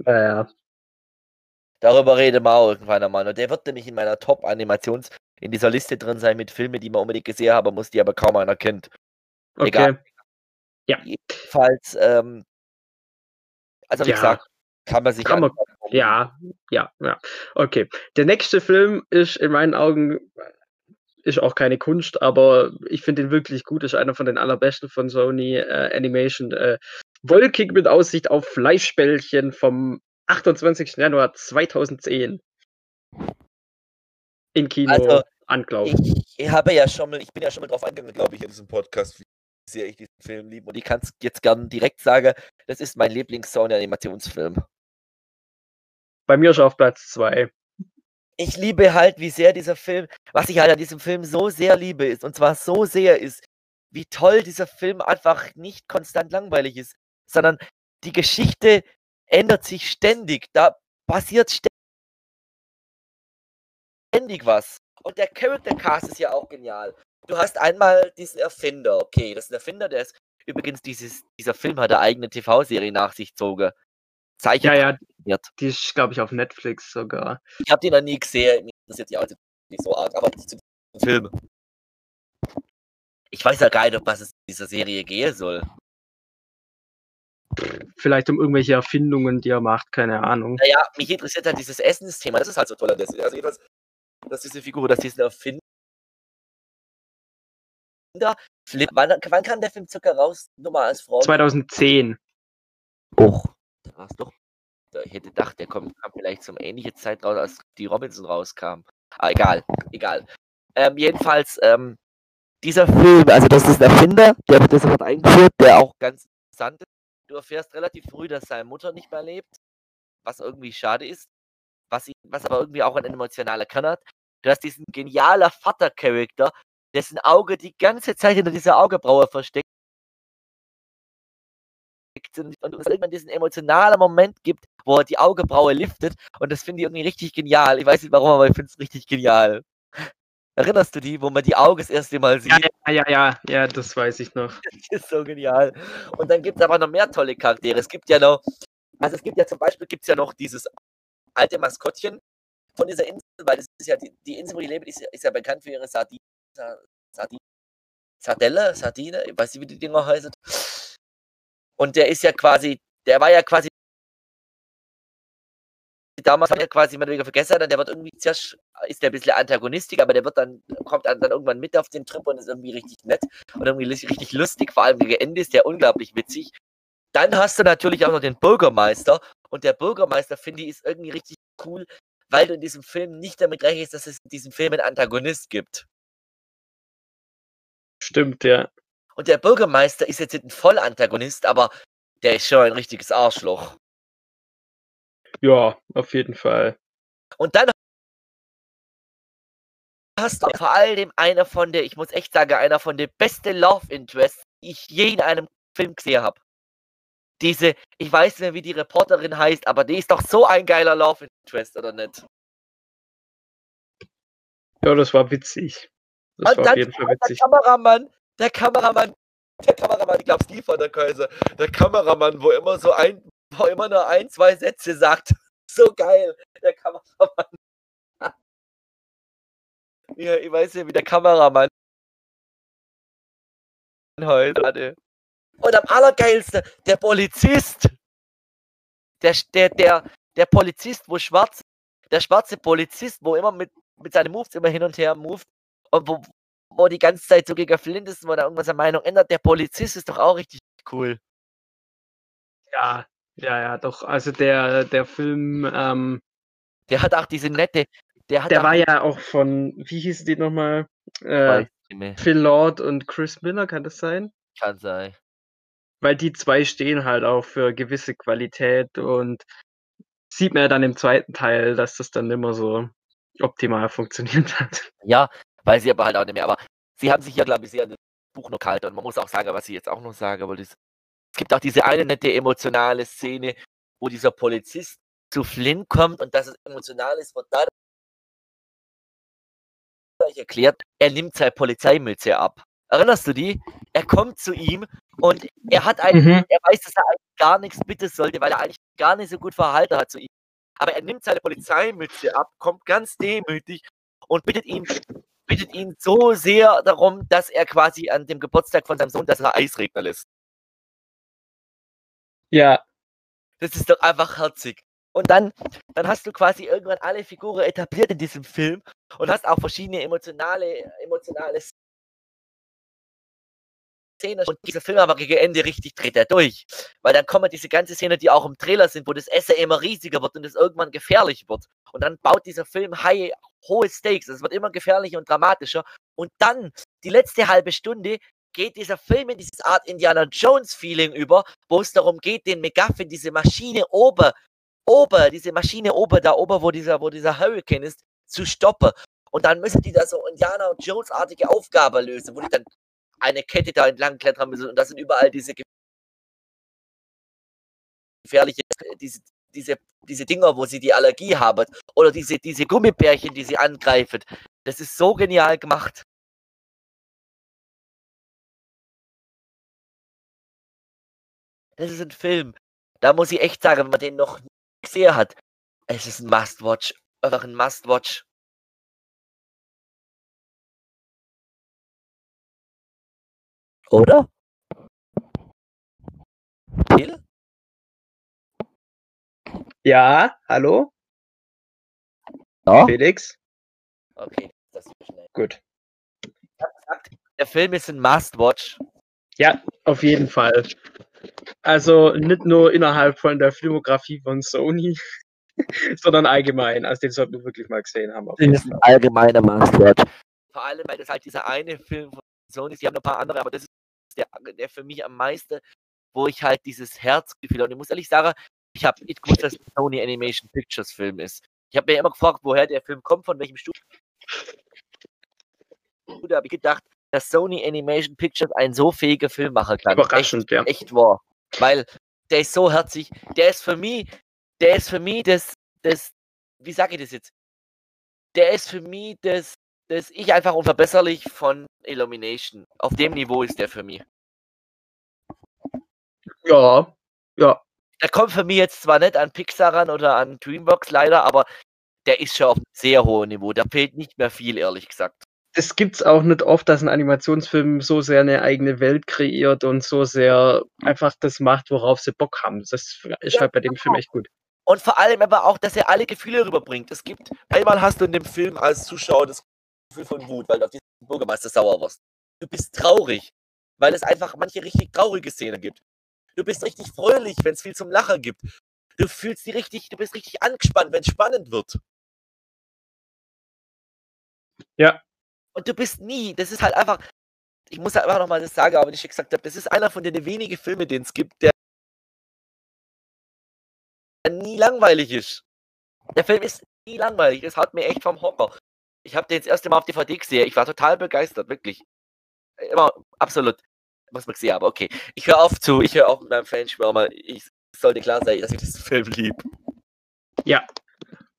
B: naja.
A: Darüber reden wir auch irgendwann einmal. Und der wird nämlich in meiner Top-Animations in dieser Liste drin sein mit Filmen, die man unbedingt gesehen haben muss, die aber kaum einer kennt.
B: Okay.
A: Egal.
B: Ja.
A: Jedenfalls, ähm, also wie
B: Ja.
A: gesagt, kann man sich
B: Kann man-. Ja, ja, ja. Okay. Der nächste Film ist in meinen Augen ist auch keine Kunst, aber ich finde ihn wirklich gut. Ist einer von den allerbesten von Sony äh, Animation. Äh, Wolkig mit Aussicht auf Fleischbällchen vom 28. Januar 2010. In Kino
A: Also,
B: anglauben.
A: Ich, ich habe ja schon mal, ich bin ja schon mal drauf eingegangen, glaube ich, in diesem Podcast, wie sehr ich diesen Film liebe. Und ich kann es jetzt gern direkt sagen, das ist mein Lieblings-Sony-Animationsfilm.
B: Bei mir ist er auf Platz 2.
A: Ich liebe halt, wie sehr dieser Film, was ich halt an diesem Film so sehr liebe, ist, und zwar so sehr ist, wie toll dieser Film einfach nicht konstant langweilig ist, sondern die Geschichte ändert sich ständig. Da passiert ständig was. Und der Character Cast ist ja auch genial. Du hast einmal diesen Erfinder, okay, das ist ein Erfinder, der ist übrigens dieses, dieser Film hat eine eigene TV-Serie nach sich gezogen. Zeichen
B: Ja, ja,
A: wird.
B: die ist, glaube ich, auf Netflix sogar.
A: Ich habe den noch nie gesehen. Mich interessiert die auch nicht so arg, aber zu diesem Film. Ich weiß ja gar nicht, ob was es in dieser Serie gehen soll.
B: Vielleicht um irgendwelche Erfindungen, die er macht, keine Ahnung.
A: Naja, mich interessiert halt dieses Essensthema. Das ist halt so toll an der Serie. Also jedenfalls, dass diese Figur, dass diesen Erfinder Flip, wann, wann kam der Film circa raus? Nur mal als Frau.
B: 2010.
A: Och, da war's doch. Ich hätte gedacht, der kommt, kam vielleicht zum ähnlichen Zeit raus, als die Robinson rauskam. Ah, egal, egal. Ähm, jedenfalls, ähm, dieser Film, also das ist ein Erfinder, der wird sofort eingeführt, der auch ganz interessant ist. Du erfährst relativ früh, dass seine Mutter nicht mehr lebt, was irgendwie schade ist, was, ihn, was aber irgendwie auch einen emotionalen Kern hat. Du hast diesen genialer Vater-Charakter, dessen Auge die ganze Zeit hinter dieser Augebraue versteckt und es irgendwann diesen emotionalen Moment gibt, wo er die Augebraue liftet und das finde ich irgendwie richtig genial. Ich weiß nicht warum, aber ich finde es richtig genial. Erinnerst du die, wo man die Augen das erste Mal sieht?
B: Ja, ja, ja, ja, das weiß ich noch.
A: Das ist so genial. Und dann gibt es aber noch mehr tolle Charaktere. Es gibt ja noch, also es gibt ja zum Beispiel gibt's ja noch dieses alte Maskottchen von dieser Insel, weil das ist ja die, die Insel, wo die leben, ist, ist ja bekannt für ihre Sardine. Sardine. Sardelle, Sardine, ich weiß nicht, wie die Dinger heißen. Und der ist ja quasi, der war ja quasi damals hat er quasi mehr oder weniger vergessen, der wird irgendwie zuerst, ist der ein bisschen antagonistik, aber der wird dann, kommt dann, dann irgendwann mit auf den Trip und ist irgendwie richtig nett und irgendwie richtig lustig, vor allem gegen Ende ist der unglaublich witzig. Dann hast du natürlich auch noch den Bürgermeister und der Bürgermeister, finde ich, ist irgendwie richtig cool, weil du in diesem Film nicht damit rechnest, dass es in diesem Film einen Antagonist gibt.
B: Stimmt, ja.
A: Und der Bürgermeister ist jetzt ein Vollantagonist, aber der ist schon ein richtiges Arschloch.
B: Ja, auf jeden Fall.
A: Und dann hast du vor allem einer von der, ich muss echt sagen, einer von den besten Love Interests, die ich je in einem Film gesehen habe. Diese, ich weiß nicht mehr, wie die Reporterin heißt, aber die ist doch so ein geiler Love Interest, oder nicht?
B: Ja, das war witzig. Das
A: Und war auf jeden Fall witzig. Der Kameramann, der Kameramann, der Kameramann, ich glaube Steve von der Kaiser, der Kameramann, wo immer so ein, wo immer nur ein, zwei Sätze sagt. So geil, der Kameramann. ja, ich weiß nicht, wie der Kameramann heute hatte. Und am allergeilsten, der Polizist. Der, der, der, der Polizist, wo schwarz, der schwarze Polizist, wo immer mit, mit seinen Moves immer hin und her moved und wo, wo die ganze Zeit so gegen Flint ist, wo er irgendwas an Meinung ändert. Der Polizist ist doch auch richtig cool.
B: Ja, ja, ja, doch. Also der, der Film, ähm,
A: der hat auch diese nette. Der, hat
B: der war ja auch von, wie hieß die nochmal? Äh, Phil Lord und Chris Miller, kann das sein?
A: Kann sein.
B: Weil die zwei stehen halt auch für gewisse Qualität und sieht man ja dann im zweiten Teil, dass das dann immer so optimal funktioniert hat.
A: Ja, weil sie aber halt auch nicht mehr. Aber sie haben sich ja, glaube ich, sehr an das Buch noch gehalten und man muss auch sagen, was ich jetzt auch noch sage, aber das es gibt auch diese eine nette emotionale Szene, wo dieser Polizist zu Flynn kommt und dass es emotional ist, wird dadurch erklärt, er nimmt seine Polizeimütze ab. Erinnerst du die? Er kommt zu ihm und er hat eigentlich, mhm. er weiß, dass er eigentlich gar nichts bitten sollte, weil er eigentlich gar nicht so gut verhalten hat zu ihm. Aber er nimmt seine Polizeimütze ab, kommt ganz demütig und bittet ihn, bittet ihn so sehr darum, dass er quasi an dem Geburtstag von seinem Sohn, dass er Eis regnen lässt.
B: Ja.
A: Das ist doch einfach herzig. Und dann, dann hast du quasi irgendwann alle Figuren etabliert in diesem Film und hast auch verschiedene emotionale, emotionale Szenen. Und dieser Film aber Ende richtig dreht er durch. Weil dann kommen diese ganze Szene, die auch im Trailer sind, wo das Essen immer riesiger wird und es irgendwann gefährlich wird. Und dann baut dieser Film high, hohe Stakes. Es wird immer gefährlicher und dramatischer. Und dann, die letzte halbe Stunde, geht dieser Film in dieses Art Indiana Jones Feeling über, wo es darum geht, den McGuffin, diese Maschine oben, oben, diese Maschine oben, da oben, wo dieser, wo dieser Hurricane ist, zu stoppen. Und dann müssen die da so Indiana Jones artige Aufgabe lösen, wo die dann eine Kette da entlang klettern müssen und das sind überall diese gefährliche, diese, diese, diese Dinger, wo sie die Allergie haben oder diese, diese Gummibärchen, die sie angreifen. Das ist so genial gemacht. Das ist ein Film. Da muss ich echt sagen, wenn man den noch nie gesehen hat, es ist ein Must-Watch. Einfach ein Must-Watch. Oder? Phil?
B: Ja, hallo?
A: Ja?
B: Felix?
A: Okay, das ist schnell.
B: Gut.
A: Ich habe gesagt, der Film ist ein Must-Watch.
B: Ja, auf jeden Fall. Also nicht nur innerhalb von der Filmografie von Sony, sondern allgemein. Also den sollten wir wirklich mal gesehen haben.
A: Das ist ein allgemeiner Must-Watch. Vor allem, weil das halt dieser eine Film von Sony ist. Die haben noch ein paar andere, aber das ist der, der für mich am meisten, wo ich halt dieses Herzgefühl habe. Und ich muss ehrlich sagen, ich habe nicht gewusst, dass es ein Sony Animation Pictures Film ist. Ich habe mir immer gefragt, woher der Film kommt, von welchem Studio. Da habe ich gedacht, dass Sony Animation Pictures einen so fähigen Film machen kann.
B: Überraschend,
A: echt,
B: ja.
A: Echt wahr. Weil der ist so herzig. Der ist für mich, der ist für mich das, das, wie sage ich das jetzt? Der ist für mich das, das ich einfach unverbesserlich von Illumination. Auf dem Niveau ist der für mich.
B: Ja, ja.
A: Der kommt für mich jetzt zwar nicht an Pixar ran oder an Dreamworks leider, aber der ist schon auf einem sehr hohen Niveau. Da fehlt nicht mehr viel, ehrlich gesagt.
B: Es gibt's auch nicht oft, dass ein Animationsfilm so sehr eine eigene Welt kreiert und so sehr einfach das macht, worauf sie Bock haben. Das ist
A: Ja,
B: halt bei dem Film
A: genau.
B: echt gut.
A: Und vor allem aber auch, dass er alle Gefühle rüberbringt. Es gibt, einmal hast du in dem Film als Zuschauer das Gefühl von Wut, weil du auf diesen Bürgermeister sauer warst. Du bist traurig, weil es einfach manche richtig traurige Szenen gibt. Du bist richtig fröhlich, wenn es viel zum Lachen gibt. Du fühlst dich richtig, du bist richtig angespannt, wenn es spannend wird.
B: Ja.
A: Und du bist nie, das ist halt einfach, ich muss halt einfach nochmal das sagen, aber wie ich schon gesagt habe, das ist einer von den wenigen Filmen, den es gibt, der nie langweilig ist. Der Film ist nie langweilig, das haut mir echt vom Hocker. Ich habe den das erste Mal auf DVD gesehen, ich war total begeistert, wirklich. Immer, absolut. Muss man gesehen, aber okay. Ich höre auf zu, ich höre auf mit meinem Fanschwärmer. Ich sollte klar sein, dass ich diesen Film lieb.
B: Ja.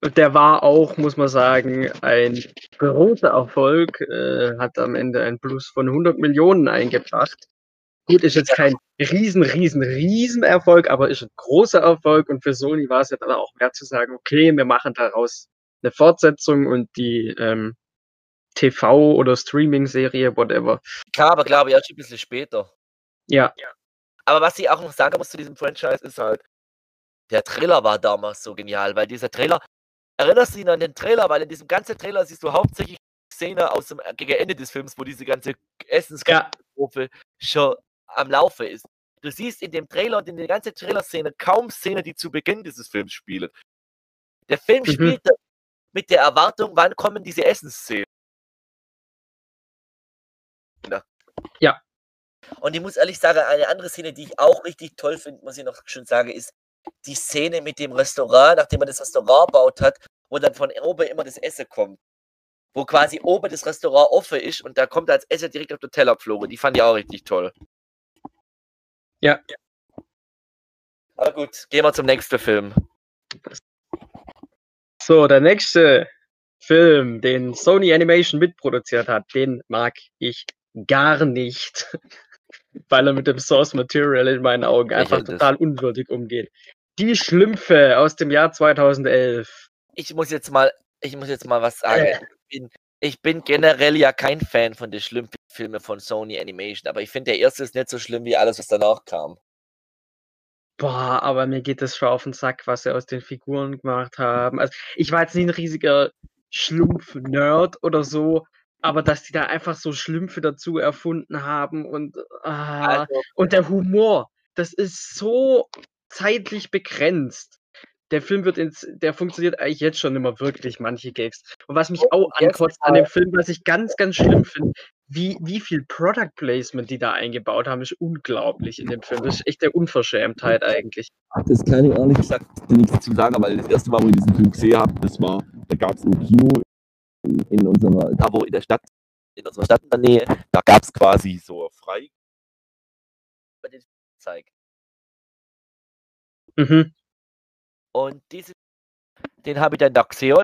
B: Und der war auch, muss man sagen, ein großer Erfolg. Äh, hat am Ende ein Plus von 100 Millionen eingebracht. Gut, ist jetzt kein riesen, riesen, riesen Erfolg, aber ist ein großer Erfolg. Und für Sony war es ja dann auch mehr zu sagen, okay, wir machen daraus eine Fortsetzung und die ähm, TV- oder Streaming-Serie, whatever.
A: Klar, aber glaube ich erst ein bisschen später.
B: Ja,
A: Aber was ich auch noch sagen muss zu diesem Franchise ist halt, der Trailer war damals so genial, weil dieser Trailer, erinnerst du dich an den Trailer, weil in diesem ganzen Trailer siehst du hauptsächlich Szene aus dem gegen Ende des Films, wo diese ganze
B: ja,
A: Essenskatastrophe schon am Laufe ist. Du siehst in dem Trailer und in der ganzen Trailer-Szene kaum Szenen, die zu Beginn dieses Films spielen. Der Film
B: Mhm.
A: spielt mit der Erwartung, wann kommen diese Essensszenen.
B: Ja.
A: Und ich muss ehrlich sagen, eine andere Szene, die ich auch richtig toll finde, muss ich noch schon sagen, ist die Szene mit dem Restaurant, nachdem man das Restaurant baut hat, wo dann von oben immer das Essen kommt. Wo quasi oben das Restaurant offen ist und da kommt als Essen direkt auf den Teller geflogen. Die fand ich auch richtig toll.
B: Ja.
A: Aber gut, gehen wir zum nächsten Film.
B: So, der nächste Film, den Sony Animation mitproduziert hat, den mag ich gar nicht, weil er mit dem Source Material in meinen Augen einfach total unwürdig umgeht. Die Schlümpfe aus dem Jahr 2011.
A: Ich muss jetzt mal, ich muss jetzt mal was sagen.
B: Äh.
A: Ich bin, ich bin generell ja kein Fan von den schlimmen Filmen von Sony Animation, aber ich finde, der erste ist nicht so schlimm wie alles, was danach kam.
B: Boah, aber mir geht das schon auf den Sack, was sie aus den Figuren gemacht haben. Also, ich war jetzt nie ein riesiger Schlumpf-Nerd oder so, aber dass die da einfach so Schlümpfe dazu erfunden haben und, ah,
A: Also,
B: und der Humor, das ist so zeitlich begrenzt. Der Film wird ins, der funktioniert eigentlich jetzt schon immer wirklich, manche Gags. Und was mich auch
A: jetzt
B: ankotzt an dem Film, was ich ganz, ganz schlimm finde, wie, wie viel Product Placement die da eingebaut haben, ist unglaublich in dem Film. Das ist echt der Unverschämtheit eigentlich.
C: Das kann ich ehrlich gesagt nichts zu sagen, weil das erste Mal, wo ich diesen Film gesehen habe, das war, da gab es ein Kino in, in unserer, da wo in der Stadt, in unserer Stadt in der Nähe, da gab es quasi so frei.
A: den zeigt.
B: Mhm.
A: Und diesen, den habe ich dann da gesehen.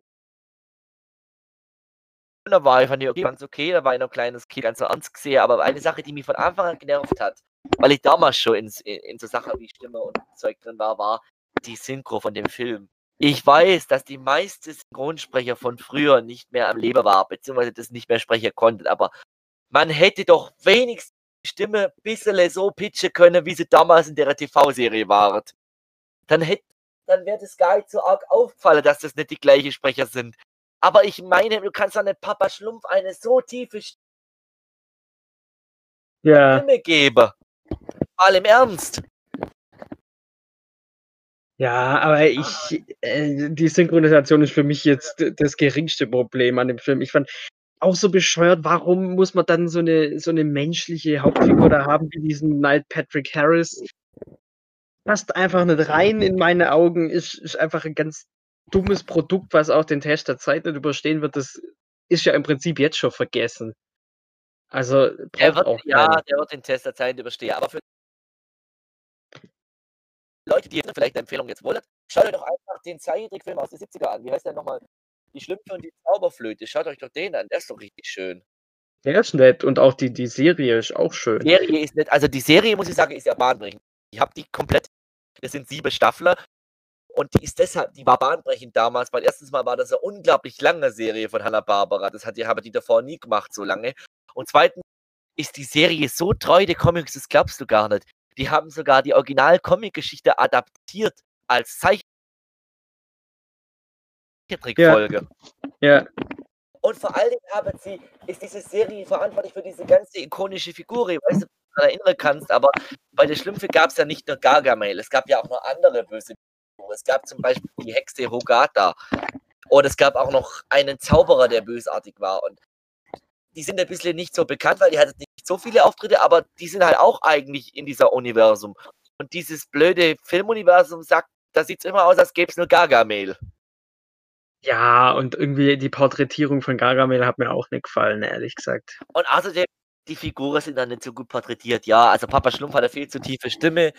A: Und da war ich fand ich okay, ganz okay, da war ich noch ein kleines Kind, ganz so ernst gesehen, aber eine Sache, die mich von Anfang an genervt hat, weil ich damals schon in, in, in so Sachen wie Stimme und Zeug drin war, war die Synchro von dem Film. Ich weiß, dass die meisten Synchronsprecher von früher nicht mehr am Leben waren, beziehungsweise das nicht mehr sprechen konnten, aber man hätte doch wenigstens die Stimme ein bisschen so pitchen können, wie sie damals in der TV-Serie waren. Dann hätte dann wäre das gar nicht so arg auffallen, dass das nicht die gleichen Sprecher sind. Aber ich meine, du kannst doch nicht Papa Schlumpf eine so tiefe
B: Ja,
A: Filme geben. Mal im Ernst.
B: ja, aber ich, äh, die Synchronisation ist für mich jetzt das geringste Problem an dem Film. Ich fand auch so bescheuert, warum muss man dann so eine, so eine menschliche Hauptfigur da haben, wie diesen Neil Patrick Harris? Passt einfach nicht rein in meine Augen, ist, ist einfach ein ganz dummes Produkt, was auch den Test der Zeit nicht überstehen wird. Das ist ja im Prinzip jetzt schon vergessen. Also
A: Der wird,
B: auch
A: ja, der wird den Test der Zeit überstehen. Aber für Leute, die jetzt vielleicht eine Empfehlung jetzt wollen, schaut euch doch einfach den Zeichentrickfilm aus den 70er an. Wie heißt der nochmal? Die Schlümpfe und die Zauberflöte. Schaut euch doch den an. Der ist doch richtig schön.
B: Der ist nett und auch die, die Serie ist auch schön.
A: Die Serie ist nicht, also die Serie, muss ich sagen, ist ja bahnbrechend. Ich habe die komplett, das sind sieben Staffeln und die ist deshalb, die war bahnbrechend damals, weil erstens mal war das eine unglaublich lange Serie von Hanna-Barbera. Das hat die, haben die davor nie gemacht, so lange. Und zweitens ist die Serie so treu der Comics, das glaubst du gar nicht. Die haben sogar die Original-Comic-Geschichte adaptiert als Zeichentrickfolge.
B: Ja,
A: Und vor allen Dingen haben sie, ist diese Serie verantwortlich für diese ganze ikonische Figur. Ich weiß nicht, ob du dich daran erinnern kannst, aber bei der Schlümpfe gab es ja nicht nur Gargamel, es gab ja auch noch andere böse Figuren. Es gab zum Beispiel die Hexe Hogata. Und es gab auch noch einen Zauberer, der bösartig war. Und die sind ein bisschen nicht so bekannt, weil die hatten nicht so viele Auftritte, aber die sind halt auch eigentlich in dieser Universum. Und dieses blöde Filmuniversum sagt, da sieht es immer aus, als gäbe es nur Gargamel.
B: ja, und irgendwie die Porträtierung von Gargamel hat mir auch nicht gefallen, ehrlich gesagt.
A: Und außerdem, die Figuren sind dann nicht so gut porträtiert. Ja, also Papa Schlumpf hat eine viel zu tiefe Stimme.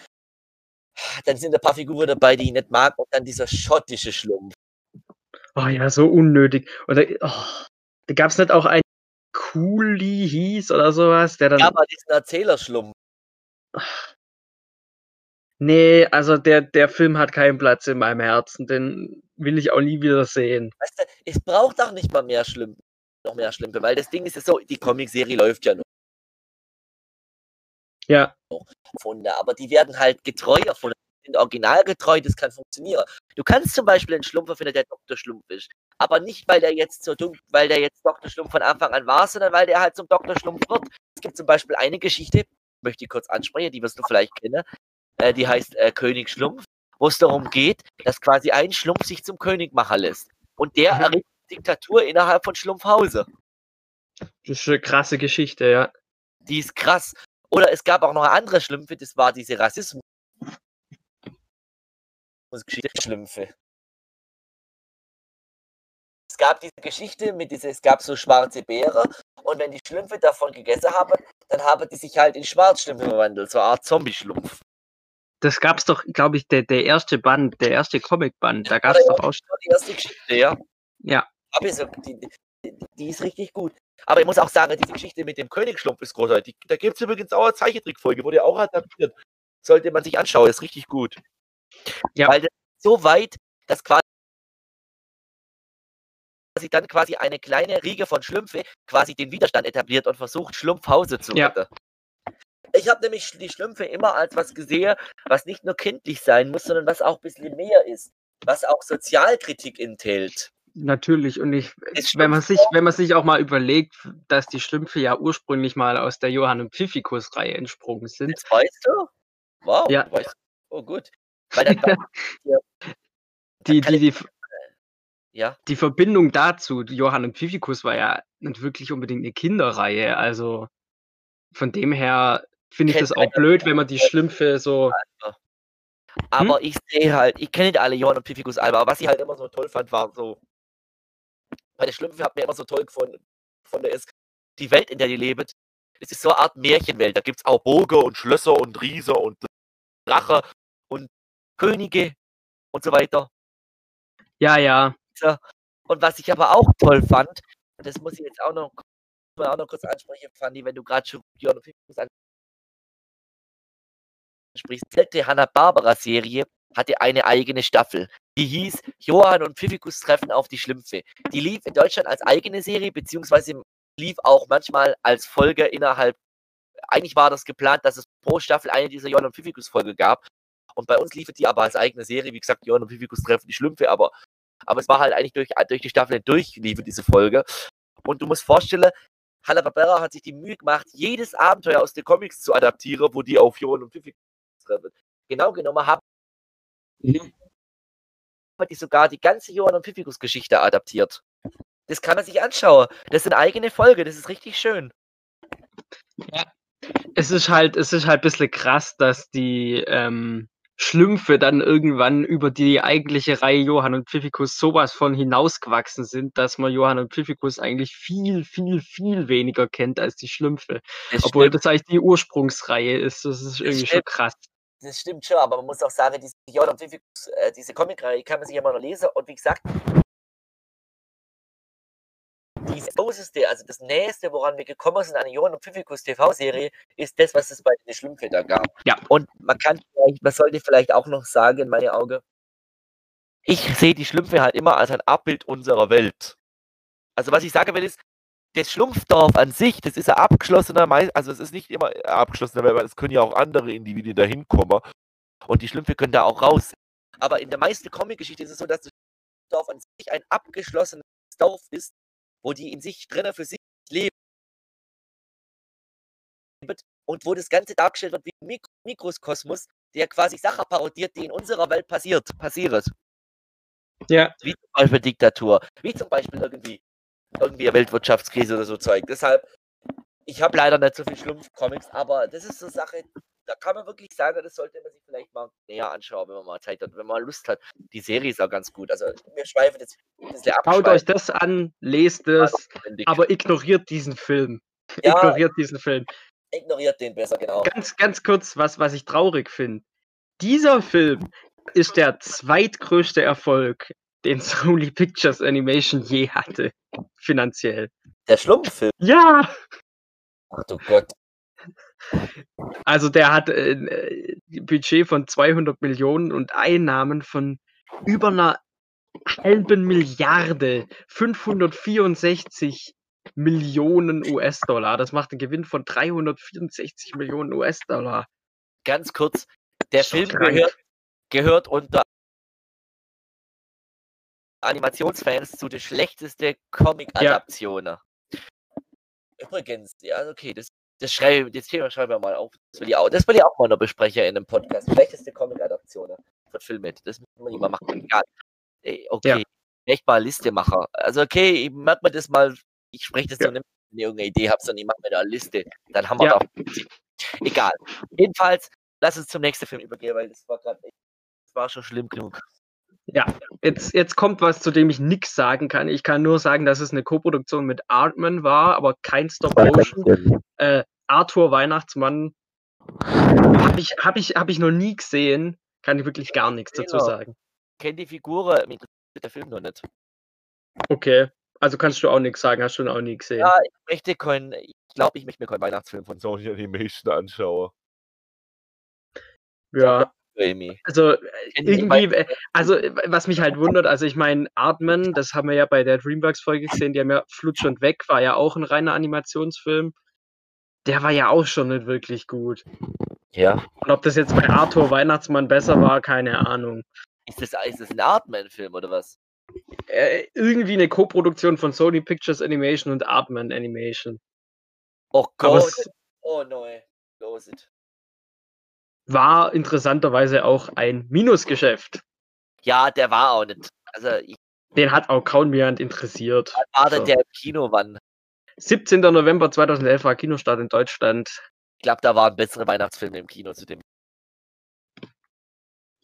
A: Dann sind ein paar Figuren dabei, die ich nicht mag. Und dann dieser schottische Schlumpf.
B: Oh ja, so unnötig. Oder oh, da gab es nicht auch einen Cooley hieß oder sowas, der dann.
A: Ja, aber diesen Erzählerschlumpf.
B: Nee, also der, der Film hat keinen Platz in meinem Herzen. Den will ich auch nie wieder sehen.
A: Weißt du, es braucht auch nicht mal mehr Schlümpfe. Noch mehr Schlümpfe, weil das Ding ist ja so, die Comicserie läuft ja noch
B: Ja,
A: erfunden, aber die werden halt getreu erfunden. Die sind originalgetreu, das kann funktionieren. Du kannst zum Beispiel einen Schlumpf erfinden, der Dr. Schlumpf ist. Aber nicht, weil der jetzt so dumm, weil der jetzt Dr. Schlumpf von Anfang an war, sondern weil der halt zum Dr. Schlumpf wird. Es gibt zum Beispiel eine Geschichte, möchte ich kurz ansprechen, die wirst du vielleicht kennen. Äh, die heißt äh, König Schlumpf, wo es darum geht, dass quasi ein Schlumpf sich zum König machen lässt. Und der
B: Mhm.
A: errichtet Diktatur innerhalb von Schlumpfhause.
B: das ist eine krasse Geschichte, ja.
A: Die ist krass. Oder es gab auch noch eine andere Schlümpfe, das war diese Rassismus. Schlümpfe. Es gab diese Geschichte mit diese, es gab so schwarze Beere und wenn die Schlümpfe davon gegessen haben, dann haben die sich halt in Schwarzschlümpfe verwandelt, so eine Art Zombie-Schlumpf.
B: Das gab's doch, glaube ich, der, der erste Band, der erste Comicband. Da gab's doch auch.
A: War die erste Geschichte, ja.
B: Ja,
A: Aber so, die, die, ist richtig gut. Aber ich muss auch sagen, diese Geschichte mit dem Königsschlumpf ist großartig. Da gibt es übrigens auch eine Zeichentrickfolge, wurde auch adaptiert. Sollte man sich anschauen, ist richtig gut.
B: Ja.
A: Weil das so weit, dass quasi dann quasi eine kleine Riege von Schlümpfe quasi den Widerstand etabliert und versucht, Schlumpfhause zu
B: Ja.
A: retten. Ich habe nämlich die Schlümpfe immer als was gesehen, was nicht nur kindlich sein muss, sondern was auch ein bisschen mehr ist. Was auch Sozialkritik enthält.
B: Natürlich. Und ich, wenn man sich, wenn man sich auch mal überlegt, dass die Schlümpfe ja ursprünglich mal aus der Johann und Pfiffikus-Reihe entsprungen sind.
A: Das weißt du? Wow,
B: Ja.
A: weißt du? Oh gut. Weil dann, ich,
B: Die, die, die,
A: ja,
B: die Verbindung dazu, Johann und Pfiffikus war ja nicht wirklich unbedingt eine Kinderreihe. Also von dem her finde ich das auch blöd, wenn man die Schlümpfe so.
A: aber ich sehe halt, ich kenne nicht alle Johann und Pfiffikus Alba, aber was ich halt immer so toll fand, war so, bei der Schlümpfe hat mir immer so toll gefunden, gefunden ist, die Welt, in der die leben, das ist so eine Art Märchenwelt. Da gibt es auch Burge und Schlösser und Riese und Drache und Könige und so weiter.
B: Ja, ja.
A: Und was ich aber auch toll fand, und das muss ich jetzt auch noch, auch noch kurz ansprechen, Fanny, wenn du gerade schon Johann und ansprichst. Die alte Hanna-Barbera-Serie hatte eine eigene Staffel. Die hieß Johann und Pfiffikus treffen auf die Schlümpfe. Die lief in Deutschland als eigene Serie, beziehungsweise lief auch manchmal als Folge innerhalb. Eigentlich war das geplant, dass es pro Staffel eine dieser Johann und Pfiffikus-Folge gab. Und bei uns lief die aber als eigene Serie. Wie gesagt, Johann und Pfiffikus treffen die Schlümpfe, aber, aber es war halt eigentlich durch, durch die Staffel durch lief diese Folge. Und du musst vorstellen, Hanna-Barbera hat sich die Mühe gemacht, jedes Abenteuer aus den Comics zu adaptieren, wo die auf Johann und Pfiffi treffen. Genau genommen haben
C: Mhm.
A: Die sogar die ganze Johann und Pfiffikus Geschichte adaptiert. Das kann man sich anschauen. Das ist eine eigene Folge, das ist richtig schön.
B: Es ist halt, es ist halt ein bisschen krass, dass die ähm, Schlümpfe dann irgendwann über die eigentliche Reihe Johann und Pfiffikus sowas von hinausgewachsen sind, dass man Johann und Pfiffikus eigentlich viel, viel, viel weniger kennt als die Schlümpfe.
A: Das
B: Obwohl
A: stimmt,
B: das eigentlich die Ursprungsreihe ist. Das ist irgendwie schon
A: stimmt.
B: krass.
A: Das stimmt schon, aber man muss auch sagen, diese und Pfiffikus, äh, diese Comicreihe kann man sich immer noch lesen und wie gesagt, das Closeste, also das Nächste, woran wir gekommen sind an eine Johann und Pfiffikus TV-Serie, ist das, was es bei den Schlümpfe da gab.
B: Ja.
A: Und man kann vielleicht, man sollte vielleicht auch noch sagen, in meine Augen, ich sehe die Schlümpfe halt immer als ein Abbild unserer Welt. Also was ich sagen will ist, das Schlumpfdorf an sich, das ist ein abgeschlossener, also es ist nicht immer abgeschlossener, weil es können ja auch andere Individuen da hinkommen und die Schlümpfe können da auch raus. Aber in der meisten Comic-Geschichte ist es so, dass das Dorf an sich ein abgeschlossenes Dorf ist, wo die in sich drinnen für sich leben und wo das Ganze dargestellt wird wie ein Mik Mikrokosmos, der quasi Sachen parodiert, die in unserer Welt passiert, passiert.
B: Ja,
A: Wie zum Beispiel Diktatur, wie zum Beispiel irgendwie, irgendwie eine Weltwirtschaftskrise oder so Zeug. Deshalb, ich habe leider nicht so viel Schlumpf-Comics, aber das ist so Sache, da kann man wirklich sagen, das sollte man sich vielleicht mal näher anschauen, wenn man mal Zeit hat, wenn man Lust hat. Die Serie ist auch ganz gut. Also wir schweifen jetzt ein bisschen ab.
B: schaut euch das an, lest es, aber ignoriert diesen Film.
A: Ja.
B: Ignoriert diesen Film.
A: Ignoriert den besser, genau.
B: Ganz, ganz kurz, was, was ich traurig finde. Dieser Film ist der zweitgrößte Erfolg, den Sony Pictures Animation je hatte. Finanziell.
A: Der Schlumpffilm.
B: Ja!
A: Ach du Gott.
B: Also der hat äh, äh, ein Budget von 200 Millionen und Einnahmen von über einer halben Milliarde. 564 Millionen US-Dollar. Das macht einen Gewinn von 364 Millionen US-Dollar.
A: Ganz kurz. Der Film
B: krank.
A: gehört, gehört unter Animationsfans zu den schlechtesten Comic-Adaptionen. Übrigens, ja, okay, das, das, schreibe, das Thema schreiben wir mal auf. Das will ich auch, das will ich auch mal noch besprechen in einem Podcast. Schlechteste Comic-Adaptionen von Filmen. Das müssen wir nicht mal machen. Egal. Okay, echt mal Liste machen. Also, okay, ich merke mir das mal. Ich spreche das
B: Ja.
A: so nicht, wenn ihr irgendeine Idee habt, sondern ich mache mir da eine Liste. Dann haben wir
B: Ja.
A: da auch. Egal. Jedenfalls, lass uns zum nächsten Film übergehen, weil das war gerade das war schon schlimm genug.
B: Jetzt, jetzt kommt was, zu dem ich nichts sagen kann. Ich kann nur sagen, dass es eine Koproduktion mit Artman war, aber kein Stop-Motion. Äh, Arthur Weihnachtsmann habe ich, hab ich, hab ich noch nie gesehen. Kann ich wirklich gar nichts dazu
A: Genau.
B: sagen.
A: Kennt die Figur, mir interessiert der Film noch nicht.
B: Okay, also kannst du auch nichts sagen, hast du ihn auch nie gesehen.
A: Ja, ich möchte keinen, ich glaube, ich möchte mir keinen Weihnachtsfilm von
C: Sony Animation anschaue.
B: Ja, Also äh, irgendwie, äh, also äh, was mich halt wundert, also ich meine, Artman, das haben wir ja bei der Dreamworks-Folge gesehen, die haben ja Flutsch und Weg, war ja auch ein reiner Animationsfilm. Der war ja auch schon nicht wirklich gut.
A: Ja.
B: Und ob das jetzt bei Arthur Weihnachtsmann besser war, keine Ahnung.
A: Ist das, ist das ein Artman-Film oder was?
B: Äh, irgendwie eine Koproduktion von Sony Pictures Animation und Artman Animation.
A: Oh Gott. Oh nein. Los it.
B: War interessanterweise auch ein Minusgeschäft.
A: Ja, der war auch nicht. Also, ich
B: Den hat auch kaum jemand interessiert.
A: war der,
B: So.
A: der im Kino wann.
B: 17. November 2011 war Kinostart in Deutschland.
A: Ich glaube, da waren bessere Weihnachtsfilme im Kino zu dem.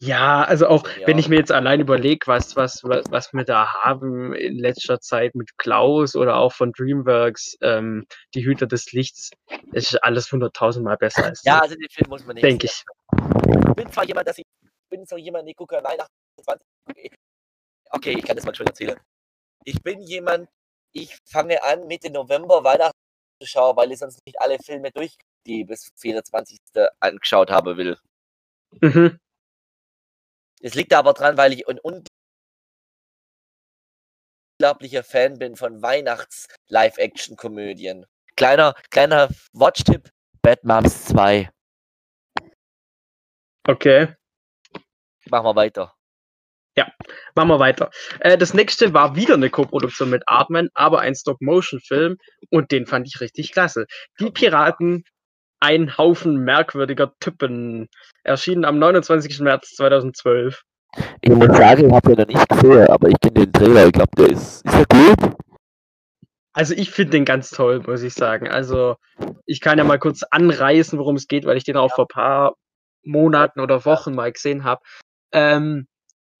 B: Ja, also auch
A: Ja.
B: wenn ich mir jetzt allein überlege, was, was, was, was wir da haben in letzter Zeit mit Klaus oder auch von DreamWorks, ähm, die Hüter des Lichts, ist alles hunderttausendmal besser als
A: Ja, also den Film muss man nicht.
B: denke ich.
A: Ich bin zwar jemand, dass ich bin zwar jemand, ich gucke Weihnachten 20. Okay, ich kann das mal schon erzählen. Ich bin jemand, ich fange an, Mitte November Weihnachten zu schauen, weil ich sonst nicht alle Filme durch die bis 24. angeschaut habe will.
B: Mhm.
A: Es liegt aber dran, weil ich ein unglaublicher Fan bin von Weihnachts-Live-Action-Komödien. Kleiner, kleiner Watch-Tipp: Bad Moms 2.
B: Okay.
A: Machen wir weiter.
B: Machen wir weiter. Äh, das nächste war wieder eine Koproduktion mit Artman, aber ein Stop-Motion-Film und den fand ich richtig klasse. Die Piraten, ein Haufen merkwürdiger Typen, erschienen am 29. März 2012.
C: Ich muss sagen, ich habe den noch nicht gesehen, aber ich kenne den Trailer. Ich glaube, der ist, ist der gut.
B: Also ich finde den ganz toll, muss ich sagen. Also ich kann ja mal kurz anreißen, worum es geht, weil ich den auch vor ein paar Monaten oder Wochen mal gesehen habe. Ähm,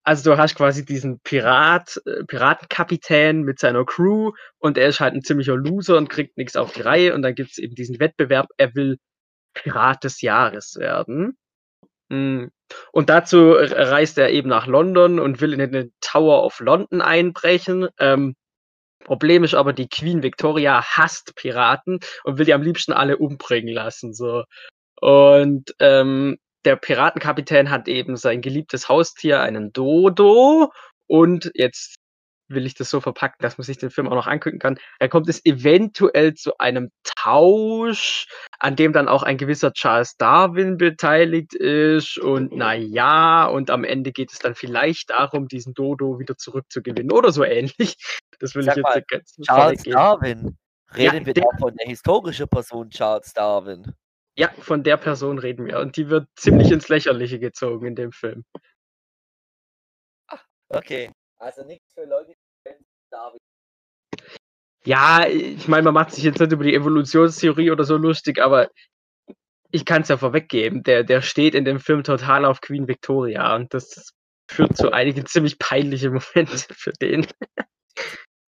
B: also du hast quasi diesen Pirat, äh, Piratenkapitän mit seiner Crew und er ist halt ein ziemlicher Loser und kriegt nichts auf die Reihe und dann gibt es eben diesen Wettbewerb, er will Pirat des Jahres werden. Mm. Und dazu reist er eben nach London und will in den Tower of London einbrechen. Ähm, Problem ist aber, die Queen Victoria hasst Piraten und will die am liebsten alle umbringen lassen. So. Und ähm, der Piratenkapitän hat eben sein geliebtes Haustier, einen Dodo. Und jetzt will ich das so verpacken, dass man sich den Film auch noch angucken kann. Da kommt es eventuell zu einem Tausch, an dem dann auch ein gewisser Charles Darwin beteiligt ist. Und naja, und am Ende geht es dann vielleicht darum, diesen Dodo wieder zurückzugewinnen oder so ähnlich. Das will
A: Sag
B: ich jetzt
A: mal,
B: ganz
A: Charles. Darwin. Reden
B: Ja,
A: wir da von der historischen Person Charles Darwin.
B: Ja, von der Person reden wir. Und die wird ziemlich ins Lächerliche gezogen in dem Film.
A: Okay. Also nichts für Leute.
B: Ja, ich meine, man macht sich jetzt nicht über die Evolutionstheorie oder so lustig, aber ich kann es ja vorweggeben. Der, der steht in dem Film total auf Queen Victoria und das führt zu einigen ziemlich peinliche Momente für den.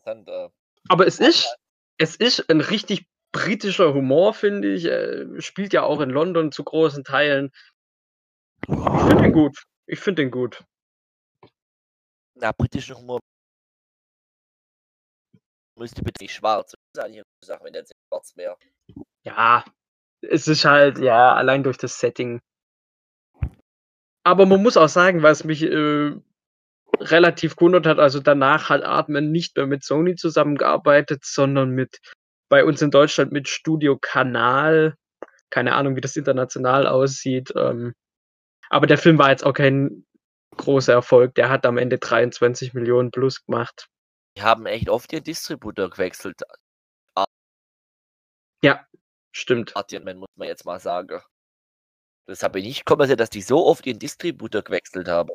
A: Äh,
B: Aber es ist, es ist ein richtig britischer Humor, finde ich. Er spielt ja auch in London zu großen Teilen. Ich finde den gut. Ich finde den gut.
A: na, britischen Humor müsste bitte nicht schwarz sein. Hier Sache, wenn der schwarz wäre.
B: Ja, es ist halt, ja, allein durch das Setting. Aber man muss auch sagen, was mich äh, relativ gewundert hat, also danach hat Artman nicht mehr mit Sony zusammengearbeitet, sondern mit bei uns in Deutschland mit Studio Kanal. Keine Ahnung, wie das international aussieht. Ähm, aber der Film war jetzt auch kein großer Erfolg. Der hat am Ende 23 Millionen plus gemacht.
A: Die haben echt oft ihren Distributor gewechselt.
B: Stimmt.
A: Artian muss man jetzt mal sagen. Das habe ich nicht kommen dass die so oft ihren Distributor gewechselt haben.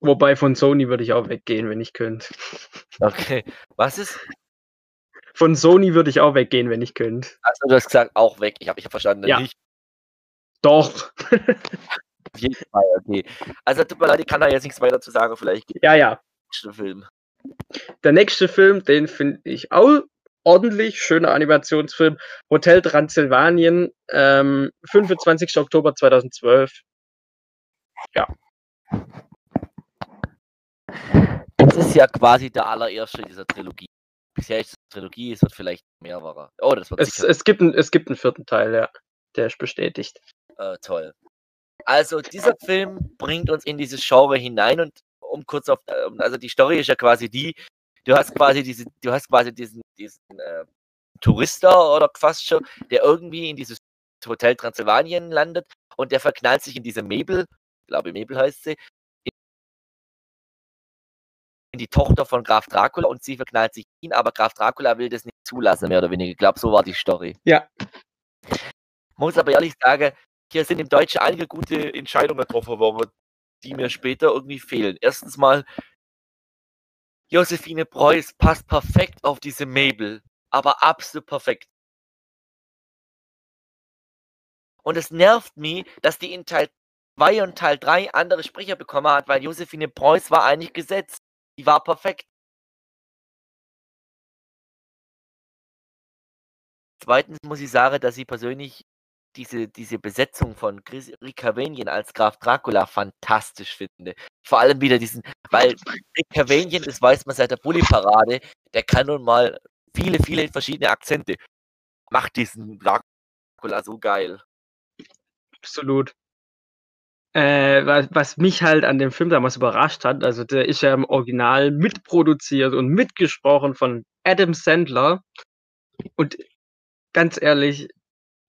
B: Wobei von Sony würde ich auch weggehen, wenn ich könnte.
A: Okay. Was ist?
B: Von Sony würde ich auch weggehen, wenn ich könnte.
A: Also du hast gesagt, auch weg. Ich habe ich hab verstanden,
B: Ja.
A: nicht.
B: Doch.
A: Auf jeden Fall, okay. Also tut mir leid, ich kann da jetzt nichts weiter zu sagen. Vielleicht geht
B: Ja, ja.
A: Film.
B: Der nächste Film, den finde ich auch ordentlich. Schöner Animationsfilm. Hotel Transsilvanien, ähm, 25. Oktober 2012.
A: Das ist ja quasi der allererste dieser Trilogie. Bisher ist es eine Trilogie, es wird vielleicht mehrere. Oh, das wird
B: Es,
A: sicher
B: es, gibt ein, es gibt einen vierten Teil, ja. Der ist bestätigt.
A: äh, toll. Also dieser Film bringt uns in dieses Genre hinein und um kurz auf, äh, also die Story ist ja quasi die, du hast quasi diese, du hast quasi diesen, diesen äh, Tourister oder fast schon, der irgendwie in dieses Hotel Transsilvanien landet und der verknallt sich in diese Mabel, ich glaube Mabel heißt sie, in die Tochter von Graf Dracula und sie verknallt sich ihn, aber Graf Dracula will das nicht zulassen, mehr oder weniger. Ich glaube, so war die Story.
B: Ja.
A: Muss aber ehrlich sagen, hier sind im Deutschen einige gute Entscheidungen getroffen worden, die mir später irgendwie fehlen. Erstens mal, Josephine Preuß passt perfekt auf diese Mabel, aber absolut perfekt. Und es nervt mich, dass die in Teil 2 und Teil 3 andere Sprecher bekommen hat, weil Josephine Preuß war eigentlich gesetzt. Die war perfekt. Zweitens muss ich sagen, dass ich persönlich diese, diese Besetzung von Chris Rickavenien als Graf Dracula fantastisch finde. Vor allem wieder diesen, weil Rickavenien, das weiß man seit der Bully-Parade, der kann nun mal viele, viele verschiedene Akzente. Macht diesen Dracula so geil.
B: Absolut. Äh, was, was mich halt an dem Film damals überrascht hat, also der ist ja im Original mitproduziert und mitgesprochen von Adam Sandler. Und ganz ehrlich,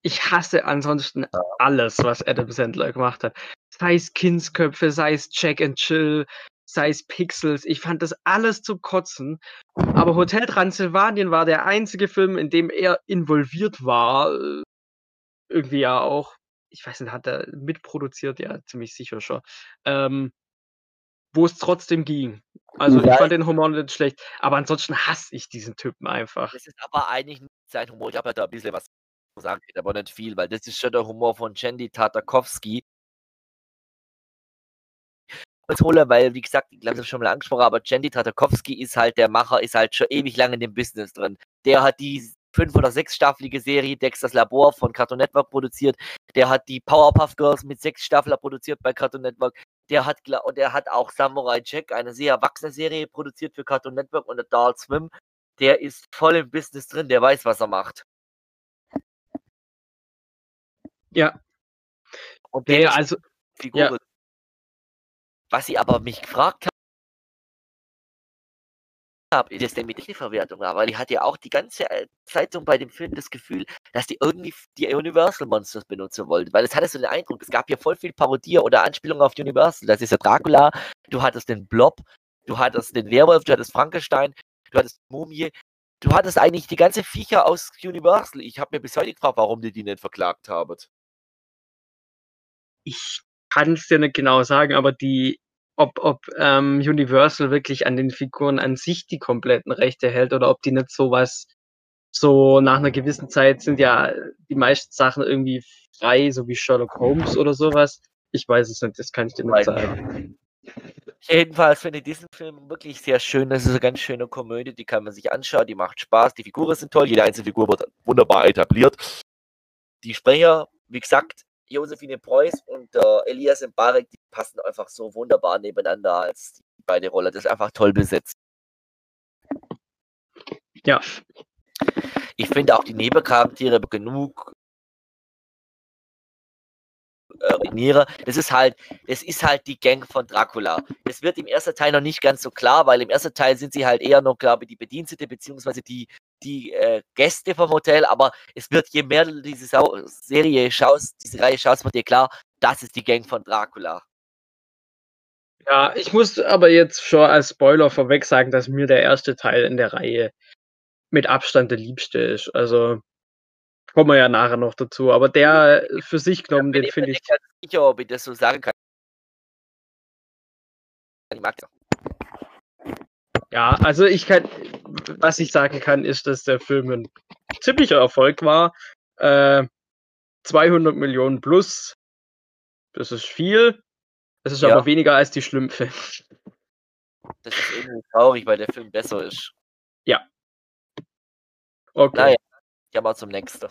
B: ich hasse ansonsten alles, was Adam Sandler gemacht hat. Sei es Kindsköpfe, sei es Jack and Chill, sei es Pixels, ich fand das alles zu kotzen. Aber Hotel Transylvanien war der einzige Film, in dem er involviert war. Irgendwie ja auch. Ich weiß nicht, hat er mitproduziert? Ja, ziemlich sicher schon. Ähm, wo es trotzdem ging. Also ich
C: Ja.
B: fand den Humor nicht schlecht, aber ansonsten hasse ich diesen Typen einfach.
A: Das ist aber eigentlich nicht sein Humor. Ich habe ja da ein bisschen was sagen, aber nicht viel, weil das ist schon der Humor von Jandy Tartakowski. Als Holer, weil, wie gesagt, ich glaube, das schon mal angesprochen, aber Jandy Tartakowski ist halt der Macher, ist halt schon ewig lang in dem Business drin. Der hat die fünf- oder sechsstaffelige Serie Dexters Labor von Cartoon Network produziert. Der hat die Powerpuff Girls mit sechs Staffeln produziert bei Cartoon Network. Der hat, und der hat auch Samurai Jack, eine sehr erwachsene Serie, produziert für Cartoon Network und Adult Swim. Der ist voll im Business drin, der weiß, was er macht.
B: Ja,
A: Und der
B: der, also,
A: Figur.
B: ja.
A: Was ich aber mich gefragt habe, ist denn mit der Verwertung war, weil ich hatte ja auch die ganze äh, Zeit so bei dem Film das Gefühl, dass die irgendwie die Universal Monsters benutzen wollten, weil es hatte so den Eindruck, es gab hier voll viel Parodie oder Anspielungen auf Universal. Das ist ja Dracula, du hattest den Blob, du hattest den Werwolf, du hattest Frankenstein, du hattest Mumie, du hattest eigentlich die ganze Viecher aus Universal. Ich habe mir bis heute gefragt, warum die die nicht verklagt haben.
B: Ich kann es dir nicht genau sagen, aber die, ob, ob ähm, Universal wirklich an den Figuren an sich die kompletten Rechte hält oder ob die nicht sowas so nach einer gewissen Zeit sind ja die meisten Sachen irgendwie frei, so wie Sherlock Holmes oder sowas. Ich weiß es nicht, das kann ich dir nicht sagen.
A: Jedenfalls finde ich diesen Film wirklich sehr schön. Das ist eine ganz schöne Komödie, die kann man sich anschauen, die macht Spaß, die Figuren sind toll, jede einzelne Figur wird wunderbar etabliert. Die Sprecher, wie gesagt, Josephine Preuß und äh, Elias Mbarek, die passen einfach so wunderbar nebeneinander als die beide Rolle. Das ist einfach toll besetzt.
B: Ja,
A: Ich finde auch die Nebencharaktere genug äh, Niere. Das ist halt, das ist halt die Gang von Dracula. Das wird im ersten Teil noch nicht ganz so klar, weil im ersten Teil sind sie halt eher noch, glaube ich, die Bedienstete beziehungsweise die die äh, Gäste vom Hotel, aber es wird je mehr du diese Sau Serie schaust, diese Reihe schaust, wird dir klar, das ist die Gang von Dracula.
B: ja, ich muss aber jetzt schon als Spoiler vorweg sagen, dass mir der erste Teil in der Reihe mit Abstand der liebste ist. Also kommen wir ja nachher noch dazu. Aber der für sich genommen,
A: Bin
B: den
A: ich
B: finde ich
A: nicht ganz sicher, ob ich das so sagen kann. Ich mag das.
B: Ja, also ich kann, was ich sagen kann, ist, dass der Film ein ziemlicher Erfolg war. Äh, 200 Millionen plus, das ist viel. Das ist
A: Ja.
B: aber weniger als die Schlümpfe.
A: Das ist irgendwie traurig, weil der Film besser ist.
B: Okay.
A: Naja. Ja, mal zum nächsten.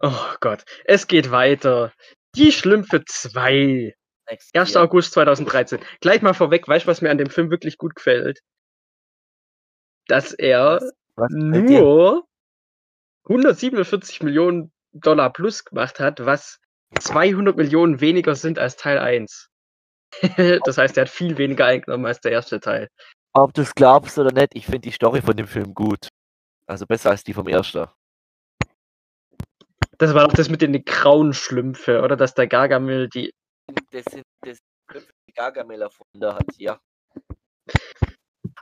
B: Oh Gott. Es geht weiter. Die Schlümpfe 2.
A: Nächstes
B: 1.
A: Jahr.
B: August 2013. Gleich mal vorweg, weißt du, was mir an dem Film wirklich gut gefällt? Dass er
A: Was dir?
B: nur 147 Millionen Dollar plus gemacht hat, was 200 Millionen weniger sind als Teil 1. das heißt, er hat viel weniger eingenommen als der erste Teil.
A: Ob du es glaubst oder nicht, ich finde die Story von dem Film gut. Also besser als die vom ersten.
B: Das war doch das mit den grauen Schlümpfe, oder? Dass der Gargamel die.
A: Das sind das Schlümpfe, die Gargamel erfunden hat, ja.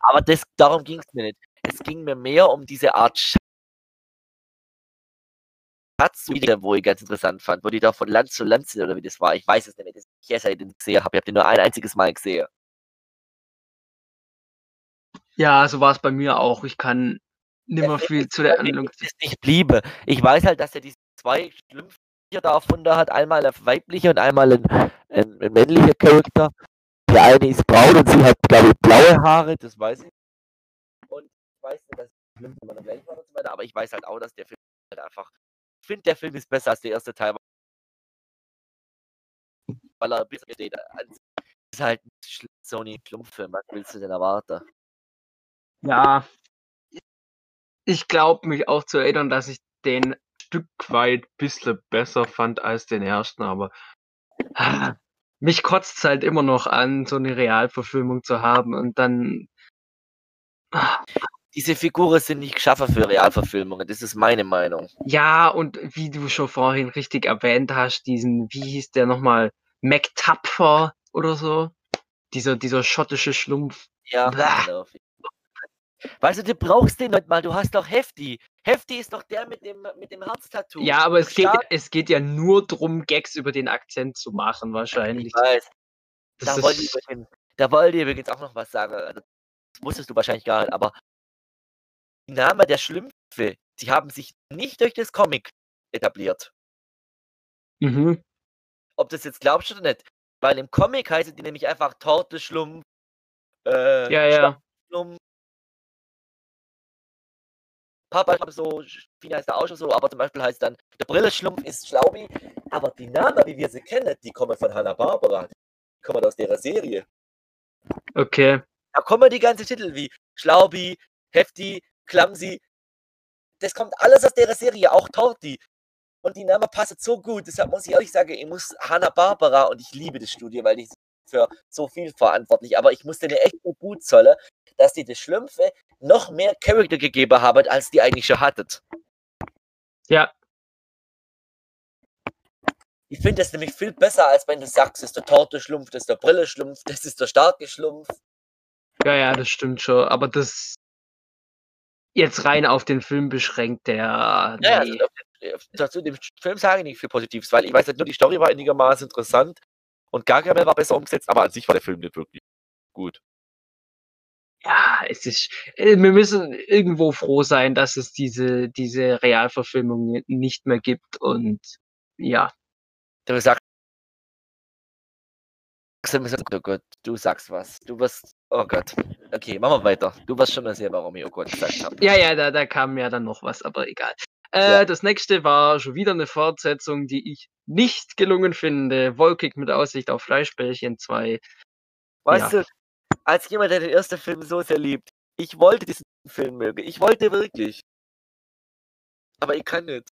A: Aber das, darum ging es mir nicht. Es ging mir mehr um diese Art Schatz, wo ich ganz interessant fand, wo die da von Land zu Land sind oder wie das war. Ich weiß es nicht mehr. Das ich erst den gesehen habe. Ich habe den nur ein einziges Mal gesehen.
B: Ja, so war es bei mir auch. Ich kann nimmer viel zu der Handlung.
A: nicht bliebe. Ich weiß halt, dass er diese zwei Schlümpfe da erfunden hat. Einmal ein weiblicher und einmal ein, ein, ein männlicher Charakter. Der eine ist braun und sie hat, glaube ich, blaue Haare. Das weiß ich. Und ich weiß nicht, dass die Schlümpfe immer noch gleich waren und so weiter. Aber ich weiß halt auch, dass der Film halt einfach. Ich finde, der Film ist besser als der erste Teil. Weil er ein bisschen steht. ist halt ein Schl- Sony Schlumpffilm. Was willst du denn erwarten?
B: Ja. Ich glaube mich auch zu erinnern, dass ich den Stück weit bisschen besser fand als den ersten, aber ah, mich kotzt halt immer noch an, so eine Realverfilmung zu haben und dann. ah,
A: Diese Figuren sind nicht geschaffen für Realverfilmungen. Das ist meine Meinung.
B: Ja, und wie du schon vorhin richtig erwähnt hast, diesen, wie hieß der nochmal, MacTapfer oder so, Dieser, dieser schottische Schlumpf.
A: Ja. Weißt du, du brauchst den nicht mal, du hast doch Hefti. Hefti ist doch der mit dem, mit dem Herztattoo.
B: Ja, aber es geht, es geht ja nur darum, Gags über den Akzent zu machen, wahrscheinlich.
A: Ich weiß.
B: Das
A: Da wollte, ich übrigens, da wollte ich übrigens auch noch was sagen. Also, Das wusstest du wahrscheinlich gar nicht, aber die Namen der Schlümpfe, die haben sich nicht durch das Comic etabliert.
B: mhm.
A: Ob das jetzt glaubst oder nicht. Weil im Comic heißen die nämlich einfach Torte, Schlumpf, äh,
B: Ja, ja.
A: Schlumpf. Papa ich glaub, so, Fina heißt er auch schon so, aber zum Beispiel heißt dann, der Brille-Schlumpf ist Schlaubi, aber die Namen, wie wir sie kennen, die kommen von Hanna-Barbara. Die kommen aus der Serie.
B: Okay.
A: Da kommen die ganzen Titel wie Schlaubi, Hefti, Clumsy. Das kommt alles aus der Serie, auch Torti. Und die Namen passen so gut. Deshalb muss ich ehrlich sagen, ich muss Hanna-Barbara und ich liebe das Studio, weil ich für so viel verantwortlich. Aber ich muss denen echt gut zollen, dass die das Schlümpfe noch mehr Charakter gegeben haben, als die eigentlich schon hattet.
B: Ja,
A: Ich finde das nämlich viel besser, als wenn du sagst, ist der Torte-Schlumpf, das ist der Brille-Schlumpf, das ist der starke Schlumpf.
B: ja, ja, das stimmt schon. Aber das jetzt rein auf den Film beschränkt, der.
A: Ja,
B: Nee.
A: also, dazu dem Film sage ich nicht viel Positives, weil ich weiß nicht nur, die Story war einigermaßen interessant und Gargamel war besser umgesetzt, aber an sich war der Film nicht wirklich gut.
B: Ja, es ist. äh, Wir müssen irgendwo froh sein, dass es diese, diese Realverfilmung nicht mehr gibt. Und ja.
A: Du sagst, oh Gott, du sagst was. Du wirst, oh Gott. Okay, machen wir weiter. Du wirst schon mal sehen, warum ich oh Gott gesagt habe.
B: Ja, ja, da, da kam ja dann noch was, aber egal. Äh,
A: Ja.
B: Das nächste war schon wieder eine Fortsetzung, die ich nicht gelungen finde. Wolkig mit Aussicht auf Fleischbällchen 2.
A: Weißt
B: Ja.
A: du, als jemand, der den ersten Film so sehr liebt, ich wollte diesen Film mögen. Ich wollte wirklich. Aber ich kann nicht.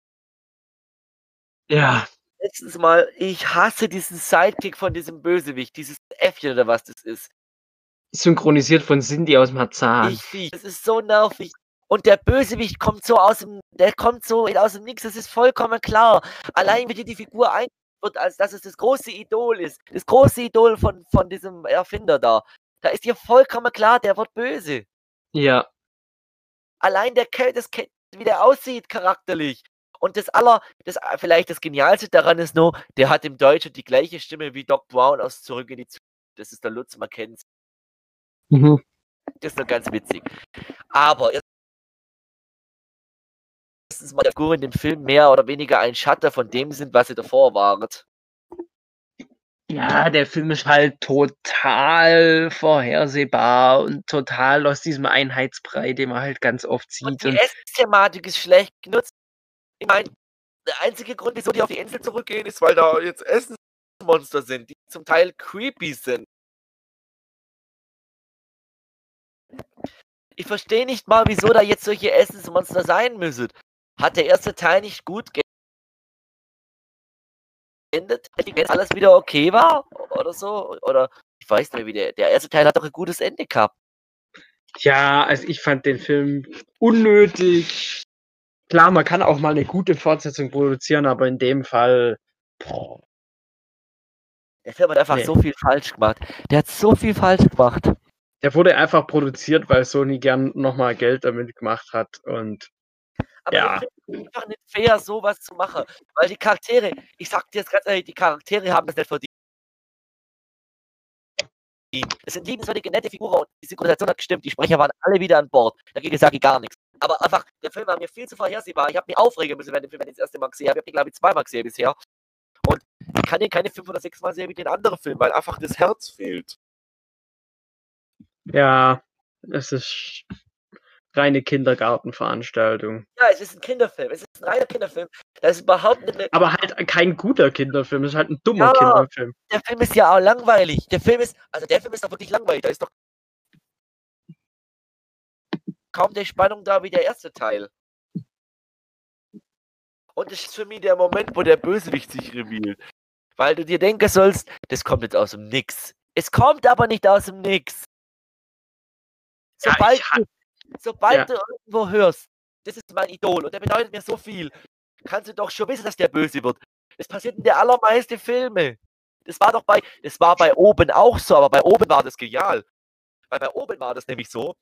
B: Ja,
A: Letztens mal, ich hasse diesen Sidekick von diesem Bösewicht, dieses Äffchen oder was das ist.
B: synchronisiert von Cindy aus Marzahn.
A: Ich fies. Das ist so nervig. Und der Bösewicht kommt so aus dem, der kommt so aus dem Nix, das ist vollkommen klar. Allein wie dir die Figur ein wird, als dass es das große Idol ist. Das große Idol von, von diesem Erfinder da. Da ist dir vollkommen klar, der wird böse.
B: Ja,
A: Allein der Ke- das wie der aussieht charakterlich. Und das aller, das äh, vielleicht das Genialste daran ist nur, der hat im Deutschen die gleiche Stimme wie Doc Brown aus Zurück in die Zukunft. Das ist der Lutz Mackenzie.
B: mhm.
A: Das ist noch ganz witzig. Aber erstens mal, die Figuren in dem Film mehr oder weniger ein Schatten von dem sind, was sie davor waren.
B: Ja, der Film ist halt total vorhersehbar und total aus diesem Einheitsbrei, den man halt ganz oft
A: Und
B: sieht.
A: die
B: Und
A: Essensthematik ist schlecht genutzt. Ich meine, der einzige Grund, wieso die auf die Insel zurückgehen, ist, weil da jetzt Essensmonster sind, die zum Teil creepy sind. Ich verstehe nicht mal, wieso da jetzt solche Essensmonster sein müssen. Hat der erste Teil nicht gut geendet? Wenn jetzt alles wieder okay war? Oder so? Oder ich weiß nicht mehr, wie der, der erste Teil hat doch ein gutes Ende gehabt.
B: ja, also ich fand den Film unnötig. Klar, man kann auch mal eine gute Fortsetzung produzieren, aber in dem Fall. Boah,
A: Der Film hat einfach
B: Nee.
A: so viel falsch gemacht. Der hat so viel falsch gemacht.
B: der wurde einfach produziert, weil Sony gern nochmal Geld damit gemacht hat. Und
A: Aber
B: Ja.
A: Einfach nicht fair, sowas zu machen. Weil die Charaktere, ich sag dir jetzt ganz ehrlich, die Charaktere haben das nicht verdient. Es sind liebenswürdige, nette Figuren und die Synchronisation hat gestimmt. Die Sprecher waren alle wieder an Bord. Dagegen sage ich gar nichts. Aber einfach, der Film war mir viel zu vorhersehbar. Ich habe mich aufregen müssen, wenn ich den Film das erste Mal gesehen habe. Ich habe ihn, glaube ich, zweimal gesehen bisher. Und ich kann den keine fünf oder sechs Mal sehen wie den anderen Film, weil einfach das Herz fehlt.
B: ja, es ist reine Kindergartenveranstaltung.
A: Ja, es ist ein Kinderfilm. Es ist ein reiner Kinderfilm. Das ist überhaupt nicht
B: Aber halt kein guter Kinderfilm, es ist halt ein dummer
A: Ja.
B: Kinderfilm.
A: der Film ist ja auch langweilig. Der Film ist, also der Film ist doch wirklich langweilig. Da ist doch kaum der Spannung da wie der erste Teil. Und das ist für mich der Moment, wo der Bösewicht sich revealt. Weil du dir denken sollst, das kommt jetzt aus dem Nix. Es kommt aber nicht aus dem Nix.
B: Ja,
A: Sobald, du, sobald
B: Ja.
A: du irgendwo hörst, das ist mein Idol und der bedeutet mir so viel, kannst du doch schon wissen, dass der böse wird. Das passiert in der allermeisten Filme. Das war doch bei, das war bei oben auch so, aber bei oben war das genial. Weil bei oben war das nämlich so.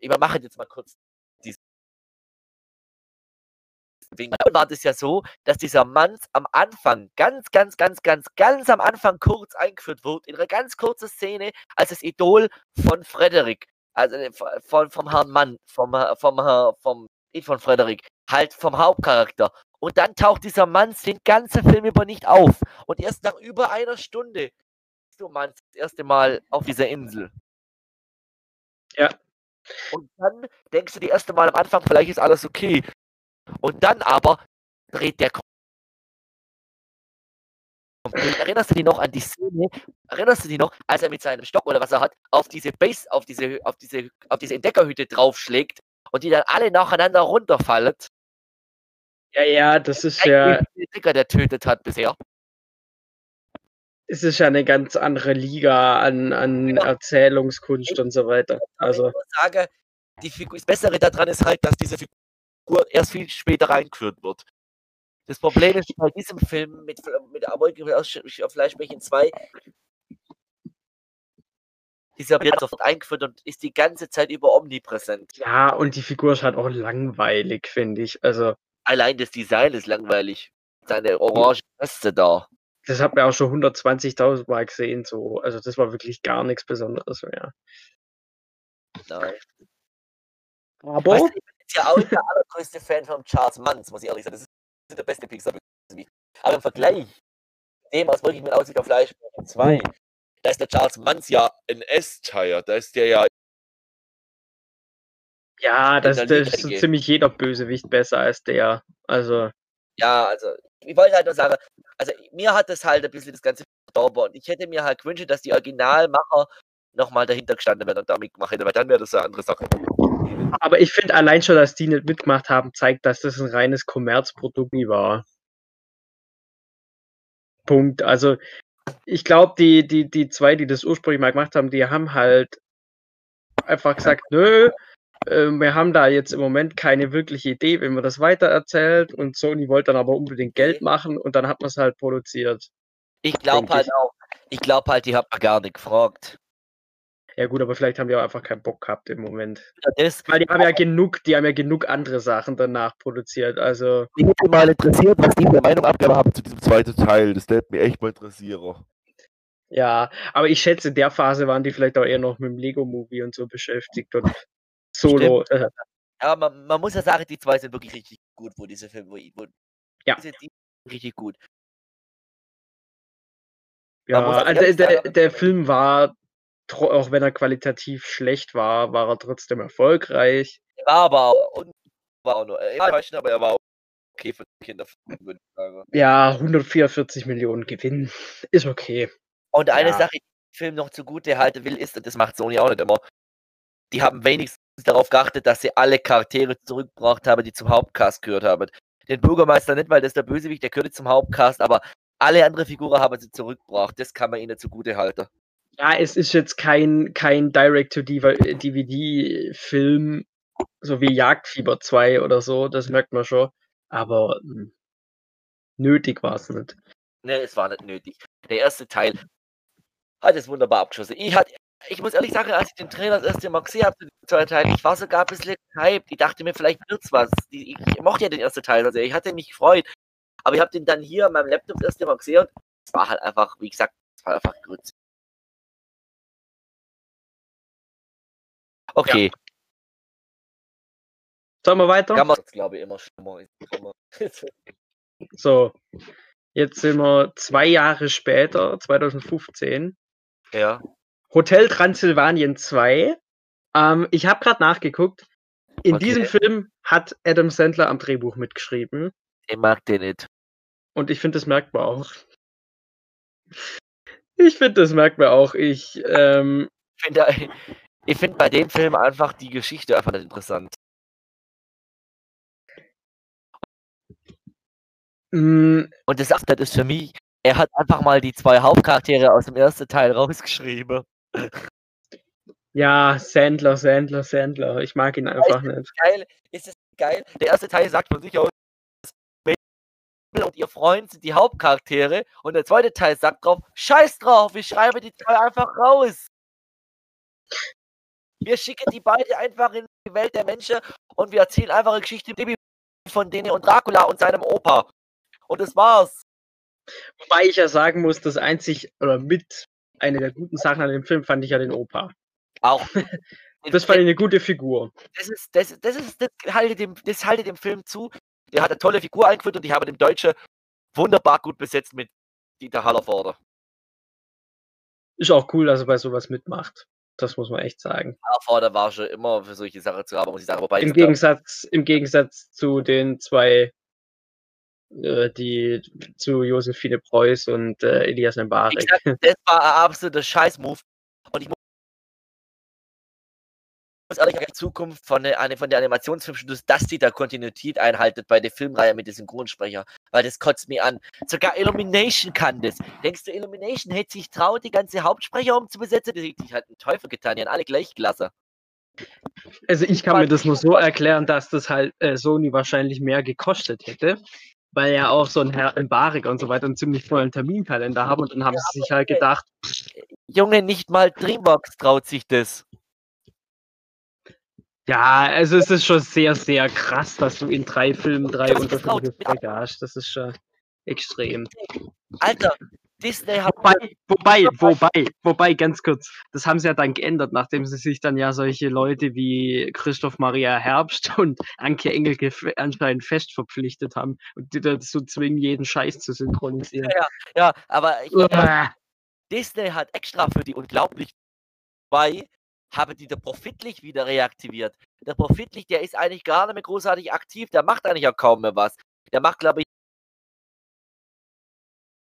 A: Ich mache jetzt mal kurz Wegen war das ja so, dass dieser Mann am Anfang, ganz, ganz, ganz, ganz, ganz am Anfang kurz eingeführt wird, in einer ganz kurzen Szene, als das Idol von Frederik, also äh, von, vom Herrn Mann, vom, vom, vom, vom nicht von Frederik, halt vom Hauptcharakter. Und dann taucht dieser Mann den ganzen Film über nicht auf. Und erst nach über einer Stunde ist du Mann das erste Mal auf dieser Insel.
B: Ja.
A: Und dann denkst du die erste Mal am Anfang, vielleicht ist alles okay. Und dann aber dreht der Erinnerst du dich noch an die Szene? Erinnerst du dich noch, als er mit seinem Stock oder was er hat, auf diese Base, auf diese, auf diese, auf diese Entdeckerhütte draufschlägt und die dann alle nacheinander runterfallen?
B: Ja, ja, das ist ja.
A: Der Entdecker, der tötet hat bisher.
B: Es ist ja eine ganz andere Liga an, an
A: Genau.
B: Erzählungskunst und so weiter. Also,
A: Ich sagen, die Figur, das Bessere daran ist halt, dass diese Figur erst viel später reingeführt wird. Das Problem ist bei diesem Film mit, mit Erfolg auf Fleischbällchen 2, dieser wird sofort eingeführt und ist die ganze Zeit über omnipräsent.
B: ja, und die Figur ist halt auch langweilig, finde ich. Also,
A: Allein das Design ist langweilig. Seine orange Weste da.
B: das hat man auch schon 120.000 Mal gesehen. So. Also, das war wirklich gar nichts Besonderes mehr.
A: Nein.
B: Aber,
A: Weißt du, ich bin jetzt ja auch der allergrößte Fan von Charles Manns, muss ich ehrlich sagen. Das der beste pixar Aber im Vergleich dem aus wirklich mit Aussicht auf Fleisch 2, da ist der Charles Manns ja ein S-Tire. Da ist der ja
B: ja, das, das ist so ziemlich jeder Bösewicht besser als der. Also,
A: Ja, also, ich wollte halt nur sagen, also mir hat das halt ein bisschen das Ganze verdorben und ich hätte mir halt gewünscht, dass die Originalmacher nochmal dahinter gestanden wären und da mitgemacht hätten, weil dann wäre das eine andere Sache.
B: Aber ich finde allein schon, dass die nicht mitgemacht haben, zeigt, dass das ein reines Kommerzprodukt nie war. Punkt. Also, ich glaube, die, die, die zwei, die das ursprünglich mal gemacht haben, die haben halt einfach gesagt, nö, äh, wir haben da jetzt im Moment keine wirkliche Idee, wenn man das weitererzählt und Sony wollte dann aber unbedingt Geld
A: Okay.
B: machen und dann hat man es halt produziert.
A: Ich glaube halt
B: ich.
A: auch, ich glaube halt, die hat man gar nicht gefragt.
B: Ja gut, aber vielleicht haben die auch einfach keinen Bock gehabt im Moment.
A: Das,
B: Weil die haben ja genug, die haben ja genug andere Sachen danach produziert. Also,
C: Mich hätte mal interessiert, was die für Meinung abgegeben haben zu diesem zweiten Teil. Das lädt mich echt mal interessieren.
B: ja, aber ich schätze, in der Phase waren die vielleicht auch eher noch mit dem Lego-Movie und so beschäftigt und Solo. Äh,
A: ja, man, man muss ja sagen, die zwei sind wirklich richtig gut, wo diese Filme, wo, wo
B: Ja.
A: diese, die sind richtig gut.
B: ja, also der,
A: sagen,
B: der Film war, auch wenn er qualitativ schlecht war, war er trotzdem erfolgreich.
A: Er war aber auch, und war auch nur, enttäuschend, aber er war okay für Kinderfilme, würde ich sagen.
B: Ja, 144 Millionen Gewinn ist okay.
A: Und eine
B: Ja.
A: Sache, die ich Film noch zugute halten will, ist, und das macht Sony auch nicht immer, die haben wenigstens darauf geachtet, dass sie alle Charaktere zurückgebracht haben, die zum Hauptcast gehört haben. Den Bürgermeister nicht, weil das ist der Bösewicht, der gehört zum Hauptcast, aber alle andere Figuren haben sie zurückgebracht. Das kann man ihnen zugute halten.
B: Ja, es ist jetzt kein, kein Direct-to-DVD-Film, so wie Jagdfieber 2 oder so, das merkt man schon. Aber hm, nötig war es nicht.
A: Ne, es war nicht nötig. Der erste Teil hat es wunderbar abgeschossen. Ich, hat, ich muss ehrlich sagen, als ich den Trailer das erste Mal gesehen habe, den zweiten Teil, ich war sogar ein bisschen hyped. Ich dachte mir, vielleicht wird's was. Die- Ich mochte ja den ersten Teil, also ich hatte mich gefreut. Aber ich habe den dann hier an meinem Laptop das erste Mal gesehen und es war halt einfach, wie gesagt, es war einfach grütz. Okay,
B: Sollen wir weiter?
A: kann man glaube ich, immer schlimmer.
B: So, jetzt sind wir zwei Jahre später, 2015.
A: ja.
B: Hotel Transsilvanien 2. Ähm, ich habe gerade nachgeguckt. In
A: Okay.
B: diesem Film hat Adam Sandler am Drehbuch mitgeschrieben.
A: Ich mag den nicht.
B: Und ich finde, das merkt man auch. Ich finde, das merkt man auch. Ich, ähm,
A: Ich finde ich find bei dem Film einfach die Geschichte einfach nicht interessant.
B: mh,
A: Und das Update ist für mich, er hat einfach mal die zwei Hauptcharaktere aus dem ersten Teil rausgeschrieben.
B: ja, Sandler, Sandler, Sandler. Ich mag ihn einfach nicht.
A: Geil, ist es geil? Der erste Teil sagt von sich aus, und ihr Freund sind die Hauptcharaktere und der zweite Teil sagt drauf, scheiß drauf, wir schreiben die zwei einfach raus. Wir schicken die beide einfach in die Welt der Menschen und wir erzählen einfach eine Geschichte von denen und Dracula und seinem Opa. Und das war's.
B: Wobei ich ja sagen muss, das einzig oder mit eine der guten Sachen an dem Film fand ich ja den Opa.
A: Auch.
B: Das fand ich eine gute Figur.
A: Das ist, das, das ist, das haltet dem, das haltet dem Film zu. Der hat eine tolle Figur eingeführt und ich habe den Deutsche wunderbar gut besetzt mit Dieter Hallervorder.
B: Ist auch cool, dass er bei sowas mitmacht. Das muss man echt sagen.
A: Hallervorder war schon immer für solche Sachen zu haben, muss ich sagen. Wobei
B: Im Gegensatz, im Gegensatz zu den zwei, äh, die zu Josephine Preuß und äh, Elias Mbarek.
A: Das war ein absoluter Scheiß-Move. Ehrlich sagen, in Zukunft von der, von der Animationsfilmstudios, dass die da Kontinuität einhaltet bei der Filmreihe mit den Synchronsprecher. Weil das kotzt mir an. Sogar Illumination kann das. Denkst du, Illumination hätte sich traut, die ganze Hauptsprecher umzubesetzen? Das hätte sich halt einen Teufel getan. Die haben alle gleich klasse.
B: Also ich kann mir das nur so erklären, dass das halt äh, Sony wahrscheinlich mehr gekostet hätte, weil ja auch so ein Herr Mbarek und so weiter einen ziemlich vollen Terminkalender haben und dann haben
A: Ja,
B: sie sich halt gedacht,
A: Junge, nicht mal Dreamworks traut sich das.
B: Ja, also es ist schon sehr, sehr krass, dass du in drei Filmen drei
A: Ja,
B: unterschiedliche hast. Das ist schon extrem.
A: Alter, Disney hat.
B: Wobei, wobei, wobei, wobei, ganz kurz, das haben sie ja dann geändert, nachdem sie sich dann ja solche Leute wie Christoph Maria Herbst und Anke Engelke anscheinend fest verpflichtet haben und die dazu zwingen, jeden Scheiß zu synchronisieren.
A: Ja, aber ich. Disney hat extra für die unglaublich zwei habe die der Profitlich wieder reaktiviert. Der Profitlich, der ist eigentlich gar nicht mehr großartig aktiv, der macht eigentlich auch kaum mehr was. Der macht, glaube ich,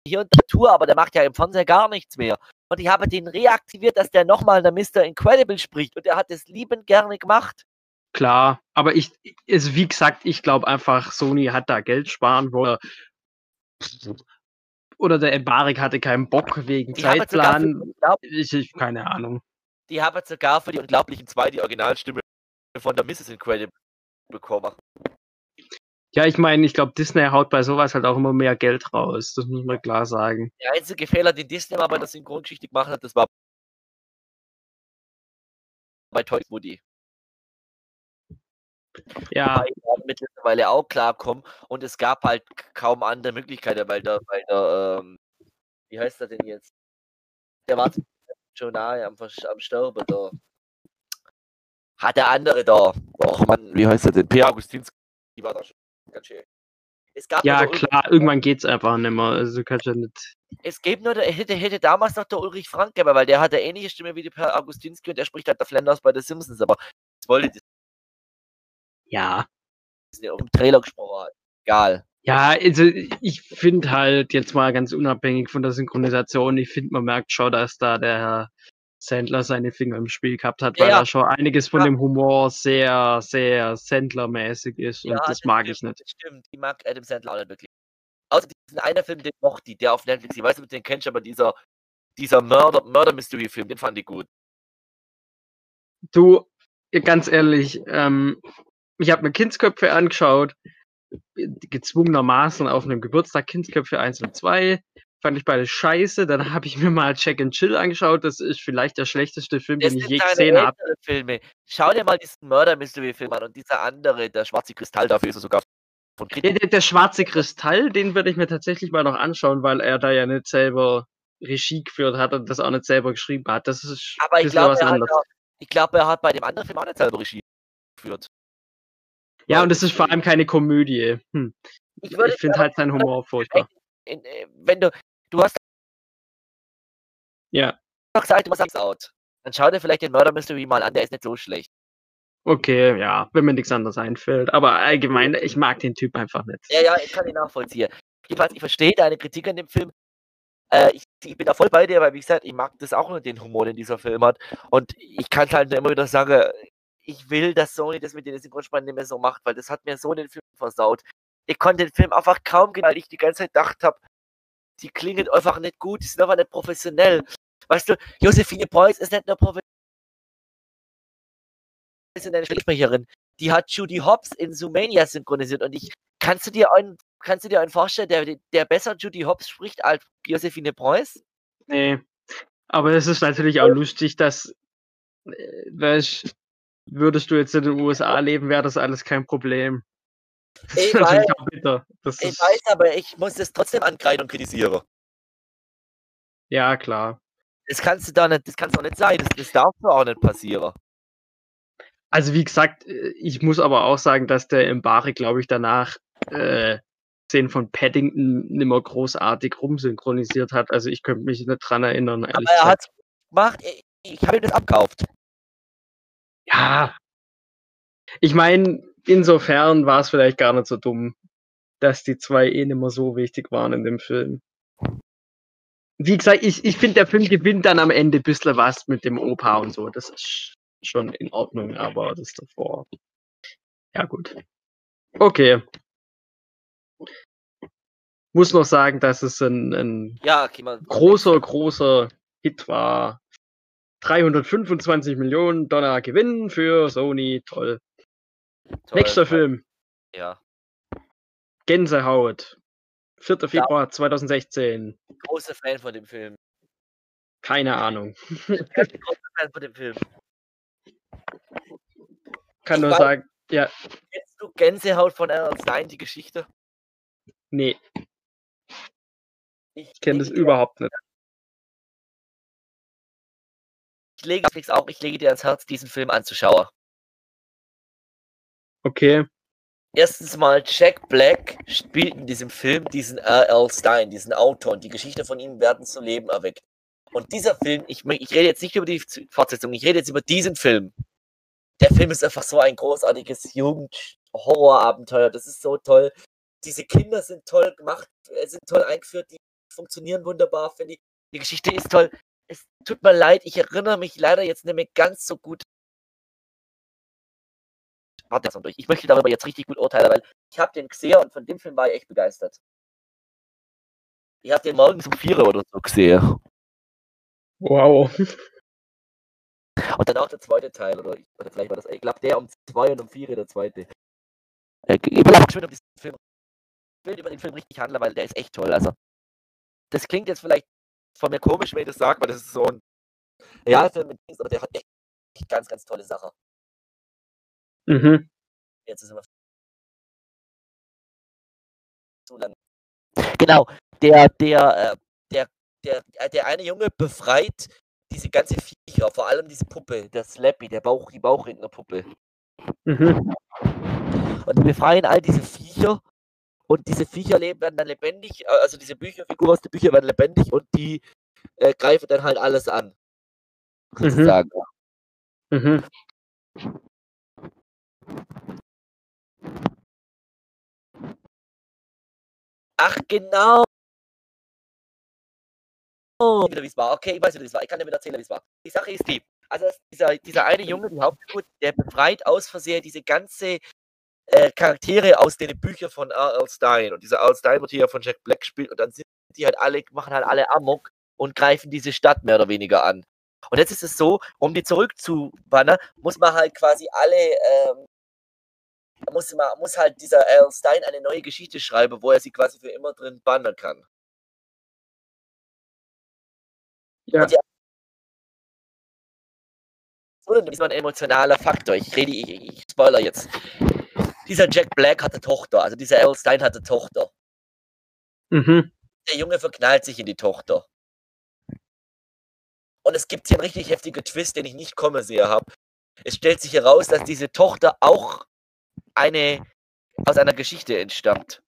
A: hier und da Tour, aber der macht ja im Fernseher gar nichts mehr. Und ich habe den reaktiviert, dass der nochmal der Mr. Incredible spricht. Und er hat es liebend gerne gemacht.
B: Klar, aber ich, ist, wie gesagt, ich glaube einfach, Sony hat da Geld sparen wollen. Oder der Embarek hatte keinen Bock wegen
A: für
B: Zeitplan.
A: unglaub-
B: Ich, ich, keine Ahnung.
A: Die haben sogar für die Unglaublichen zwei die Originalstimme von der Mrs. Incredible bekommen.
B: Ja, ich meine, ich glaube, Disney haut bei sowas halt auch immer mehr Geld raus. Das muss man klar sagen.
A: Der einzige Fehler, den Disney mal bei der Synchrongeschichte gemacht hat, das war bei Toy Woody.
B: Ja,
A: die mittlerweile auch klarkommen und es gab halt kaum andere Möglichkeiten, weil der, weil der, ähm, wie heißt er denn jetzt? Der war schon nahe am, am Sterben da. Hat der andere da. Och Mann, wie heißt er denn? P. Augustinski war da schon ganz schön. Es gab
B: ja
A: der
B: klar, irgendwann geht's einfach nicht mehr. Also kannst ja nicht.
A: Es gibt nur, der, hätte, hätte damals noch der Ulrich Frank gegeben, weil der hat eine ähnliche Stimme wie die Per Augustinski und der spricht halt der Flanders bei den Simpsons, aber das wollte
B: Ja.
A: Disney auch im Trailer gesprochen. Egal.
B: Ja, also ich finde halt jetzt mal ganz unabhängig von der Synchronisation, ich finde, man merkt schon, dass da der Herr Sandler seine Finger im Spiel gehabt hat, weil
A: ja.
B: da schon einiges von
A: Ja.
B: dem Humor sehr, sehr Sandler-mäßig ist und
A: Ja,
B: das mag ich
A: stimmt,
B: nicht.
A: Das stimmt, die mag Adam Sandler auch nicht wirklich. Außer diesen einen Film, den mochte ich, der auf Netflix, ich weiß nicht, ob du den kennst, aber dieser, dieser Murder, Murder Mystery Film, den fand ich gut.
B: Du, ganz ehrlich, ähm, ich habe mir Kindsköpfe angeschaut, gezwungenermaßen auf einem Geburtstag Kindsköpfe 1 und 2. Fand ich beide scheiße. Dann habe ich mir mal Check and Chill angeschaut. Das ist vielleicht der schlechteste Film,
A: Das
B: den ich je gesehen habe.
A: Filme. Schau dir mal diesen Murder Mystery Film an und dieser andere, der schwarze Kristall, dafür ist er sogar von
B: Der,
A: Kritik.
B: der, der schwarze Kristall, den würde ich mir tatsächlich mal noch anschauen, weil er da ja nicht selber Regie geführt hat und das auch nicht selber geschrieben hat. Das ist
A: Aber
B: ein
A: ich
B: bisschen
A: glaube,
B: was
A: er,
B: anderes.
A: auch- ich glaub, er hat bei dem anderen Film auch nicht selber Regie geführt.
B: Ja, und es ist vor allem keine Komödie. Hm.
A: Ich
B: Ich, finde halt seinen Humor furchtbar.
A: äh, wenn du, du hast
B: Ja,
A: gesagt, du machst out. Dann schau dir vielleicht den Murder Mystery mal an, der ist nicht so schlecht.
B: okay, ja, wenn mir nichts anderes einfällt. Aber allgemein, ich mag den Typ einfach nicht.
A: Ja, ja, ich kann ihn nachvollziehen. Jedenfalls, ich verstehe deine Kritik an dem Film. Äh, ich, ich bin da voll bei dir, weil wie gesagt, ich mag das auch nur den Humor, den dieser Film hat. Und ich kann halt immer wieder sagen, ich will, dass Sony das mit den Synchronsprechern nicht mehr so macht, weil das hat mir so den Film versaut. Ich konnte den Film einfach kaum gehen, weil ich die ganze Zeit gedacht habe, die klingen einfach nicht gut, die sind einfach nicht professionell. Weißt du, Josephine Preuß ist nicht nur professionelle Sprecherin. Die hat Judy Hobbs in Zoomania synchronisiert und ich kannst du dir einen, kannst du dir einen vorstellen, der, der besser Judy Hobbs spricht als Josephine Preuß?
B: Nee. Aber es ist natürlich auch lustig, dass, äh, weißt, würdest du jetzt in den USA leben, wäre das alles kein Problem.
A: Ich weiß. Ich weiß, aber ich muss es trotzdem ankreiden und kritisieren.
B: ja, klar.
A: Das kannst du da nicht, das kann doch nicht sein. Das, das darf doch auch nicht passieren.
B: Also wie gesagt, äh, ich muss aber auch sagen, dass der Mbare, glaube ich, danach äh, Szenen von Paddington nimmer großartig rumsynchronisiert hat. Also ich könnte mich nicht dran erinnern,
A: Aber er hat gemacht, ich, ich habe ihm das abkauft.
B: Ja. Ich meine, insofern war es vielleicht gar nicht so dumm, dass die zwei eh nicht mehr so wichtig waren in dem Film. Wie gesagt, ich, ich finde, der Film gewinnt dann am Ende ein bisschen was mit dem Opa und so. Das ist schon in Ordnung, aber das davor. Ja, gut. Okay. Muss noch sagen, dass es ein, ein
A: Ja, okay,
B: großer, großer Hit war. 325 Millionen Dollar Gewinn für Sony. Toll.
A: Toll,
B: Nächster
A: toll.
B: Film.
A: Ja,
B: Gänsehaut. 4. Februar 2016.
A: großer Fan von dem Film.
B: Keine Ahnung.
A: großer Fan von dem Film.
B: Kann
A: Ich
B: nur sagen, ja,
A: Kennst du Gänsehaut von Ernst Stein, die Geschichte?
B: nee,
A: Ich
B: kenne das überhaupt nicht.
A: Ich lege Netflix auch, ich lege dir ans Herz, diesen Film anzuschauen.
B: Okay.
A: Erstens mal, Jack Black spielt in diesem Film diesen R.L. Stein, diesen Autor, und die Geschichte von ihm werden zu Leben erweckt. Und dieser Film, ich, ich rede jetzt nicht über die Fortsetzung, ich rede jetzt über diesen Film. Der Film ist einfach so ein großartiges Jugend-Horror-Abenteuer. Das ist so toll. Diese Kinder sind toll gemacht, äh, sind toll eingeführt, die funktionieren wunderbar, finde ich. Die Geschichte ist toll. Es tut mir leid, ich erinnere mich leider jetzt nicht mehr ganz so gut. Warte durch. Ich möchte darüber jetzt richtig gut urteilen, weil ich habe den gesehen und von dem Film war ich echt begeistert. Ich habe den morgens um 4 oder so gesehen.
B: Wow.
A: Und dann auch der zweite Teil, oder, ich- oder vielleicht war das, ich glaube, der um 2 und um 4 der zweite. Äh, ich will aber schön um diesen Film. Ich will über den Film richtig handeln, weil der ist echt toll. Also, das klingt jetzt vielleicht von mir komisch, wenn ich das sage, weil das ist so ein Realfilm mit Dings, aber der hat echt, echt ganz, ganz tolle Sachen.
B: Mhm.
A: Jetzt ist immer zu lang. Genau, der, der, äh, der, der, äh, der eine Junge befreit diese ganze Viecher, vor allem diese Puppe, der Slappy, der Bauch, die Bauchrednerpuppe.
B: Mhm.
A: Und die befreien all diese Viecher und diese Viecher leben, werden dann lebendig, äh, also diese Bücherfiguren aus den Büchern werden lebendig und die äh, greifen dann halt alles an.
B: Mhm.
A: Sozusagen.
B: Mhm.
A: Ach, genau. Oh, wie es war. Okay, ich weiß wieder, wie es war. Ich kann dir wieder erzählen, wie es war. Die Sache ist die. Also es- dieser, dieser eine Junge, die Hauptfigur, der befreit aus Versehen diese ganze äh, Charaktere aus den Büchern von R.L. Stein. Und dieser R.L. Stein wird hier von Jack Black gespielt und dann sind die halt alle, machen halt alle Amok und greifen diese Stadt mehr oder weniger an. Und jetzt ist es so, um die zurückzubannen, muss man halt quasi alle, ähm, muss, man, muss halt dieser R.L. Stein eine neue Geschichte schreiben, wo er sie quasi für immer drin bannen kann.
B: Ja.
A: So, dann ist man ein emotionaler Faktor. Ich rede, ich, ich spoiler jetzt. Dieser Jack Black hatte Tochter, also dieser L. Stein hatte Tochter.
B: Mhm.
A: Der Junge verknallt sich in die Tochter. Und es gibt hier einen richtig heftigen Twist, den ich nicht kommen sehe habe. Es stellt sich heraus, dass diese Tochter auch eine aus einer Geschichte entstammt.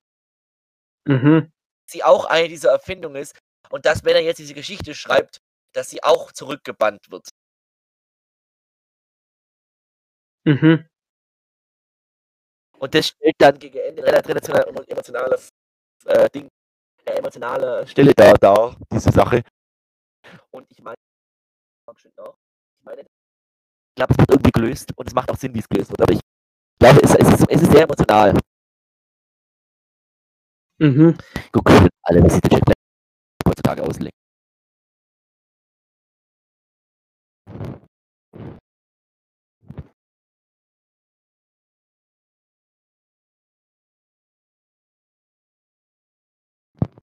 B: Mhm.
A: Sie auch eine dieser Erfindungen ist und dass, wenn er jetzt diese Geschichte schreibt, dass sie auch zurückgebannt wird.
B: Mhm.
A: Und das stellt dann gegen Ende relativ emotionale, äh, Ding, äh, emotionale Stille da, da, diese Sache. Und ich meine, ich meine, ich glaube, es wird irgendwie gelöst und es macht auch Sinn, wie es gelöst wird. Aber ich glaube, es, es, ist, es ist sehr emotional.
B: Mhm.
A: Guck alle, wie sieht der Jack Black heutzutage auslegt.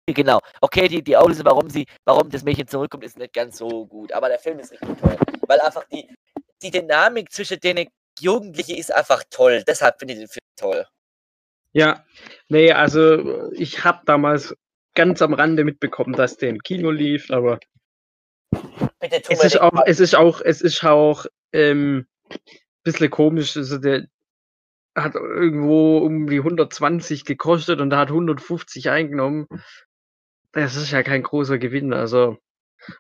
A: Genau. Okay, die, die Auflösung, warum sie, warum das Mädchen zurückkommt, ist nicht ganz so gut. Aber der Film ist richtig toll. Weil einfach die, die Dynamik zwischen den Jugendlichen ist einfach toll. Deshalb finde ich den Film toll.
B: Ja, nee, also ich habe damals ganz am Rande mitbekommen, dass der im Kino lief, aber
A: Bitte
B: es ist auch, es ist auch, es ist auch ähm, bisschen komisch. Also der hat irgendwo um die 120 gekostet und da hat 150 eingenommen. Das ist ja kein großer Gewinn. Also,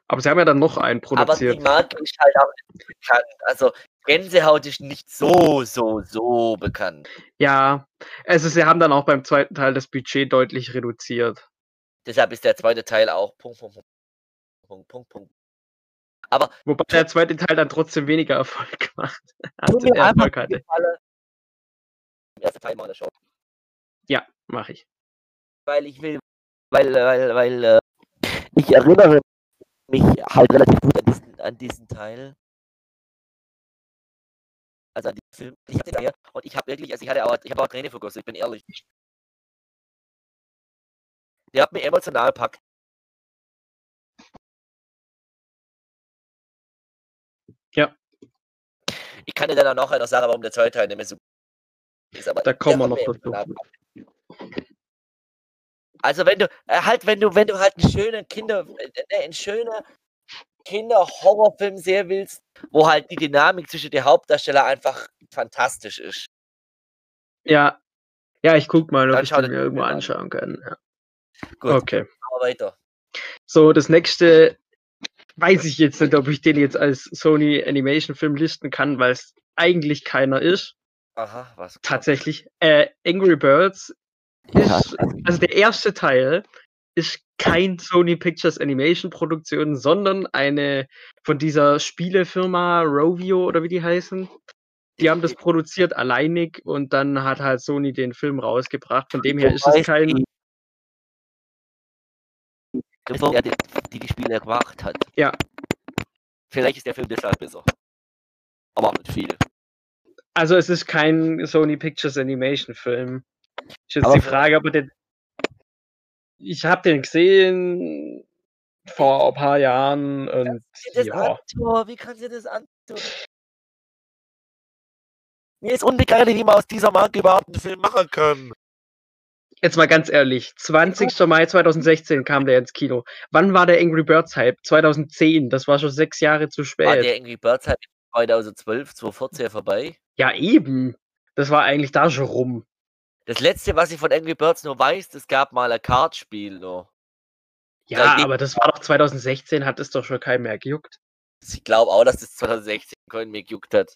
B: aber sie haben ja dann noch einen
A: Aber die
B: produziert.
A: Marke ist halt auch nicht bekannt. Also Gänsehaut ist nicht so, so, so bekannt.
B: Ja, also sie haben dann auch beim zweiten Teil das Budget deutlich reduziert.
A: Deshalb ist der zweite Teil auch Punkt, Punkt, Punkt, Punkt, Punkt. Aber
B: Wobei der zweite Teil dann trotzdem weniger Erfolg macht. als er
A: einfach
B: Erfolg hatte.
A: Erster Teil mal schon.
B: Ja, mache ich.
A: Weil ich will, weil, weil, weil, äh, ich erinnere mich halt relativ gut an diesen, an diesen Teil. Also an diesen Film. Ich hatte den und ich habe wirklich, also ich hatte auch, ich habe auch Träne vergossen, ich bin ehrlich. Der hat mich emotional packt.
B: Ja.
A: Ich kann dir dann auch nachher noch sagen, warum der zweite Teil nicht mehr so gut ist. Aber
B: Da kommen wir noch dazu.
A: Also wenn du äh, halt, wenn du, wenn du halt einen schönen Kinder, äh, einen schönen Kinder-Horrorfilm sehen willst, wo halt die Dynamik zwischen den Hauptdarsteller einfach fantastisch ist.
B: Ja. Ja, ich guck mal, ob
A: Dann
B: ich den mir irgendwo
A: an.
B: anschauen kann. Ja.
A: Gut,
B: Okay.
A: aber weiter.
B: So, das nächste weiß ich jetzt nicht, ob ich den jetzt als Sony Animation Film listen kann, weil es eigentlich keiner ist.
A: Aha, was?
B: Tatsächlich. Äh, Angry Birds ist, also der erste Teil ist kein Sony Pictures Animation Produktion, sondern eine von dieser Spielefirma Rovio oder wie die heißen. Die haben das produziert alleinig und dann hat halt Sony den Film rausgebracht. Von dem her ist es kein.
A: die, die die Spiele gemacht hat.
B: Ja.
A: Vielleicht ist der Film deshalb besser. Aber auch nicht viel.
B: Also es ist kein Sony Pictures Animation Film. Ist jetzt
A: Aber
B: die Frage, aber den. Ich habe den gesehen vor ein paar Jahren und
A: Wie das
B: ja.
A: antun? Wie kann sie das antun? Mir ist unbekannt, wie man aus dieser Marke überhaupt einen Film machen kann.
B: Jetzt mal ganz ehrlich, 20. Mai 2016 kam der ins Kino. Wann war der Angry Birds Hype? 2010, das war schon sechs Jahre zu
A: War
B: spät.
A: der Angry Birds halt 2012, 2014 vorbei?
B: Ja, eben. Das war eigentlich da schon rum.
A: Das letzte, was ich von Angry Birds nur weiß, es gab mal ein Kartspiel noch.
B: Ja,
A: Ja, die-
B: aber das war doch 2016, hat es doch schon keinen mehr gejuckt.
A: Ich glaube auch, dass das 2016 keinen mehr gejuckt hat.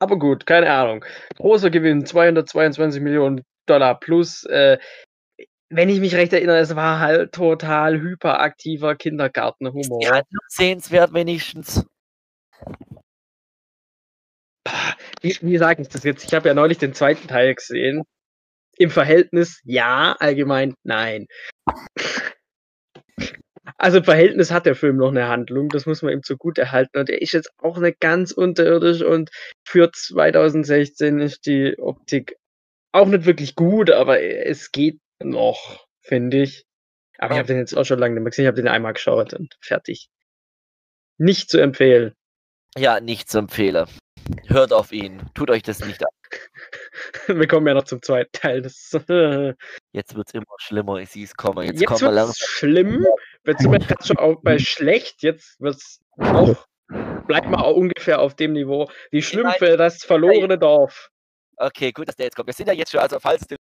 B: Aber gut, keine Ahnung. Großer Gewinn, 222 Millionen Dollar plus. Äh, wenn ich mich recht erinnere, es war halt total hyperaktiver Kindergartenhumor.
A: Handlung sehenswert wenigstens?
B: Wie, wie sage ich das jetzt? Ich habe ja neulich den zweiten Teil gesehen. Im Verhältnis ja, allgemein nein. Also im Verhältnis hat der Film noch eine Handlung, das muss man ihm zugute erhalten. Und er ist jetzt auch nicht ganz unterirdisch und für 2016 ist die Optik auch nicht wirklich gut, aber es geht noch, finde ich. Aber ich habe den jetzt auch schon lange nicht mehr gesehen, ich habe den einmal geschaut und fertig. Nicht zu empfehlen.
A: Ja, nicht zu empfehlen. Hört auf ihn. Tut euch das nicht an.
B: Wir kommen ja noch zum zweiten Teil. Das,
A: Jetzt wird es immer schlimmer. Ich sehe es kommen. Jetzt,
B: Jetzt wird es schlimm. Jetzt sind wir gerade schon auch bei schlecht. Jetzt wird es auch, bleibt mal auch ungefähr auf dem Niveau. Die Schlümpfe, das verlorene Dorf.
A: Okay, gut, dass der jetzt kommt. Wir sind ja jetzt schon, also falls die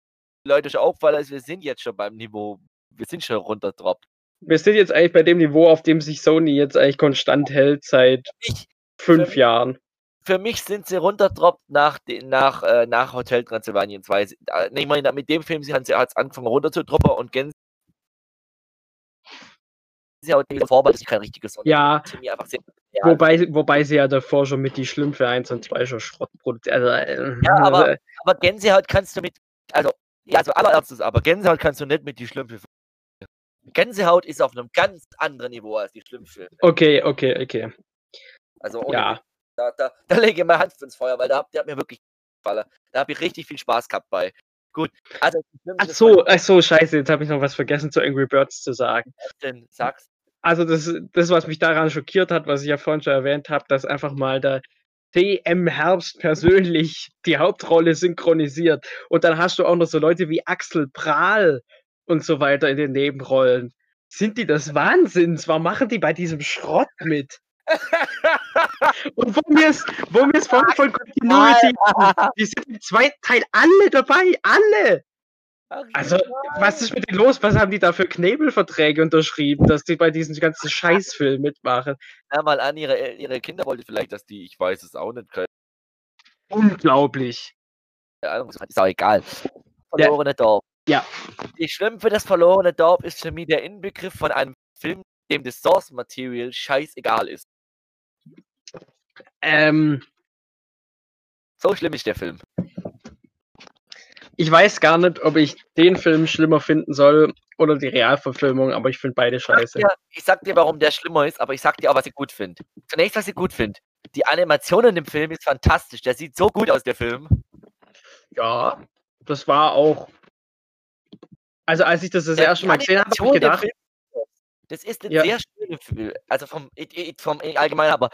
A: Leute schon auffallen, also wir sind jetzt schon beim Niveau. Wir sind schon runterdroppt.
B: Wir sind jetzt eigentlich bei dem Niveau, auf dem sich Sony jetzt eigentlich konstant hält seit
A: Ich,
B: fünf Jahren.
A: Für mich sind sie runterdroppt nach, nach, äh, nach Hotel Transylvanien 2. Sie- äh, Ich meine, mit dem Film haben sie als angefangen runterzudroppen und Gänse. Sie vorbei, das ist kein richtiges Sonic.
B: Ja, wobei, wobei sie ja davor schon mit die Schlümpfe 1 und 2 schon Schrott produziert. Also, äh,
A: Ja, aber- aber Gänsehaut kannst du mit, also, ja, also allererstes, aber Gänsehaut kannst du nicht mit die Schlümpfe. Gänsehaut ist auf einem ganz anderen Niveau als die Schlümpfe.
B: Okay, okay, okay.
A: Also
B: Ja.
A: Da, da, da lege ich meine Hand ins Feuer, weil da, hat- der hat mir wirklich gefallen. Da habe ich richtig viel Spaß gehabt bei. Gut. Also,
B: ach so, ach so, scheiße, jetzt habe ich noch was vergessen zu Angry Birds zu sagen.
A: Denn, sag's.
B: Also das, das, was mich daran schockiert hat, was ich ja vorhin schon erwähnt habe, dass einfach mal der TM Herbst persönlich die Hauptrolle synchronisiert. Und dann hast du auch noch so Leute wie Axel Prahl und so weiter in den Nebenrollen. Sind die das Wahnsinns? Warum machen die bei diesem Schrott mit? Und wo mir es, wo mir es von, von Continuity, die sind im zweiten Teil alle dabei, alle. Also, was ist mit denen los? Was haben die da für Knebelverträge unterschrieben, dass die bei diesem ganzen Scheißfilm mitmachen?
A: Ja, mal an, ihre, ihre Kinder wollte vielleicht, dass die, ich weiß es auch nicht, können.
B: Unglaublich.
A: Ja, ist auch egal. Verlorene ja. Dorf.
B: Ja.
A: Die Schlümpfe des verlorene Dorf ist für mich der Inbegriff von einem Film, dem das Source Material scheißegal ist.
B: Ähm.
A: So schlimm ist der Film.
B: Ich weiß gar nicht, ob ich den Film schlimmer finden soll oder die Realverfilmung, aber ich finde beide scheiße.
A: Ich sag, dir, ich sag dir, warum der schlimmer ist, aber ich sag dir auch, was ich gut finde. Zunächst, was ich gut finde. Die Animation in dem Film ist fantastisch. Der sieht so gut aus, der Film.
B: Ja, das war auch. Also, als ich das das erste Mal gesehen habe, habe ich gedacht. Film,
A: das ist ein ja. sehr schöner Film. Also vom, vom Allgemeinen, aber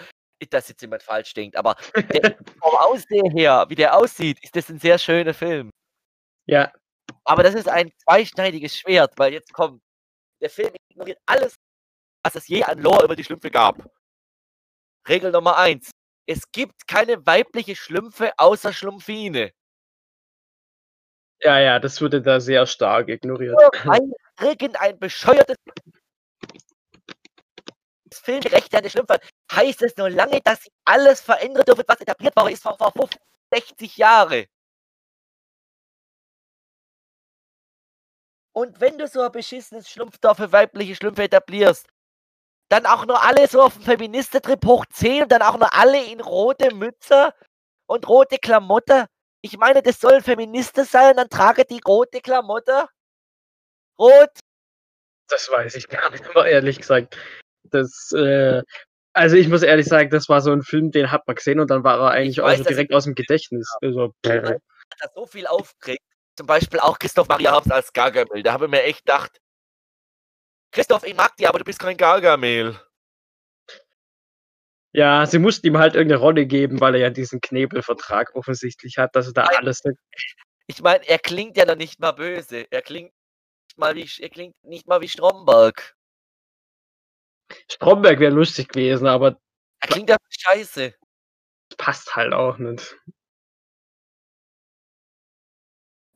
A: dass jetzt jemand falsch denkt, aber der, vom Aussehen her, wie der aussieht, ist das ein sehr schöner Film.
B: Ja.
A: Aber das ist ein zweischneidiges Schwert, weil jetzt kommt, der Film ignoriert alles, was es je an Lore über die Schlümpfe gab. Regel Nummer eins. Es gibt keine weibliche Schlümpfe außer Schlumpfine.
B: Ja, ja, das wurde da sehr stark ignoriert.
A: Irgendein bescheuertes Filmrechte an die Schlümpfe heißt es nur lange, dass sie alles verändern dürfen, was etabliert worden ist vor, vor 50, 60 Jahren. Und wenn du so ein beschissenes Schlumpfdorf für weibliche Schlümpfe etablierst, dann auch nur alle so auf dem Feministentrip hochziehen und dann auch nur alle in rote Mütze und rote Klamotte. Ich meine, das sollen Feministen sein, dann trage die rote Klamotte. Rot.
B: Das weiß ich gar nicht, aber ehrlich gesagt. Das, äh, also ich muss ehrlich sagen, das war so ein Film, den hat man gesehen und dann war er eigentlich weiß, auch direkt aus dem Gedächtnis. Also,
A: hat so viel aufgeregt zum Beispiel auch Christoph Maria Habs als Gargamel. Da habe ich mir echt gedacht, Christoph, ich mag dich, aber du bist kein Gargamel.
B: Ja, sie mussten ihm halt irgendeine Rolle geben, weil er ja diesen Knebelvertrag offensichtlich hat, dass er da Nein. alles.
A: Ich meine, er klingt ja noch nicht mal böse. Er klingt mal wie, er klingt nicht mal wie Stromberg.
B: Stromberg wäre lustig gewesen, aber.
A: Er klingt ja scheiße.
B: Passt halt auch nicht.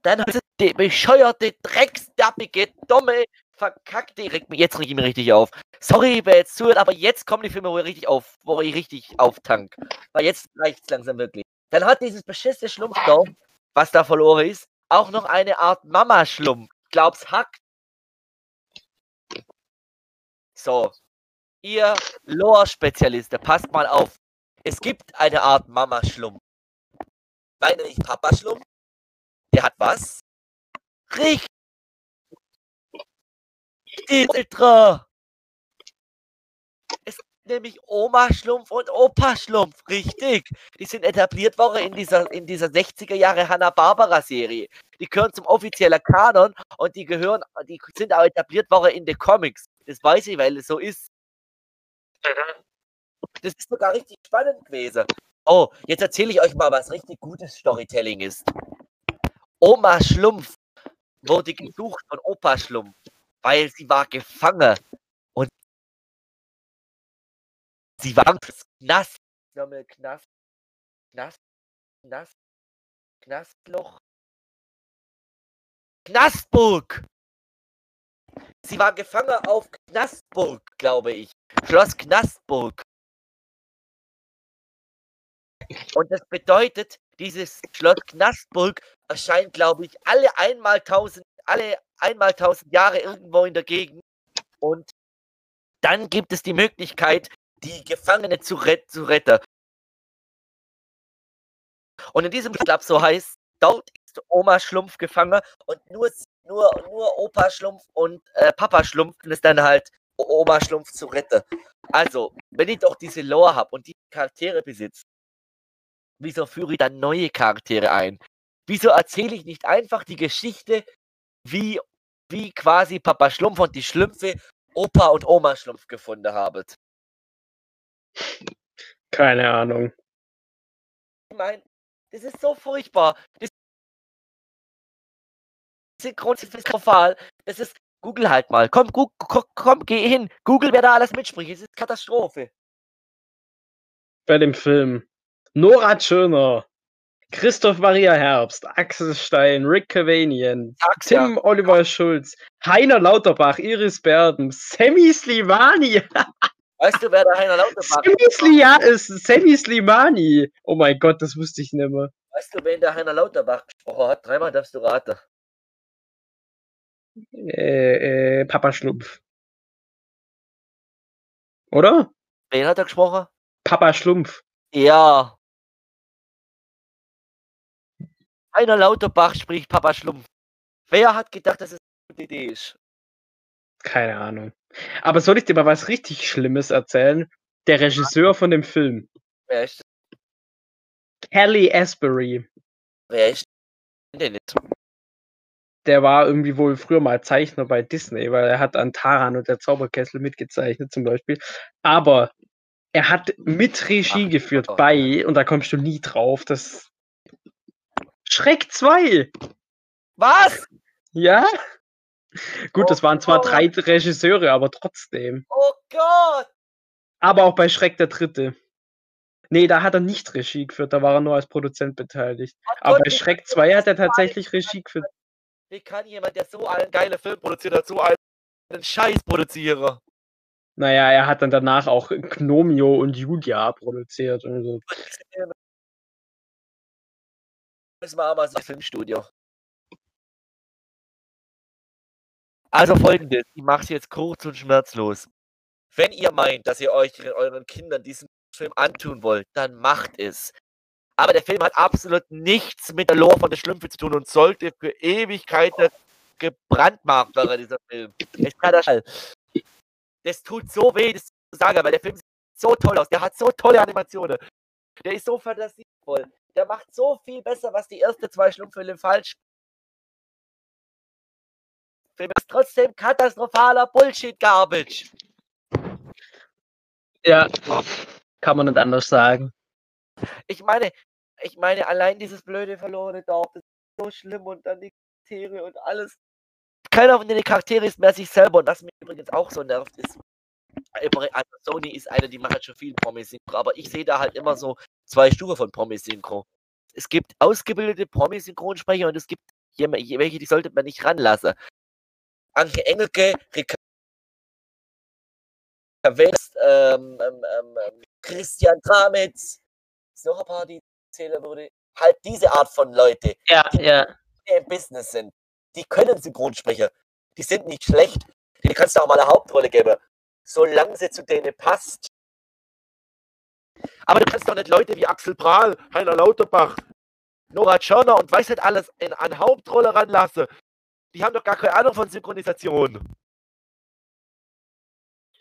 A: Dann hat die bescheuerte, drecksdappige, dumme, verkackte, regt mich jetzt regt mich richtig auf. Sorry, wer jetzt zuhört, aber jetzt kommen die Filme, wo ich richtig auf, wo ich richtig auftank. Weil jetzt reicht's langsam wirklich. Dann hat dieses beschissene Schlumpfdorf, was da verloren ist, auch noch eine Art Mama-Schlumpf. Glaub's hackt. So. Ihr Lore-Spezialiste, passt mal auf. Es gibt eine Art Mama-Schlumpf. Meine nicht Papa-Schlumpf, der hat was? Richtig. Ultra. Es gibt nämlich Oma-Schlumpf und Opa-Schlumpf. Richtig. Die sind etabliert worden in dieser, in dieser 60er Jahre Hanna-Barbara-Serie. Die gehören zum offiziellen Kanon und die gehören, die sind auch etabliert worden in den Comics. Das weiß ich, weil es so ist. Das ist sogar richtig spannend gewesen. Oh, jetzt erzähle ich euch mal, was richtig gutes Storytelling ist. Oma Schlumpf wurde gesucht von Opa Schlumpf, weil sie war gefangen und sie war im Knast. Knast, Knast, Knast, Knastloch. Knastburg! Sie war gefangen auf Knastburg, glaube ich. Schloss Knastburg. Und das bedeutet, dieses Schloss Knastburg erscheint, glaube ich, alle einmal tausend, alle einmal tausend Jahre irgendwo in der Gegend. Und dann gibt es die Möglichkeit, die Gefangene zu, ret zu retten. Und in diesem Club, so heißt, dort ist Oma Schlumpf gefangen und nur, nur, nur Opa Schlumpf und äh, Papa Schlumpf ist dann halt Oma Schlumpf zu retten. Also, wenn ich doch diese Lore habe und die Charaktere besitze, wieso führe ich dann neue Charaktere ein, Wieso erzähle ich nicht einfach die Geschichte, wie, wie quasi Papa Schlumpf und die Schlümpfe Opa und Oma Schlumpf gefunden haben?
B: Keine Ahnung.
A: Ich meine, das ist so furchtbar. Das Synchron ist katastrophal. Das ist. Google halt mal. Komm, gu komm, komm, geh hin. Google, wer da alles mitspricht. Es ist Katastrophe.
B: Bei dem Film. Nora Tschirner. Christoph Maria Herbst, Axel Stein, Rick Cavanian, Tim
A: ja.
B: Oliver Schulz, Heiner Lauterbach, Iris Berben, Sammy Slimani.
A: Weißt du, wer der Heiner Lauterbach
B: Sammy, Slia ist Sammy Slimani. Oh mein Gott, das wusste ich nicht mehr.
A: Weißt du, wen der Heiner Lauterbach gesprochen hat? Dreimal darfst du raten.
B: Äh, äh, Papa Schlumpf. Oder?
A: Wen hat er gesprochen?
B: Papa Schlumpf.
A: Ja. Heiner Lauterbach spricht Papa Schlumpf. Wer hat gedacht, dass es eine gute Idee ist?
B: Keine Ahnung. Aber soll ich dir mal was richtig Schlimmes erzählen? Der Regisseur von dem Film,
A: Wer ist,
B: Kelly Asbury,
A: wer ist denn nicht?
B: Der war irgendwie wohl früher mal Zeichner bei Disney, weil er hat an Taran und der Zauberkessel mitgezeichnet zum Beispiel. Aber er hat mit Regie
A: Ach,
B: geführt
A: oh.
B: bei, und da kommst du nie drauf, das Schreck 2.
A: Was?
B: Ja? Gut,
A: Oh
B: das waren zwar
A: Gott.
B: drei Regisseure, aber trotzdem.
A: Oh Gott!
B: Aber auch bei Schreck der Dritte. Nee, da hat er nicht Regie geführt, da war er nur als Produzent beteiligt.
A: Oh
B: Aber
A: Gott,
B: bei
A: wie
B: Schreck
A: kann
B: 2 hat er tatsächlich Regie geführt.
A: Wie kann jemand, der so einen geilen Film produziert hat, so einen Scheiß produzieren?
B: Naja, er hat dann danach auch Gnomio und Julia produziert. Und so.
A: Müssen wir auch mal so ein Filmstudio. Also folgendes, ich mache es jetzt kurz und schmerzlos. Wenn ihr meint, dass ihr euch euren Kindern diesen Film antun wollt, dann macht es. Aber der Film hat absolut nichts mit der Lore von der Schlümpfe zu tun und sollte für Ewigkeiten gebrandmarkt werden, dieser Film. Es kann das, das tut so weh, das zu sagen, weil der Film sieht so toll aus. Der hat so tolle Animationen. Der ist so fantasievoll. Der macht so viel besser, was die ersten zwei Schlumpffilme falsch. Film ist trotzdem katastrophaler Bullshit-Garbage.
B: Ja, kann man nicht anders sagen.
A: Ich meine, ich meine, allein dieses blöde verlorene Dorf, ist so schlimm und dann die Charaktere und alles. Keiner von den Charakteren ist mehr sich selber und das mich übrigens auch so nervt ist. Also Sony ist eine, die macht halt schon viel Promi-Synchro, aber ich sehe da halt immer so zwei Stufen von Promi-Synchro. Es gibt ausgebildete Promi-Synchronsprecher und es gibt welche, die sollte man nicht ranlassen. Anke Engelke, Ricarda West, ähm, ähm, ähm, ähm, Christian Tramitz, ist noch ein paar, die ich zählen würde. Halt diese Art von Leute,
B: Ja, ja.
A: die im Business sind. Die können Synchronsprecher. Die sind nicht schlecht. Die kannst du auch mal eine Hauptrolle geben. Solange sie zu denen passt. Aber du kannst doch nicht Leute wie Axel Prahl, Heiner Lauterbach, Nora Tschörner und weiß nicht alles in eine Hauptrolle ranlassen. Die haben doch gar keine Ahnung von Synchronisation.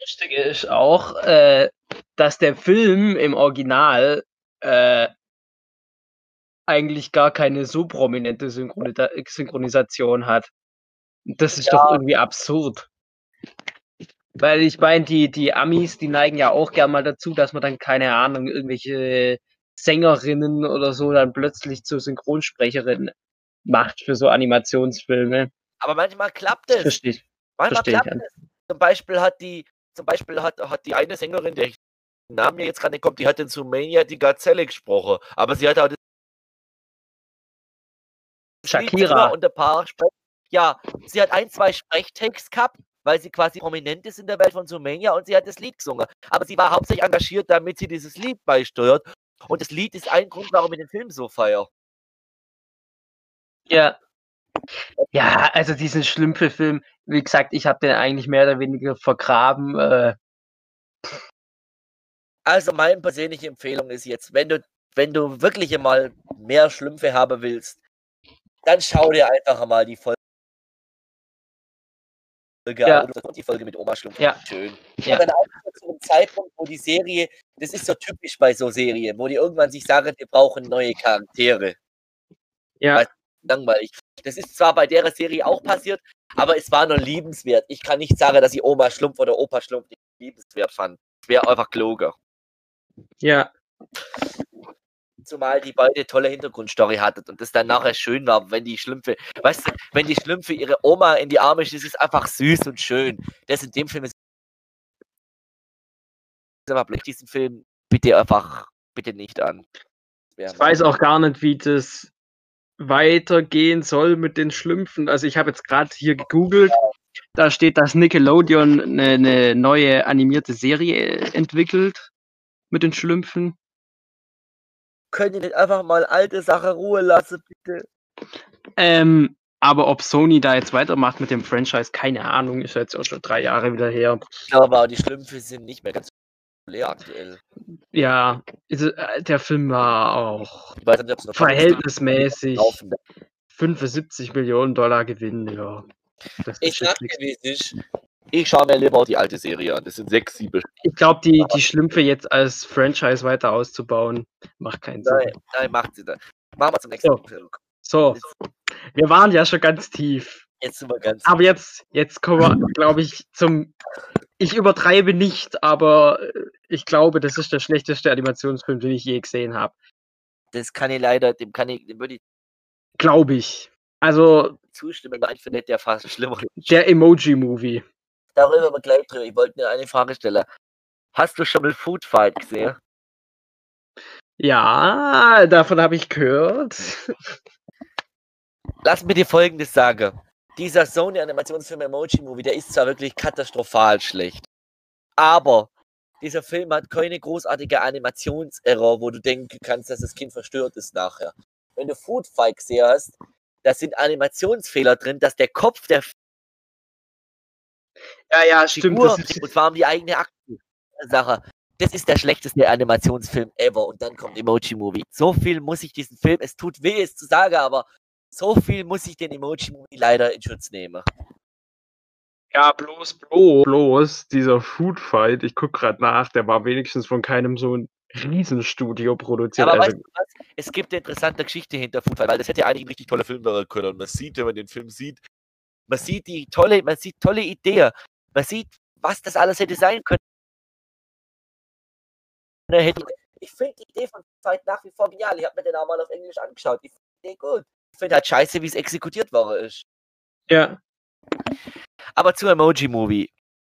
B: Lustige ist auch, äh, dass der Film im Original äh, eigentlich gar keine so prominente Synchronita Synchronisation hat. Das ist doch irgendwie absurd. Weil ich meine, die, die Amis, die neigen ja auch gern mal dazu, dass man dann, keine Ahnung, irgendwelche Sängerinnen oder so dann plötzlich zur Synchronsprecherin macht für so Animationsfilme.
A: Aber manchmal klappt es.
B: Verstehe ich.
A: Manchmal
B: verstehe ich,
A: klappt es. Zum Beispiel hat die, zum Beispiel hat, hat die eine Sängerin, der ich Namen mir jetzt gerade nicht kommt, die hat in Sumania die Gazelle gesprochen. Aber sie hat auch
B: Shakira.
A: und ein paar Sprech Ja, sie hat ein, zwei Sprechtext gehabt, weil sie quasi prominent ist in der Welt von Sumania und sie hat das Lied gesungen. Aber sie war hauptsächlich engagiert, damit sie dieses Lied beisteuert. Und das Lied ist ein Grund, warum ich den Film so feier.
B: Ja. Ja, also diesen Schlümpfe-Film, wie gesagt, ich habe den eigentlich mehr oder weniger vergraben. Äh,
A: Also meine persönliche Empfehlung ist jetzt, wenn du, wenn du wirklich mal mehr Schlümpfe haben willst, dann schau dir einfach mal die Folge
B: Ja.
A: Und die Folge mit Oma Schlumpf.
B: Ja.
A: Schön.
B: Ja.
A: Und dann auch zu einem Zeitpunkt, wo die Serie, das ist so typisch bei so Serien, wo die irgendwann sich sagen, wir brauchen neue Charaktere.
B: ja,
A: langweilig. Das ist zwar bei der Serie auch passiert, aber es war noch liebenswert. Ich kann nicht sagen, dass ich Oma Schlumpf oder Opa Schlumpf nicht liebenswert fand. Wäre einfach gelogen.
B: Ja.
A: Zumal die beide tolle Hintergrundstory hatten und das dann nachher schön war, wenn die Schlümpfe, weißt du, wenn die Schlümpfe ihre Oma in die Arme schießt, ist einfach süß und schön. Das in dem Film ist aber diesen Film bitte einfach bitte nicht an.
B: Ich weiß auch gar nicht, wie das weitergehen soll mit den Schlümpfen. Also ich habe jetzt gerade hier gegoogelt. Da steht, dass Nickelodeon eine, eine neue animierte Serie entwickelt mit den Schlümpfen.
A: Können die nicht einfach mal alte Sache Ruhe lassen, bitte?
B: Ähm, aber ob Sony da jetzt weitermacht mit dem Franchise, keine Ahnung, ist jetzt auch schon drei Jahre wieder her.
A: Aber, die Schlümpfe sind nicht mehr ganz populär aktuell.
B: Ja, äh, der Film war auch
A: nicht,
B: verhältnismäßig
A: laufen.
B: 75 Millionen Dollar Gewinn, ja. Das
A: Ich sag dir, wie es ist. Ich schaue mir lieber die alte Serie an. Das sind sechs, sieben.
B: Ich glaube, die, die Schlümpfe jetzt als Franchise weiter auszubauen, macht keinen Sinn.
A: Nein, nein, macht sie da. Machen wir zum nächsten
B: So.
A: Film.
B: So, wir waren ja schon ganz tief.
A: Jetzt sind wir ganz.
B: Aber jetzt, jetzt kommen wir, glaube ich, zum. Ich übertreibe nicht, aber äh, ich glaube, das ist der schlechteste Animationsfilm, den ich je gesehen habe.
A: Das kann ich leider, dem kann ich, dem würde ich
B: Glaube ich. Also
A: zustimmen, weil ich finde der fast schlimmer.
B: der Emoji-Movie.
A: Darüber aber gleich drüber. Ich wollte dir eine Frage stellen. Hast du schon mal Food Fight gesehen?
B: Ja, davon habe ich gehört.
A: Lass mir dir folgendes sagen. Dieser Sony-Animationsfilm Emoji Movie, der ist zwar wirklich katastrophal schlecht, aber dieser Film hat keine großartige Animationserror, wo du denken kannst, dass das Kind verstört ist nachher. Wenn du Food Fight gesehen hast, da sind Animationsfehler drin, dass der Kopf der
B: Ja, ja, stimmt.
A: Figur,
B: Das ist,
A: und zwar um die eigene Aktensache. Das ist der schlechteste Animationsfilm ever und dann kommt Emoji Movie. So viel muss ich diesen Film, es tut weh, es zu sagen, aber so viel muss ich den Emoji Movie leider in Schutz nehmen.
B: ja, bloß, bloß, bloß dieser Food Fight, ich gucke gerade nach, der war wenigstens von keinem so ein Riesenstudio produziert.
A: Aber
B: also,
A: weißt du was? Es gibt eine interessante Geschichte hinter Food Fight, weil das hätte ja eigentlich ein richtig toller Film werden können. Und man sieht, wenn man den Film sieht, man sieht die tolle, man sieht tolle Idee. Man sieht, was das alles hätte sein können. Ne, Ich finde die Idee von Fight nach wie vor genial. Ich habe mir den auch mal auf Englisch angeschaut. Ich finde die Idee gut. Ich finde halt scheiße, wie es exekutiert worden ist.
B: ja,
A: Aber zu Emoji Movie.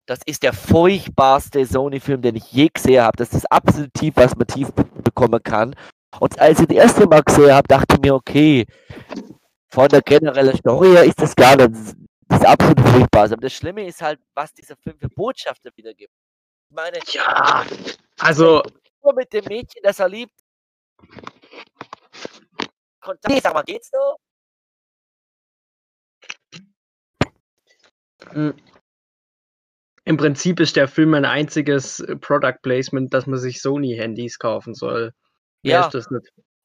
A: Das ist der furchtbarste Sony-Film, den ich je gesehen habe. Das ist das absolute Tief, was man tief be bekommen kann. Und als ich das erste Mal gesehen habe, dachte ich mir, okay, von der generellen Story her ist das gar nicht das absolute Furchtbarste. Aber das Schlimme ist halt, was dieser Film für Botschaften wiedergibt. Ich meine,
B: ja, also,
A: nur mit dem Mädchen, das er liebt. Kontakt, sag mal, geht's noch?
B: mh, im Prinzip ist der Film ein einziges äh, Product Placement, dass man sich Sony-Handys kaufen soll. Mehr
A: Ja.
B: ist.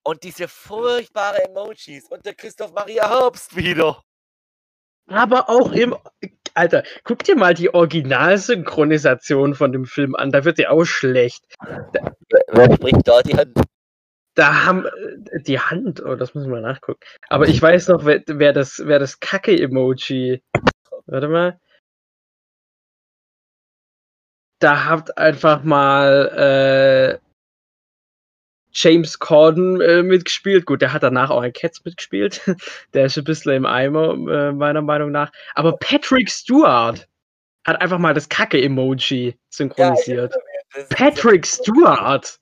A: Und diese furchtbare Emojis und der Christoph Maria Herbst wieder.
B: Aber auch im. Alter, guck dir mal die Originalsynchronisation von dem Film an, da wird die auch schlecht.
A: Wer spricht da die Hand?
B: Da haben äh, die Hand, oh, das müssen wir nachgucken. Aber ich weiß noch, wer, wer das, wer das Kacke-Emoji. Warte mal. Da habt einfach mal äh, James Corden äh, mitgespielt. Gut, der hat danach auch ein Cats mitgespielt. der ist ein bisschen im Eimer, äh, meiner Meinung nach. Aber Patrick Stewart hat einfach mal das Kacke-Emoji synchronisiert. Patrick Stewart!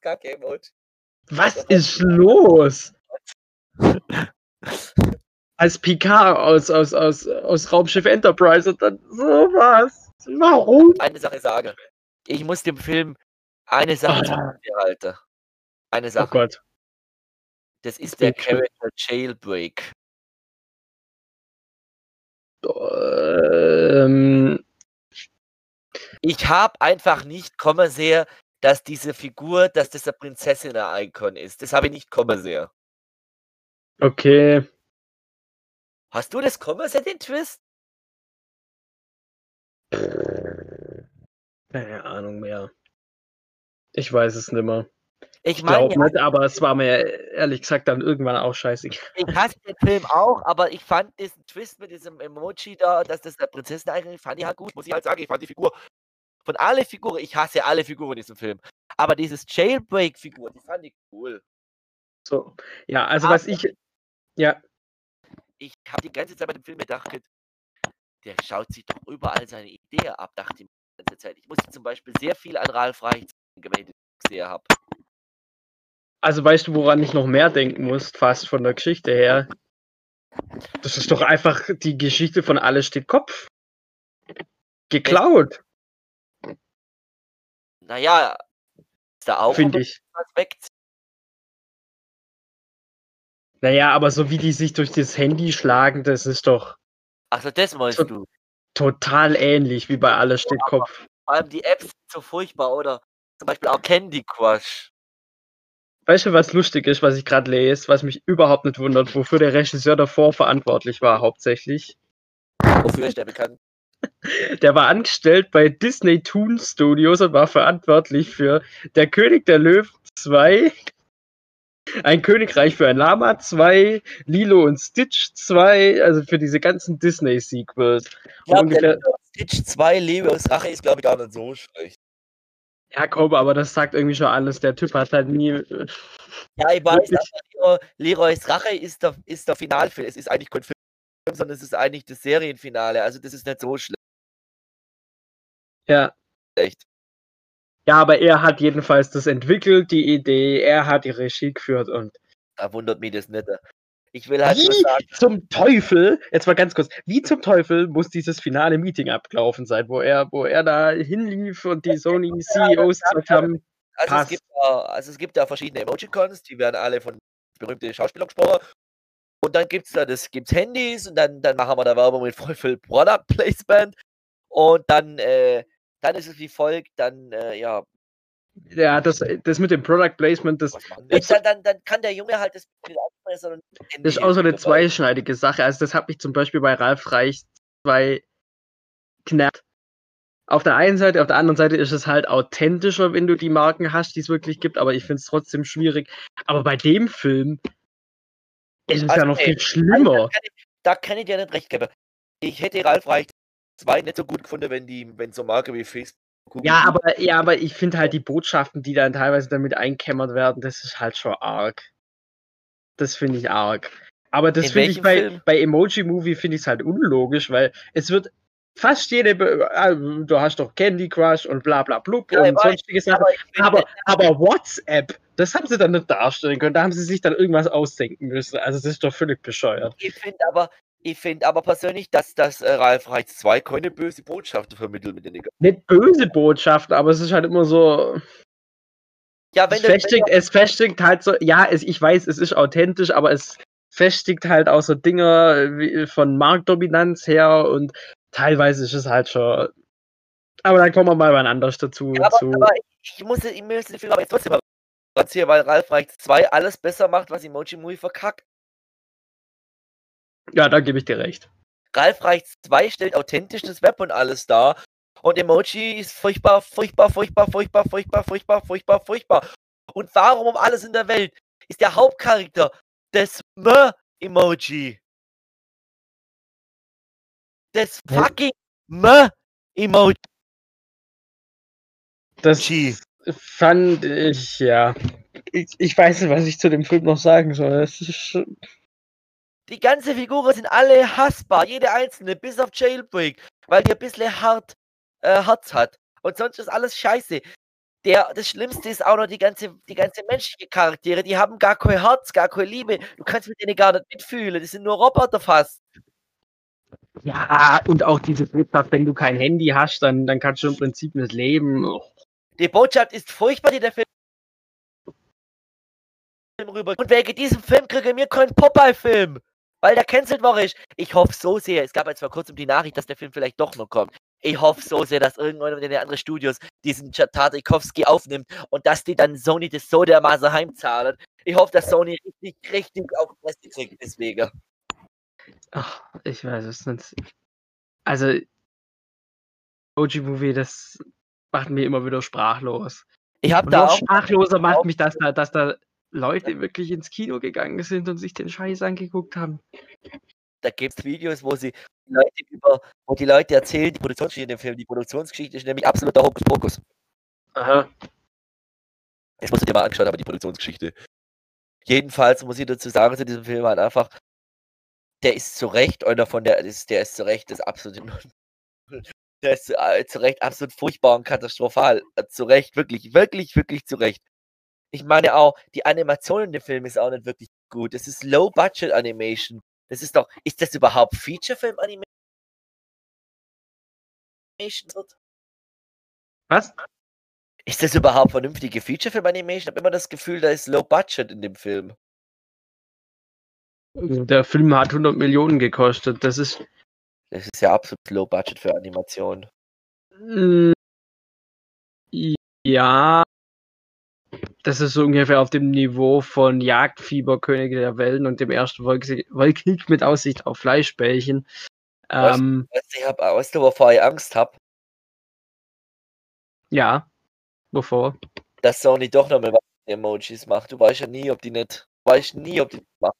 A: Kacke Emoji.
B: Was ist los? Als Picard aus, aus, aus, aus Raumschiff Enterprise und dann sowas. Warum?
A: Eine Sache sage. Ich muss dem Film eine Sache
B: Ah.
A: halten. Eine
B: Oh
A: Sache.
B: Gott.
A: das ist der. Character Jailbreak.
B: Ähm,
A: Ich habe einfach nicht kommen sehen, dass diese Figur, dass das eine Prinzessin-Icon ist. Das habe ich nicht kommen sehen.
B: okay.
A: Hast du das kommen sehen, den Twist?
B: Keine Ahnung mehr. Ich weiß es nimmer.
A: Ich
B: Ich
A: meine,
B: glaube nicht, aber es war mir ehrlich gesagt dann irgendwann auch scheißegal.
A: ich hasse den Film auch, aber ich fand diesen Twist mit diesem Emoji da, dass das der Prinzessin eigentlich fand ich halt gut, muss ich halt sagen. Ich fand die Figur von alle Figuren, ich hasse alle Figuren in diesem Film. Aber dieses Jailbreak-Figur, die fand ich cool.
B: So. Ja, also was ich. Ja,
A: Ich habe die ganze Zeit bei dem Film gedacht, der schaut sich doch überall seine Idee ab, dachte ich mir die ganze Zeit. Ich musste zum Beispiel sehr viel an Ralf Reich den gesehen habe.
B: also weißt du, woran ich noch mehr denken muss, fast von der Geschichte her? Das ist doch einfach die Geschichte von Alles steht Kopf. Geklaut,
A: Naja, ist da auch
B: finde ich.
A: Aspekt.
B: Naja, aber so wie die sich durch das Handy schlagen, das ist doch
A: Achso, das meinst
B: So-
A: du.
B: total ähnlich wie bei Alles steht Kopf.
A: Vor allem die Apps sind so furchtbar, oder? Zum Beispiel auch Candy Crush.
B: Weißt du, was lustig ist, was ich gerade lese, was mich überhaupt nicht wundert, wofür der Regisseur davor verantwortlich war, hauptsächlich?
A: Wofür ist der bekannt?
B: Der war angestellt bei Disney Toon Studios und war verantwortlich für Der König der Löwen 2, Ein Königreich für ein Lama 2, Lilo und Stitch 2, also für diese ganzen Disney-Sequels.
A: Stitch 2 Leos Rache ist, glaube ich, gar nicht so schlecht.
B: Ja, komm, aber das sagt irgendwie schon alles. Der Typ hat halt nie.
A: Ja, ich weiß, aber Leroy, Leroys Rache ist der, ist der Finalfilm. Es ist eigentlich kein Film, sondern es ist eigentlich das Serienfinale. Also das ist nicht so
B: Ja.
A: schlecht.
B: ja, aber er hat jedenfalls das entwickelt, die Idee, er hat die Regie geführt und.
A: Da wundert mich das nicht. Ich will halt
B: Wie
A: sagen,
B: zum Teufel, jetzt mal ganz kurz, wie zum Teufel muss dieses finale Meeting abgelaufen sein, wo er, wo er da hinlief und die Sony CEOs gesagt haben,
A: also es, gibt da, also es gibt da verschiedene Emojicons, die werden alle von berühmten Schauspielern gesprochen. Und dann gibt es da das gibt's Handys und dann, dann machen wir da Werbung mit voll viel Product Placement. Und dann, äh, dann ist es wie folgt, dann, äh, ja,
B: ja, das, das mit dem Product Placement, das? Jetzt-
A: dann, dann, dann kann der Junge halt das nicht aufpressen und
B: das ist auch so eine zweischneidige Sache. Also, das hat mich zum Beispiel bei Ralf Reich 2 knappt. Auf der einen Seite, auf der anderen Seite ist es halt authentischer, wenn du die Marken hast, die es wirklich gibt, aber ich finde es trotzdem schwierig. Aber bei dem Film ist es
A: Also,
B: ja noch
A: ey,
B: viel schlimmer.
A: Da kann, ich, da kann ich dir nicht recht geben. Ich hätte Ralf Reich 2 nicht so gut gefunden, wenn die, wenn so Marke wie Facebook. Google
B: Ja, aber, ja, aber ich finde halt die Botschaften, die dann teilweise damit einkämmert werden, das ist halt schon arg. Das finde ich arg. Aber das
A: In
B: finde ich bei,
A: Film?
B: bei Emoji Movie finde ich es halt unlogisch, weil es wird fast jede, Be ah, du hast doch Candy Crush und bla bla blub
A: Ja,
B: und sonstige Sachen.
A: finde-
B: Aber, aber WhatsApp, das haben sie dann nicht darstellen können. Da haben sie sich dann irgendwas ausdenken müssen. Also das ist doch völlig bescheuert.
A: Ich finde aber, ich finde aber persönlich, dass das äh, Ralf Reich 2 keine böse Botschaften vermittelt mit den Dingen.
B: Nicht böse Botschaften, aber es ist halt immer so.
A: Ja,
B: Es
A: wenn wenn
B: festigt, es festigt halt so, ja, es, ich weiß, es ist authentisch, aber es festigt halt auch so Dinge von Marktdominanz her und teilweise ist es halt schon. Aber dann kommen wir mal wann anders dazu.
A: Ja, aber,
B: zu.
A: aber ich, ich muss, ich muss den Film aber jetzt trotzdem erzählen, weil Ralf Reich 2 alles besser macht, was Emoji Movie verkackt.
B: Ja, da gebe ich dir recht.
A: Ralf Reich 2 stellt authentisch das Web und alles dar. Und Emoji ist furchtbar, furchtbar, furchtbar, furchtbar, furchtbar, furchtbar, furchtbar, furchtbar. Und warum um alles in der Welt ist der Hauptcharakter das M-Emoji? Das
B: Hä?
A: fucking M-Emoji.
B: Das fand ich, ja. Ich, ich weiß nicht, was ich zu dem Film noch sagen soll. Es ist schon-
A: Die ganze Figuren sind alle hassbar, jede einzelne, bis auf Jailbreak, weil die ein bisschen hart äh, Herz hat. Und sonst ist alles scheiße. Der, das Schlimmste ist auch noch die ganze, die ganze menschliche Charaktere, die haben gar kein Herz, gar keine Liebe. Du kannst mit denen gar nicht mitfühlen, die sind nur Roboter fast.
B: Ja, und auch diese Botschaft, wenn du kein Handy hast, dann, dann kannst du im Prinzip nicht leben. Oh.
A: Die Botschaft ist furchtbar, die der Film rüber. Und wegen diesem Film kriege mir keinen Popeye-Film. Weil der cancelt war ich. Ich hoffe so sehr. Es gab jetzt vor kurzem die Nachricht, dass der Film vielleicht doch noch kommt. Ich hoffe so sehr, dass irgendwann in den anderen Studios diesen Tatarikowski aufnimmt und dass die dann Sony das so dermaßen heimzahlen. Ich hoffe, dass Sony richtig, richtig auf die Fresse kriegt deswegen.
B: Ach, ich weiß es nicht. Also, OG Movie, das macht mir immer wieder sprachlos.
A: Ich habe da auch
B: sprachloser macht mich, dass da, dass da Leute wirklich ins Kino gegangen sind und sich den Scheiß angeguckt haben.
A: da gibt es Videos, wo sie die Leute über, wo die Leute erzählen, die Produktionsgeschichte in dem Film. Die Produktionsgeschichte ist nämlich absoluter Hokuspokus.
B: Aha.
A: Das musst du dir mal angeschaut haben, die Produktionsgeschichte. Jedenfalls muss ich dazu sagen, zu diesem Film halt einfach, der ist zu Recht einer von der, ist, der ist zu Recht das absolute Der ist zu, äh, zu Recht absolut furchtbar und katastrophal. Äh, Zu Recht, wirklich, wirklich, wirklich zu Recht. Ich meine auch, die Animation in dem Film ist auch nicht wirklich gut. Das ist Low-Budget-Animation. Das ist doch, ist das überhaupt Feature-Film-Animation?
B: Was?
A: Ist das überhaupt vernünftige Feature-Film-Animation? Ich habe immer das Gefühl, da ist Low-Budget in dem Film.
B: Der Film hat 100 Millionen gekostet. Das ist.
A: Das ist ja absolut Low-Budget für Animation.
B: Mm, Ja. Das ist so ungefähr auf dem Niveau von Jagdfieber, Könige der Wellen und dem ersten Weltkrieg mit Aussicht auf Fleischbällchen.
A: Was?
B: Ähm,
A: Weißt du, ich hab, weißt du, wovor ich Angst habe?
B: ja. Wovor?
A: Dass Sony doch nochmal was mit Emojis macht. Du weißt ja nie, ob die nicht. Du weißt nie, ob die das machen.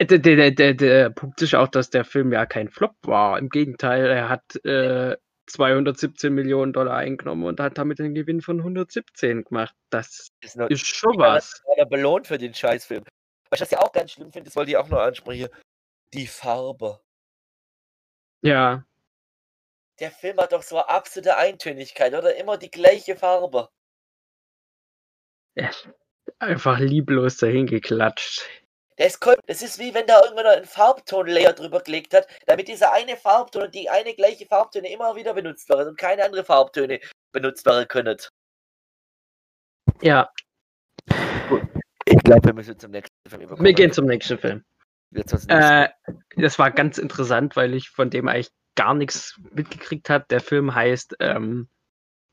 B: Der, der, der, der Punkt ist auch, dass der Film ja kein Flop war. Im Gegenteil, er hat äh, 217 Millionen Dollar eingenommen und hat damit einen Gewinn von 117 gemacht.
A: Das ist, nur,
B: ist schon was.
A: einer belohnt für den Scheißfilm. Was ich das ja auch ganz schlimm finde, das wollte ich auch noch ansprechen. Die Farbe.
B: Ja.
A: Der Film hat doch so eine absolute Eintönigkeit, oder? Immer die gleiche Farbe.
B: ja. Einfach lieblos dahin geklatscht.
A: Das, kommt, das ist wie wenn da irgendwann einen Farbton-Layer drüber gelegt hat, damit dieser eine Farbton und die eine gleiche Farbtöne immer wieder benutzt werden und keine andere Farbtöne benutzt werden können.
B: Ja,
A: Ich glaube, wir müssen zum nächsten Film überkommen.
B: wir gehen zum nächsten Film.
A: Nächsten.
B: Äh, das war ganz interessant, weil ich von dem eigentlich gar nichts mitgekriegt habe. Der Film heißt, ähm,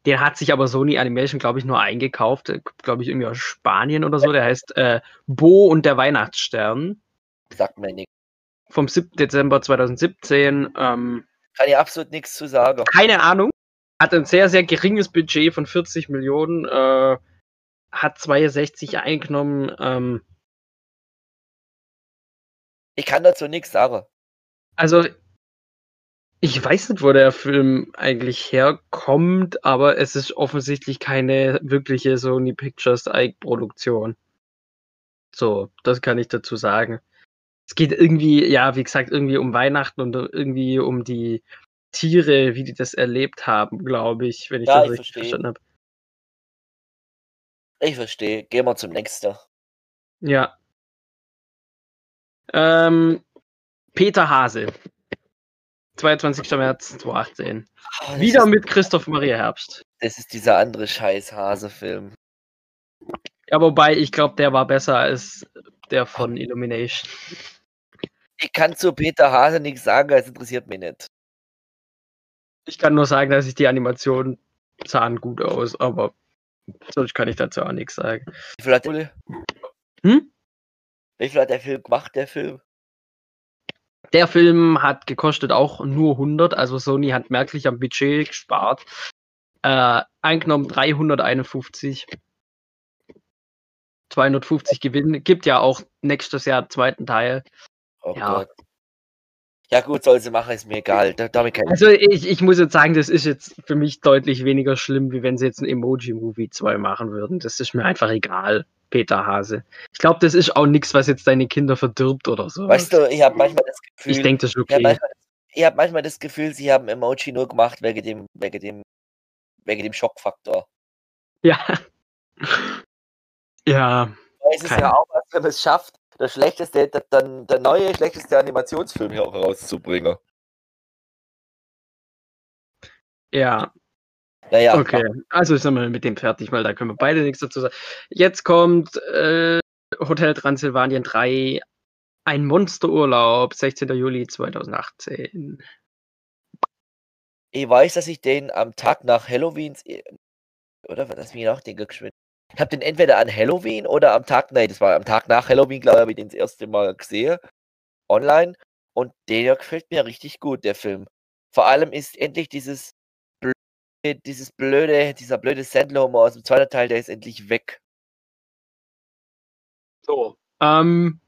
B: den hat sich aber Sony Animation, glaube ich, nur eingekauft, glaube ich, irgendwie aus Spanien oder so. Der heißt äh, Bo und der Weihnachtsstern
A: Sagt mir nichts.
B: vom 7. Dezember 2017. Ähm,
A: Kann ich absolut nichts zu sagen.
B: keine Ahnung. Hat ein sehr, sehr geringes Budget von 40 Millionen. Äh, hat 62 eingenommen. Ähm,
A: Ich kann dazu nichts sagen.
B: Also, ich weiß nicht, wo der Film eigentlich herkommt, aber es ist offensichtlich keine wirkliche Sony Pictures Eigenproduktion. So, das kann ich dazu sagen. Es geht irgendwie, ja, wie gesagt, irgendwie um Weihnachten und irgendwie um die Tiere, wie die das erlebt haben, glaube ich, wenn ich
A: Ja,
B: das
A: ich
B: richtig
A: verstehe.
B: verstanden habe.
A: Ich verstehe. Gehen wir zum nächsten.
B: Ja. Ähm, Peter Hase. 22. März 2018.
A: Ah, das
B: Wieder mit Christoph Maria Herbst.
A: Das ist dieser andere Scheiß-Hase-Film.
B: Ja, wobei ich glaube, der war besser als der von Illumination.
A: Ich kann zu Peter Hase nichts sagen, es interessiert mich nicht.
B: Ich kann nur sagen, dass ich die Animation sahen gut aus, aber sonst kann ich dazu auch nichts sagen.
A: Wie viel hat der,
B: Hm?
A: wie viel hat der Film gemacht, der Film?
B: Der Film hat gekostet auch nur 100, also Sony hat merklich am Budget gespart. Äh, eingenommen 351. 250 Gewinn. Gibt ja auch nächstes Jahr einen zweiten Teil.
A: Oh
B: Ja.
A: Gott. Ja gut, soll sie machen, ist mir egal. Da, damit kann ich
B: Also ich, ich muss jetzt sagen, das ist jetzt für mich deutlich weniger schlimm, wie wenn sie jetzt ein Emoji-Movie 2 machen würden. Das ist mir einfach egal, Peter Hase. Ich glaube, das ist auch nichts, was jetzt deine Kinder verdirbt oder so.
A: Weißt du, ich habe manchmal das Gefühl,
B: ich denke, das ist
A: ich habe
B: okay.
A: manchmal, hab manchmal das Gefühl, sie haben Emoji nur gemacht wegen dem, wegen dem, wegen dem Schockfaktor.
B: Ja. Ja,
A: Es ist
B: Keine-
A: ja auch was, wenn man es schafft, das schlechteste, der, dann der neue schlechteste Animationsfilm hier auch rauszubringen.
B: ja,
A: Naja,
B: okay. Also sind wir mit dem fertig, weil da können wir beide nichts dazu sagen. Jetzt kommt äh, Hotel Transsilvanien 3, ein Monsterurlaub, 16. Juli 2018.
A: ich weiß, dass ich den am Tag nach Halloween, oder was das mir nachdenke, geschwind. Ich habe den entweder an Halloween oder am Tag, nein, das war am Tag nach Halloween, glaube ich, habe ich den das erste Mal gesehen, online. Und der gefällt mir richtig gut, der Film. Vor allem ist endlich dieses dieses blöde, dieser blöde Sandler-Humor aus dem zweiten Teil, der ist endlich weg.
B: So. Ähm,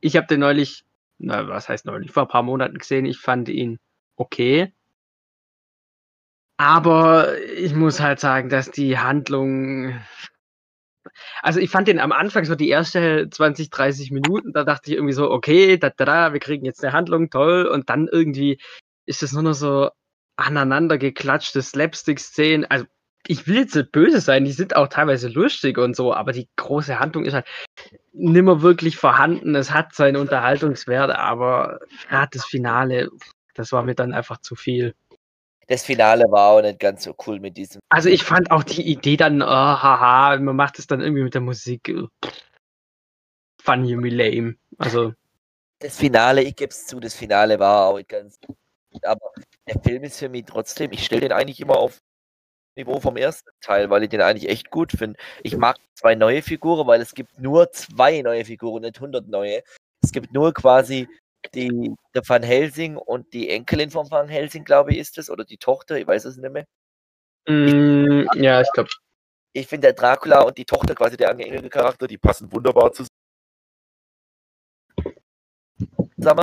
B: ich habe den neulich, na, was heißt neulich, vor ein paar Monaten gesehen. Ich fand ihn okay. Aber ich muss halt sagen, dass die Handlung. Also ich fand den am Anfang so die erste 20, 30 Minuten, da dachte ich irgendwie so, okay, da, da, da, wir kriegen jetzt eine Handlung, toll. Und dann irgendwie ist es nur noch so aneinander geklatschte Slapstick-Szenen. Also ich will jetzt nicht böse sein, die sind auch teilweise lustig und so, aber die große Handlung ist halt nimmer wirklich vorhanden. Es hat seinen Unterhaltungswert, aber gerade das Finale, das war mir dann einfach zu viel.
A: Das Finale war auch nicht ganz so cool mit diesem.
B: Also ich fand auch die Idee dann, oh, haha, man macht es dann irgendwie mit der Musik. Fun you me lame. Also,
A: Das Finale, ich gebe es zu, das Finale war auch nicht ganz. Aber der Film ist für mich trotzdem, ich stelle den eigentlich immer auf Niveau vom ersten Teil, weil ich den eigentlich echt gut finde. Ich mag zwei neue Figuren, weil es gibt nur zwei neue Figuren, nicht 100 neue. Es gibt nur quasi die der Van Helsing und die Enkelin von Van Helsing, glaube ich, ist es, oder die Tochter, ich weiß es nicht mehr.
B: mm, ja, ich glaube,
A: Ich finde der Dracula und die Tochter, quasi der angehängige Charakter, die passen wunderbar zusammen.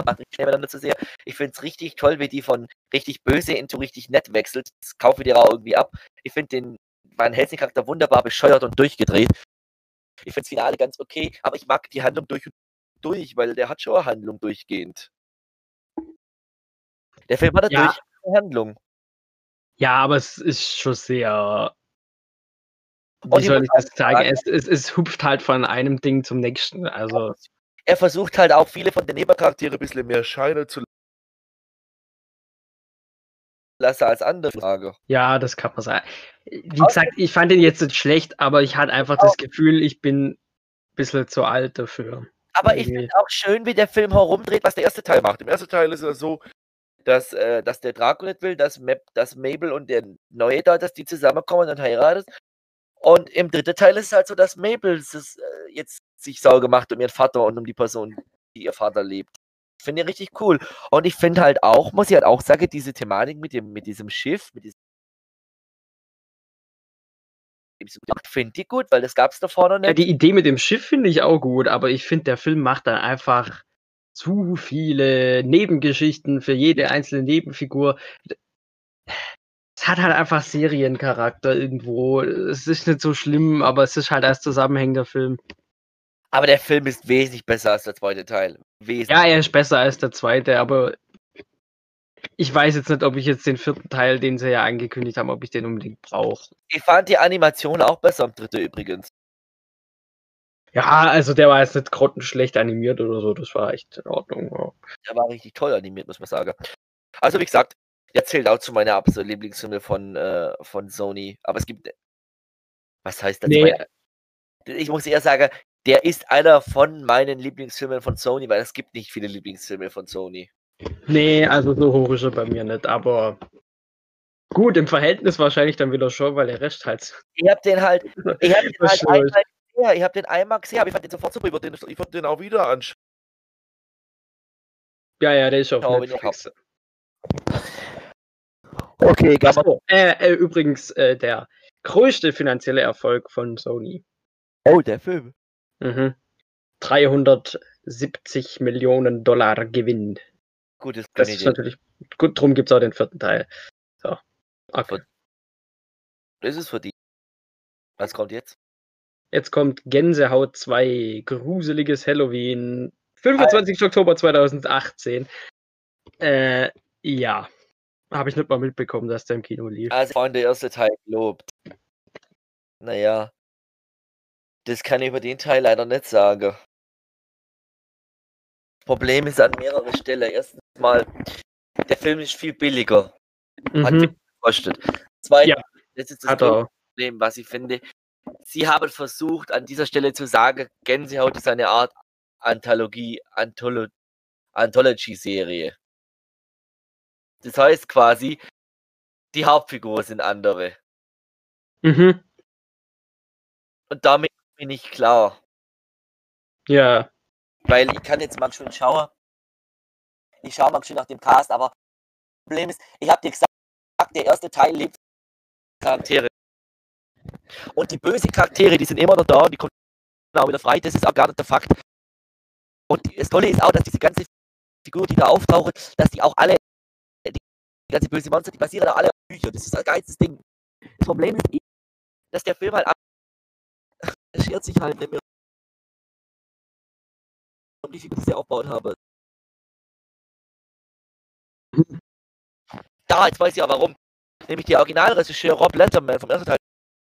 A: Macht nicht miteinander zu sehr. Ich finde es richtig toll, wie die von richtig böse into richtig nett wechselt. Das kaufe ich dir auch irgendwie ab. Ich finde den Van Helsing Charakter wunderbar bescheuert und durchgedreht. Ich finde das Finale ganz okay, aber ich mag die Handlung durch und durch, weil der hat schon eine Handlung durchgehend. Der Film hat eine
B: Ja.
A: durchgehende Handlung.
B: ja, aber es ist schon sehr. Wie soll ich das sagen? Es, es, es hupft halt von einem Ding zum nächsten. Also,
A: Er versucht halt auch viele von den Nebencharakteren ein bisschen mehr Scheine zu lassen als andere Frage.
B: ja, das kann man sagen. Wie gesagt, ich fand den jetzt nicht schlecht, aber ich hatte einfach das Gefühl, ich bin ein bisschen zu alt dafür.
A: Aber ich finde auch schön, wie der Film herumdreht, was der erste Teil macht. Im ersten Teil ist es so, dass, äh, dass der Draco nicht will, dass, Map, dass Mabel und der Neue da, dass die zusammenkommen und heiraten. Und im dritten Teil ist es halt so, dass Mabel es, äh, jetzt sich Sorge macht um ihren Vater und um die Person, die ihr Vater lebt. Finde ich richtig cool. Und ich finde halt auch, muss ich halt auch sagen, diese Thematik mit, dem, mit diesem Schiff, mit diesem finde ich gut, weil das gab es da vorne
B: Ja,
A: nicht.
B: die Idee mit dem Schiff finde ich auch gut, aber ich finde, der Film macht dann einfach zu viele Nebengeschichten für jede einzelne Nebenfigur. Es hat halt einfach Seriencharakter irgendwo. Es ist nicht so schlimm, aber es ist halt als zusammenhängender Film.
A: Aber der Film ist wesentlich besser als der zweite Teil. Wesentlich.
B: Ja, er ist besser als der zweite, aber ich weiß jetzt nicht, ob ich jetzt den vierten Teil, den sie ja angekündigt haben, ob ich den unbedingt brauche.
A: Ich fand die Animation auch besser am dritten übrigens.
B: Ja, also der war jetzt nicht grottenschlecht animiert oder so, das war echt in Ordnung. Ja.
A: Der war richtig toll animiert, muss man sagen. Also wie gesagt, der zählt auch zu meiner absoluten Lieblingsfilme von, äh, von Sony. Aber es gibt. Was heißt das?
B: Nee,
A: Ich muss eher sagen, der ist einer von meinen Lieblingsfilmen von Sony, weil es gibt nicht viele Lieblingsfilme von Sony.
B: Nee, also so hoch ist er bei mir nicht, aber gut, im Verhältnis wahrscheinlich dann wieder schon, weil der Rest halt.
A: Ich hab den halt, ich hab den halt einmal gesehen, ich hab den einmal gesehen, aber ich fand den sofort super, ich würde den, ich würd den auch wieder anschauen.
B: Ja, ja, der ist auf
A: ich
B: Netflix.
A: Okay, man,
B: Achso, äh, äh, übrigens äh, der größte finanzielle Erfolg von Sony.
A: oh, der Film.
B: Mhm. 370 Millionen Dollar Gewinn.
A: Gut, das,
B: Das ist
A: ich
B: natürlich gut, drum gibt es auch den vierten Teil. So. Okay.
A: das ist für die. Was kommt jetzt?
B: Jetzt kommt Gänsehaut 2, gruseliges Halloween, 25. Oktober 2018. Äh, ja. Habe ich nicht mal mitbekommen, dass der im Kino lief.
A: Also, vorhin der erste Teil gelobt. Naja. Das kann ich über den Teil leider nicht sagen. Problem ist an mehreren Stellen. Erstens mal, der Film ist viel billiger. Hat
B: Mhm.
A: viel gekostet. Zweitens,
B: Ja,
A: das ist das
B: Hat.
A: Problem, was ich finde. Sie haben versucht, an dieser Stelle zu sagen, Gänsehaut ist eine Art Anthologie, Antholo Anthology-Serie. Das heißt quasi, die Hauptfiguren sind andere.
B: Mhm.
A: Und damit bin ich klar.
B: Ja.
A: Weil ich kann jetzt mal schön schauen. Ich schaue mal schön nach dem Cast, aber Problem ist, ich habe dir gesagt, der erste Teil lebt Charaktere. Und die bösen Charaktere, die sind immer noch da die kommen auch wieder frei, das ist auch gar nicht der Fakt. Und das Tolle ist auch, dass diese ganze Figur, die da auftauchen, dass die auch alle, die ganze böse Monster, die basieren alle auf Büchern. Das ist ein geilstes Ding. Das Problem ist, eh, dass der Film halt es schert sich halt nicht mehr um die Figur, die sie aufgebaut habe. Da, jetzt weiß ich ja warum. Nämlich der Originalregisseur Rob Letterman vom ersten Teil,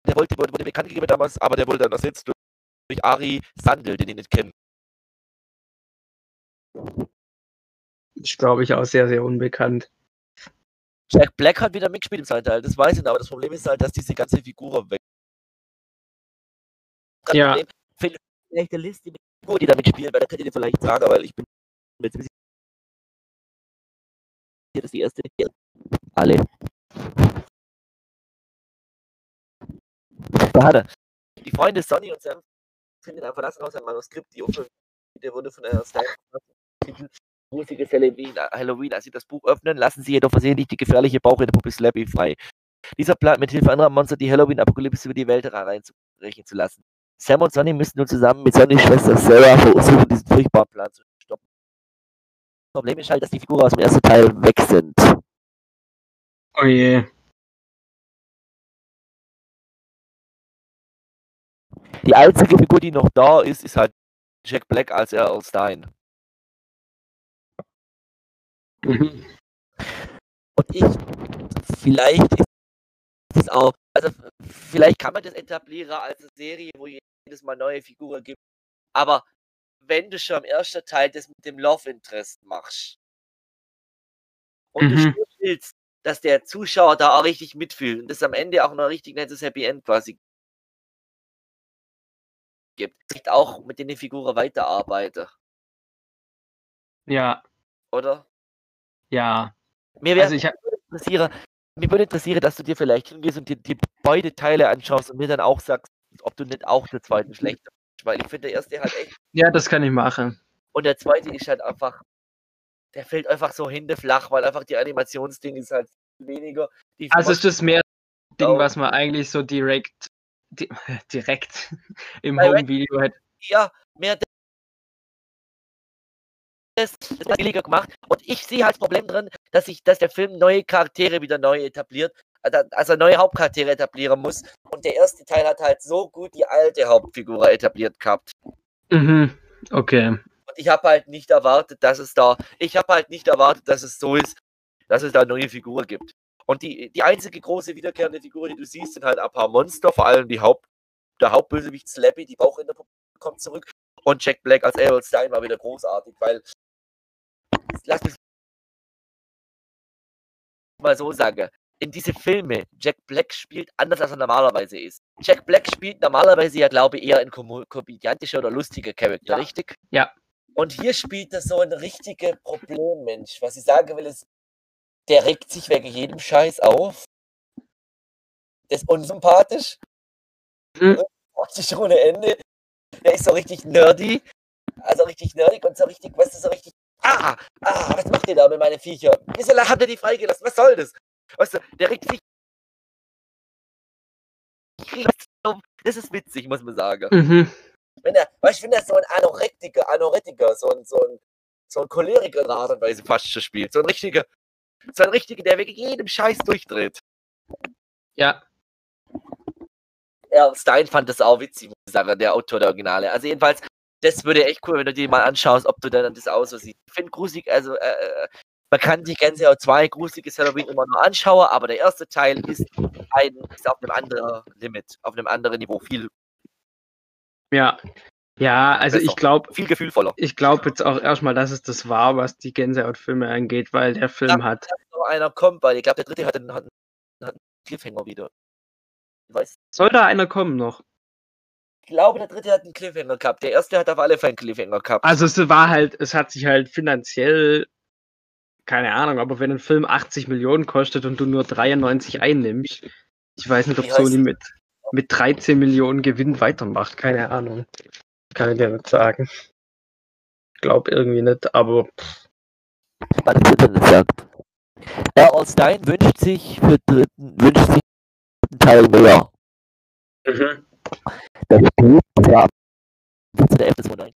A: der wollte, wurde, wurde bekannt gegeben damals, aber der wurde dann ersetzt durch Ari Sandel, den ich nicht kenne.
B: Ist, glaube ich, auch sehr, sehr unbekannt.
A: Jack Black hat wieder mitgespielt im zweiten Teil, das weiß ich nicht, aber das Problem ist halt, dass diese ganze Figur weg.
B: Ja.
A: Problem, Vielleicht eine Liste mit Figuren, die da mitspielen, weil da könnt ihr dir vielleicht sagen, weil ich bin mir dass die erste alle. Da. Die Freunde Sonny und Sam finden ein verlassen aus einem Manuskript, die Aufschrift, der wurde von Style Titel Gruseliges Halloween. Als sie das Buch öffnen, lassen sie jedoch versehentlich die gefährliche Bauch in der Puppe Slappy frei. Dieser plant mit Hilfe anderer Monster die Halloween-Apokalypse über die Welt hereinzubrechen zu lassen. Sam und Sonny müssen nun zusammen mit Sonnys Schwester Sarah versuchen, diesen furchtbaren Plan zu. Das Problem ist halt, dass die Figuren aus dem ersten Teil weg sind.
B: Oh je.
A: Die einzige Figur, die noch da ist, ist halt Jack Black als Earl Stein.
B: Mhm.
A: Und ich, vielleicht ist es auch, also vielleicht kann man das etablieren als eine Serie, wo jedes Mal neue Figuren gibt. Aber wenn du schon im ersten Teil das mit dem Love Interest machst und du
B: Mhm.
A: schon willst, dass der Zuschauer da auch richtig mitfühlt und das am Ende auch noch richtig nettes Happy End quasi gibt, vielleicht auch mit den Figuren weiterarbeiten,
B: Ja,
A: oder?
B: ja.
A: Mir wäre
B: Also ich hab,
A: interessieren, mir würde interessieren, dass du dir vielleicht hingehst und dir die beide Teile anschaust und mir dann auch sagst, ob du nicht auch den zweiten schlechter weil ich finde der erste halt echt
B: ja, das kann ich machen.
A: und der zweite ist halt einfach, der fällt einfach so hindeflach, weil einfach die Animationsding ist halt weniger.
B: Also ist das mehr Ding,
A: Oh.
B: was man eigentlich so direkt, di direkt im Home-Video hätte.
A: ja, mehr das, das hat billiger gemacht. Und ich sehe halt das Problem drin, dass sich, dass der Film neue Charaktere wieder neu etabliert, also neue Hauptcharaktere etablieren muss. Und der erste Teil hat halt so gut die alte Hauptfigur etabliert gehabt.
B: Mhm. Okay.
A: Und ich habe halt nicht erwartet, dass es da, ich habe halt nicht erwartet, dass es so ist, dass es da neue Figuren gibt. Und die, die einzige große wiederkehrende Figur, die du siehst, sind halt ein paar Monster, vor allem die Haupt, der Hauptbösewicht Slappy, die Bauch in der Puppe kommt zurück. Und Jack Black als Errol Stein war wieder großartig, weil lass mich mal so sagen. In diese Filme, Jack Black spielt anders als er normalerweise ist. Jack Black spielt normalerweise ja, glaube ich, eher ein kom komödiantischer oder lustiger Charakter,
B: Ja.
A: richtig?
B: Ja.
A: Und hier spielt er so ein richtiger Problemmensch. Was ich sagen will, ist, der regt sich wegen jedem Scheiß auf. Der ist unsympathisch.
B: Mhm.
A: Ohne Ende. Der ist so richtig nerdy. Also richtig nerdig und so richtig, weißt du, so richtig. Ah, ah, was macht ihr da mit meinen Viecher? Wieso habt ihr die freigelassen? Was soll das? Weißt du, der regt sich. Das ist witzig, muss man sagen.
B: Mhm.
A: Wenn er, weißt du, wenn er so ein Anoretiker, Anoretiker, so ein, so ein, so ein Choleriker in Art und Weise fast schon spielt. So ein richtiger, so ein richtiger, der wegen jedem Scheiß durchdreht.
B: Ja.
A: Erl Stein fand das auch witzig, muss ich sagen, der Autor der Originale. Also jedenfalls, das würde echt cool, wenn du dir mal anschaust, ob du dann das auch so siehst. Ich finde gruselig, also äh, äh, man kann die ganze auch zwei gruseliges Halloween immer nur anschauen, aber der erste Teil ist ein ist auf einem anderen Limit, auf einem anderen Niveau, viel,
B: Ja. Ja, also
A: Besser.
B: ich glaube,
A: viel gefühlvoller.
B: ich glaube jetzt auch erstmal, dass es das war, was die Gänsehautfilme angeht, weil der Film hat.
A: Dass noch einer kommt, weil ich glaube, der dritte hat einen, hat einen, hat einen Cliffhanger wieder.
B: Soll da einer kommen noch?
A: Ich glaube, der dritte hat einen Cliffhanger gehabt. Der erste hat auf alle Fälle einen Cliffhanger gehabt.
B: Also es war halt, es hat sich halt finanziell, keine Ahnung, aber wenn ein Film 80 Millionen kostet und du nur 93 einnimmst, ich weiß nicht, ob Sony mit, mit 13 Millionen Gewinn weitermacht, keine Ahnung. Kann ich dir nicht sagen. Glaub irgendwie nicht, aber
A: was der dritte sagt. Errol Stein wünscht sich für dritten, wünscht sich einen Teil mehr.
B: Mhm.
A: Der spielt, und zwar am 15.11.2009.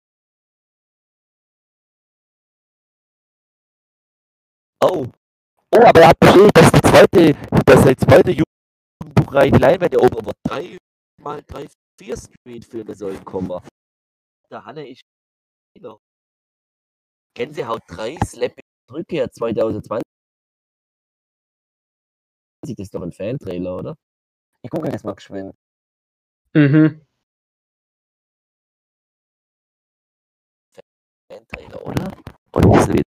A: Oh. Oh, aber er hat bestätigt, dass die zweite, dass die zweite Jugendbuchreihe Leinwand erobert wird. Drei mal drei, vier Screenfilme sollen kommen. Der Hanne Spieler. Gänsehaut 3, Slap Rückkehr 2020. Das ist doch ein Fan-Trailer, oder? Ich gucke das mal geschwind.
B: Mhm.
A: Fan-Trailer, oder? Und das wird.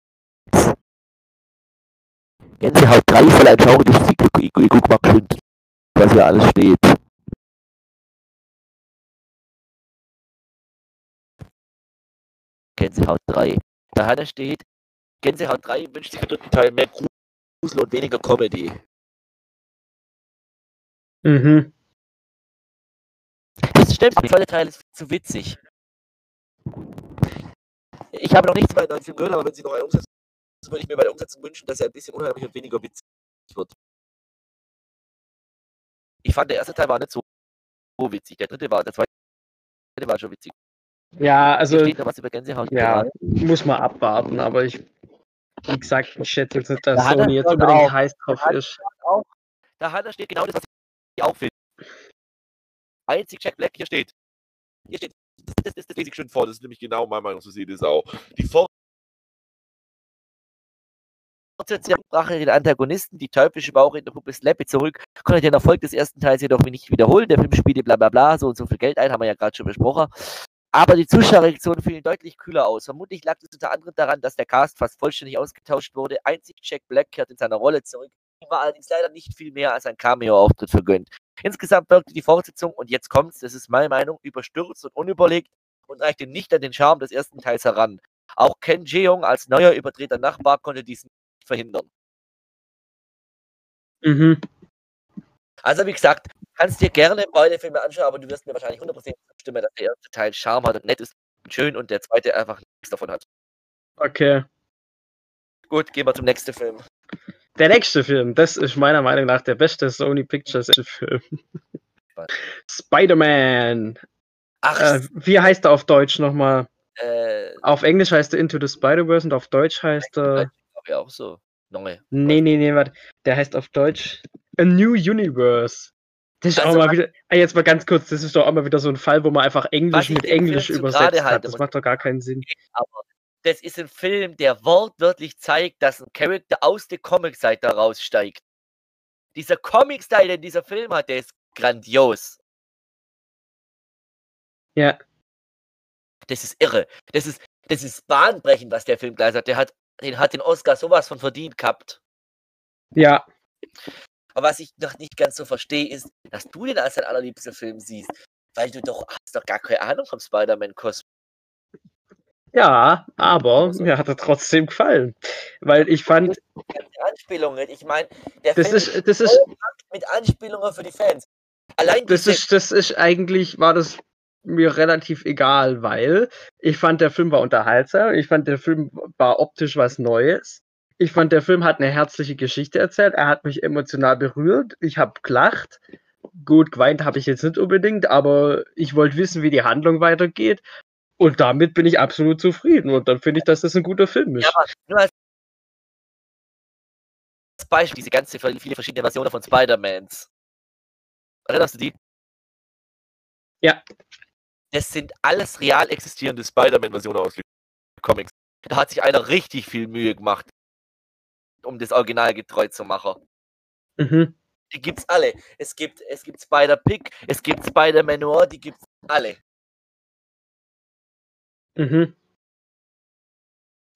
A: Gänsehaut 3 voll ein schauriges Sieg. Ich, ich, guck mal geschwind, was hier alles steht. Gänsehaut 3. Da hat er steht, Gänsehaut 3 wünscht sich im dritten Teil mehr Grusel und weniger Comedy.
B: Mhm.
A: Das stimmt, der zweite Teil ist zu witzig. Ich habe noch nichts bei neuen Film gehört, aber wenn sie noch einen umsetzen, würde ich mir bei der Umsetzung wünschen, dass er ein bisschen unheimlich und weniger witzig wird. Ich fand, der erste Teil war nicht so witzig. Der dritte war, der zweite war schon witzig.
B: Ja, also
A: steht noch was über Gänsehaut.
B: ja,
A: dran.
B: muss man abwarten, aber ich, wie gesagt, ich schätze jetzt nicht, dass
A: Da er
B: Sony jetzt unbedingt
A: auch-
B: heiß drauf
A: hat
B: ist.
A: auch, da hat, da steht genau das, was ich auch finde. Einzig Jack Black hier steht. Hier steht, das, das, das, das lese ich schön vor, das ist nämlich genau meine Meinung, so sieht es auch. Die Fortsetzung brachte den Antagonisten, die teuflische Bauchrednerpuppe Slappy zurück, konnte den Erfolg des ersten Teils jedoch nicht wiederholen. Der Film spielte bla bla bla, so und so viel Geld ein, haben wir ja gerade schon besprochen. Aber die Zuschauerreaktionen fielen deutlich kühler aus. Vermutlich lag es unter anderem daran, dass der Cast fast vollständig ausgetauscht wurde. Einzig Jack Black kehrt in seiner Rolle zurück. Ihm war allerdings leider nicht viel mehr als ein Cameo-Auftritt vergönnt. Insgesamt wirkte die Fortsetzung, und jetzt kommt's, das ist meine Meinung, überstürzt und unüberlegt und reichte nicht an den Charme des ersten Teils heran. Auch Ken Jeong als neuer überdrehter Nachbar konnte dies nicht verhindern.
B: Mhm.
A: Also wie gesagt, kannst dir gerne beide Filme anschauen, aber du wirst mir wahrscheinlich 100% zustimmen, dass der erste Teil Charme hat und nett ist und schön und der zweite einfach nichts davon hat.
B: Okay.
A: Gut, gehen wir zum nächsten Film.
B: Der nächste Film, das ist meiner Meinung nach der beste Sony Pictures Film. Spider-Man.
A: Ach,
B: Äh, wie heißt er auf Deutsch nochmal?
A: äh,
B: Auf Englisch heißt er Into the Spider-Verse und auf Deutsch heißt er.
A: Glaube ich auch so. Neu.
B: Nee, nee, nee, warte. Der heißt auf Deutsch A New Universe. Das ist
A: Also,
B: auch mal wieder. Ah, jetzt mal ganz kurz, das ist doch auch mal wieder so ein Fall, wo man einfach Englisch mit Englisch übersetzt hat. Das macht doch gar keinen Sinn.
A: Aber das ist ein Film, der wortwörtlich zeigt, dass ein Charakter aus der Comic-Seite raussteigt. Dieser Comic-Style, den dieser Film hat, der ist grandios.
B: Ja.
A: Das ist irre. Das ist, das ist bahnbrechend, was der Film gleich hat. Der hat, den hat den Oscar sowas von verdient gehabt.
B: Ja.
A: Aber was ich noch nicht ganz so verstehe, ist, dass du den als dein allerliebster Film siehst. Weil du doch hast doch gar keine Ahnung vom Spider-Man-Kosmos.
B: Ja, aber mir hat er trotzdem gefallen. Weil ich fand,
A: Anspielungen. Ich meine, der
B: das
A: Film
B: ist, das ist,
A: mit Anspielungen für die Fans. Allein
B: das ist, das ist eigentlich, war das mir relativ egal, weil ich fand, der Film war unterhaltsam, ich fand, der Film war optisch was Neues. Ich fand, der Film hat eine herzliche Geschichte erzählt, er hat mich emotional berührt, ich habe gelacht. Gut, geweint habe ich jetzt nicht unbedingt, aber ich wollte wissen, wie die Handlung weitergeht. Und damit bin ich absolut zufrieden. Und dann finde ich, dass das ein guter Film ist.
A: Ja, aber nur als Beispiel, diese ganze viele verschiedene Versionen von Spider-Mans. Erinnerst du die?
B: Ja.
A: Das sind alles real existierende Spider-Man-Versionen aus den Comics. Da hat sich einer richtig viel Mühe gemacht, um das Original getreu zu machen.
B: Mhm.
A: Die gibt's alle. Es gibt, es gibt Spider-Pig, es gibt Spider-Man Noir, die gibt's alle.
B: Mhm.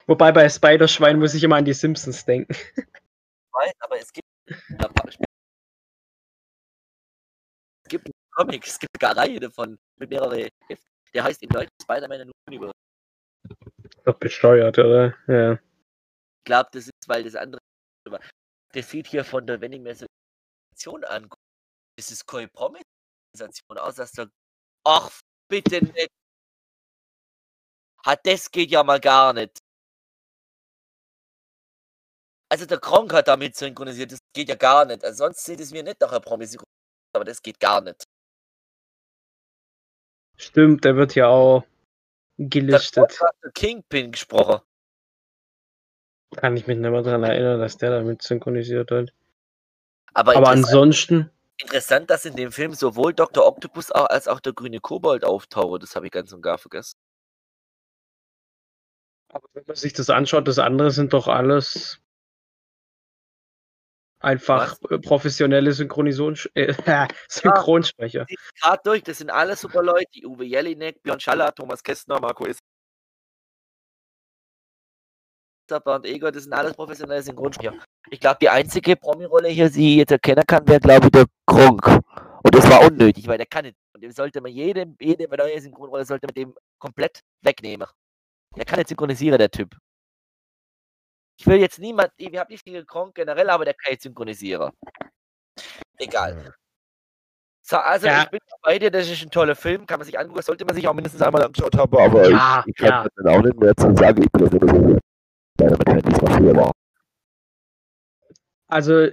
B: Wobei bei Spider-Schwein muss ich immer an die Simpsons denken.
A: weiß, aber es gibt pa- es gibt Comics, es gibt gar Reihe davon mit mehrere Heften. Der heißt in Deutsch Spider-Man in Universe.
B: Doch bescheuert, oder? Ja.
A: Ich glaube, das ist, weil das andere das sieht hier von der, wenn ich mir so die Sensation angucke, das ist keine Promis-Sensation aus, dass der ach, bitte nicht. Hat das geht ja mal gar nicht. Also der Kronk hat damit synchronisiert, das geht ja gar nicht. Also sonst sieht es mir nicht nach einer Promis. aber das geht gar nicht.
B: Stimmt, der wird ja auch gelistet.
A: Kingpin gesprochen.
B: Kann ich mich nicht mehr daran erinnern, dass der damit synchronisiert wird.
A: Aber,
B: Aber
A: interessant,
B: ansonsten,
A: interessant, dass in dem Film sowohl Dr. Octopus als auch der grüne Kobold auftauchen. Das habe ich ganz und gar vergessen.
B: aber wenn man sich das anschaut, das andere sind doch alles einfach äh, professionelle äh, Synchronsprecher.
A: Gerade durch, das sind alles super Leute. Die Uwe Jelinek, Björn Schaller, Thomas Kästner, Marco Is. Bernd Eger, das sind alles professionelle Synchronsprecher. Ich glaube, die einzige Promi-Rolle hier, die ich jetzt erkennen kann, wäre, glaube ich, der Gronk. Und das war unnötig, weil der kann nicht. Und dem sollte man jede, jede neue Synchronrolle sollte man dem komplett wegnehmen. Der kann nicht synchronisieren, der Typ. Ich will jetzt niemand, ich habe nicht viel Gronk generell, aber der kann synchronisieren. Egal. So, also
B: Ja.
A: ich bin bei dir, das ist ein toller Film, kann man sich angucken, sollte man sich auch mindestens
C: einmal angeschaut habe, aber
B: Ja,
C: ich, ich kann
B: ja.
C: dann auch nicht mehr zu sagen, ich bin das nicht so leider mit Handys, früher war.
B: Also,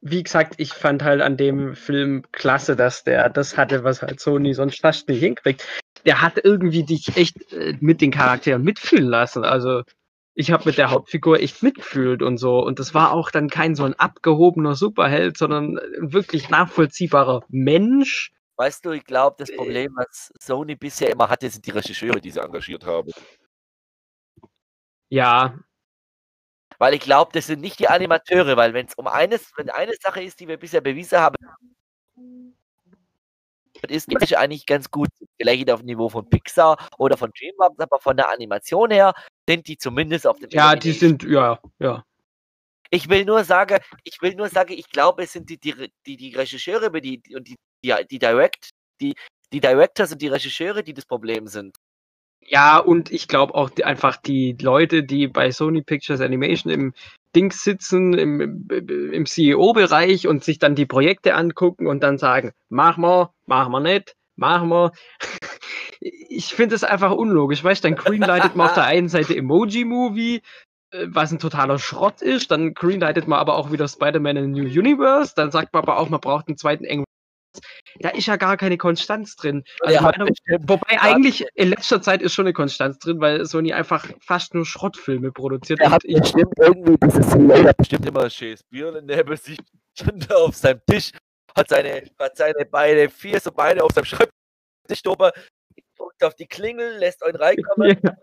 B: wie gesagt, ich fand halt an dem Film klasse, dass der das hatte, was halt Sony sonst fast nicht hinkriegt. Der hat irgendwie dich echt äh, mit den Charakteren mitfühlen lassen. Also, ich habe mit der Hauptfigur echt mitgefühlt und so. Und das war auch dann kein so ein abgehobener Superheld, sondern ein wirklich nachvollziehbarer Mensch.
A: Weißt du, ich glaube, das
B: Äh.
A: Problem, was Sony bisher immer hatte, sind die Regisseure, die sie
C: engagiert habe.
B: Ja,
A: Weil ich glaube, das sind nicht die Animateure, weil wenn es um eines, wenn eine Sache ist, die wir bisher bewiesen haben, ist, ist eigentlich ganz gut. Vielleicht auf dem Niveau von Pixar oder von DreamWorks, aber von der Animation her sind die zumindest auf dem
B: ja, die sind, ja, ja.
A: Ich will nur sagen, ich will nur sagen, ich glaube, es sind die, die, die, die Regisseure und die, die, die Direct, die, die Directors und die Regisseure, die das Problem sind.
B: Ja, und ich glaube auch die, einfach die Leute, die bei Sony Pictures Animation im Dings sitzen, im, im, im CEO-Bereich und sich dann die Projekte angucken und dann sagen, machen wir, machen wir nicht, machen wir. Ich finde es einfach unlogisch, weißt du, dann greenlightet man auf der einen Seite Emoji-Movie, äh, was ein totaler Schrott ist, dann greenlightet man aber auch wieder Spider-Man in the New Universe, dann sagt man aber auch, man braucht einen zweiten Birds. Da ist ja gar keine Konstanz drin. Also
A: Der
B: meiner-
A: bestimmt-
B: Wobei
A: Ja.
B: eigentlich in letzter Zeit ist schon eine Konstanz drin, weil Sony einfach fast nur Schrottfilme produziert.
A: Der
B: und
A: hat bestimmt irgendwie dieses Ziel, hat bestimmt immer schönes Bier neben sich auf seinem Tisch, hat seine, hat seine Beine, vier so Beine auf seinem Schreibtisch oben, drückt auf die Klingel, lässt einen reinkommen,
B: ja,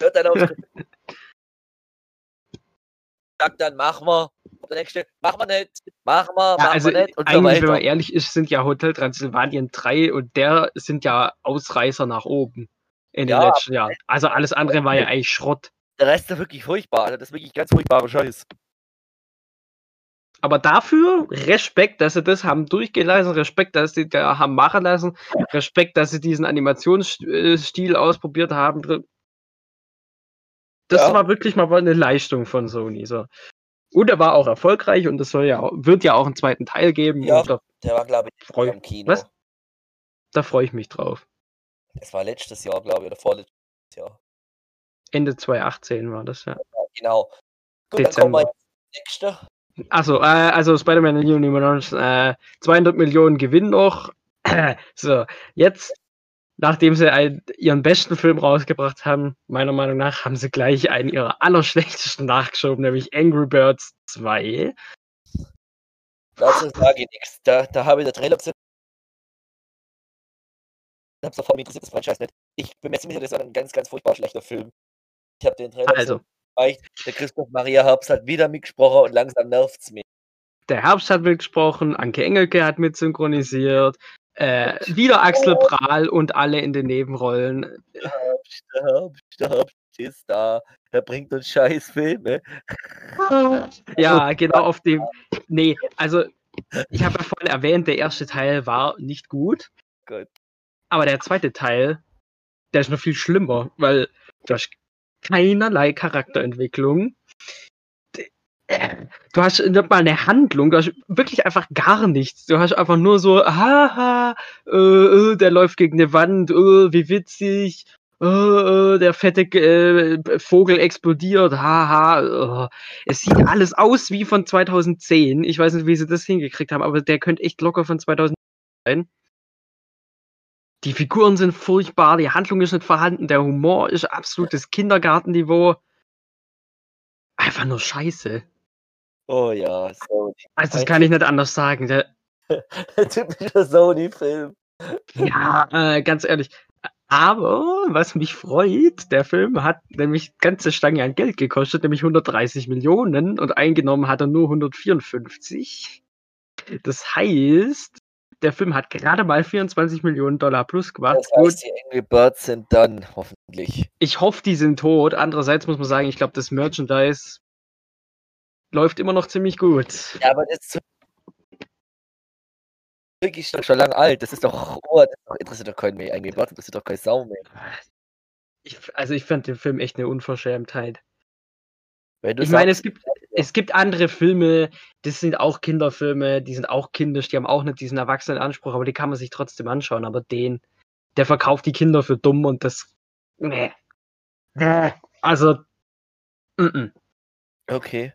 A: hört dann auf, sagt dann, machen wir, der nächste, machen wir nicht, machen wir, machen
B: also
A: wir nicht und so
B: eigentlich, wenn man ehrlich ist, sind ja Hotel Transylvanien 3 und der sind ja Ausreißer nach oben in den
A: Ja,
B: letzten Jahren. Also alles andere war ja eigentlich Schrott.
A: Der Rest ist wirklich furchtbar, also das ist wirklich ganz furchtbarer Scheiß.
B: Aber dafür Respekt, dass sie das haben durchgehen lassen, Respekt, dass sie da haben machen lassen, Respekt, dass sie diesen Animationsstil ausprobiert haben. Das
A: Ja.
B: war wirklich mal eine Leistung von Sony. So. Und er war auch erfolgreich und es soll ja wird ja auch einen zweiten Teil geben.
A: Ja.
B: Da,
A: Der war, glaube ich,
B: Freu-
A: am Kino.
B: Was? da freue ich mich drauf.
A: Das war letztes Jahr, glaube ich, oder vorletztes Jahr.
B: Ende 2018 war das ja.
A: Genau. Gut, dann kommen wir
B: Dezember.
A: ins nächste.
B: Achso, äh, also Spider-Man New Universe, äh, 200 Millionen Gewinn noch. so, jetzt, nachdem sie ein, ihren besten Film rausgebracht haben, meiner Meinung nach, haben sie gleich einen ihrer allerschlechtesten nachgeschoben, nämlich Angry Birds 2.
A: Dazu sage ich nichts. Da, da habe ich den Trailer gesehen. Ich habe sofort interessiert, das Franchise nicht. Ich bin mir ziemlich sicher, das ist ein ganz, ganz furchtbar schlechter Film. Ich habe den Trailer
B: Also,
A: gesehen, reicht. Der Christoph Maria Herbst hat wieder mitgesprochen und langsam nervt es mich.
B: der Herbst hat mitgesprochen, Anke Engelke hat mitsynchronisiert, äh, wieder Axel Prahl und alle in den Nebenrollen.
A: Der Herbst, der Herbst, der Herbst ist da. Er bringt uns scheiß Filme.
B: Ja, genau auf dem. Nee, also ich habe ja vorhin erwähnt, der erste Teil war nicht gut.
A: Gut.
B: Aber der zweite Teil, der ist noch viel schlimmer, weil du hast keinerlei Charakterentwicklung. Du hast nicht mal eine Handlung, du hast wirklich einfach gar nichts. Du hast einfach nur so, haha, äh, äh, der läuft gegen eine Wand, äh, wie witzig, äh, äh, der fette äh, Vogel explodiert, haha. Es sieht alles aus wie von 2010. Ich weiß nicht, wie sie das hingekriegt haben, aber der könnte echt locker von 2010 Die Figuren sind furchtbar, die Handlung ist nicht vorhanden, der Humor ist absolutes Kindergartenniveau. Einfach nur scheiße.
A: Oh ja, Sony.
B: Also das kann ich nicht anders sagen. Der,
A: Typischer Sony-Film.
B: ja, äh, ganz ehrlich. Aber was mich freut, der Film hat nämlich ganze Stange an Geld gekostet, nämlich 130 Millionen und eingenommen hat er nur 154. Das heißt, der Film hat gerade mal 24 Millionen Dollar plus gemacht.
A: Das heißt, die Angry Birds sind dann hoffentlich.
B: Ich hoffe, die sind tot. Andererseits muss man sagen, ich glaube, das Merchandise läuft immer noch ziemlich gut.
A: Ja, aber das ist wirklich schon, schon lang alt. Das ist doch, oh, das ist doch- interessiert doch keinen mehr. Angry Birds interessiert doch kein Sau mehr.
B: Ich, also ich fand den Film echt eine Unverschämtheit. Ich meine, es gibt, es gibt andere Filme, das sind auch Kinderfilme, die sind auch kindisch, die haben auch nicht diesen Erwachsenenanspruch, aber die kann man sich trotzdem anschauen. Aber den, der verkauft die Kinder für dumm und das. Nee. Nee. Also. mm -mm.
A: okay,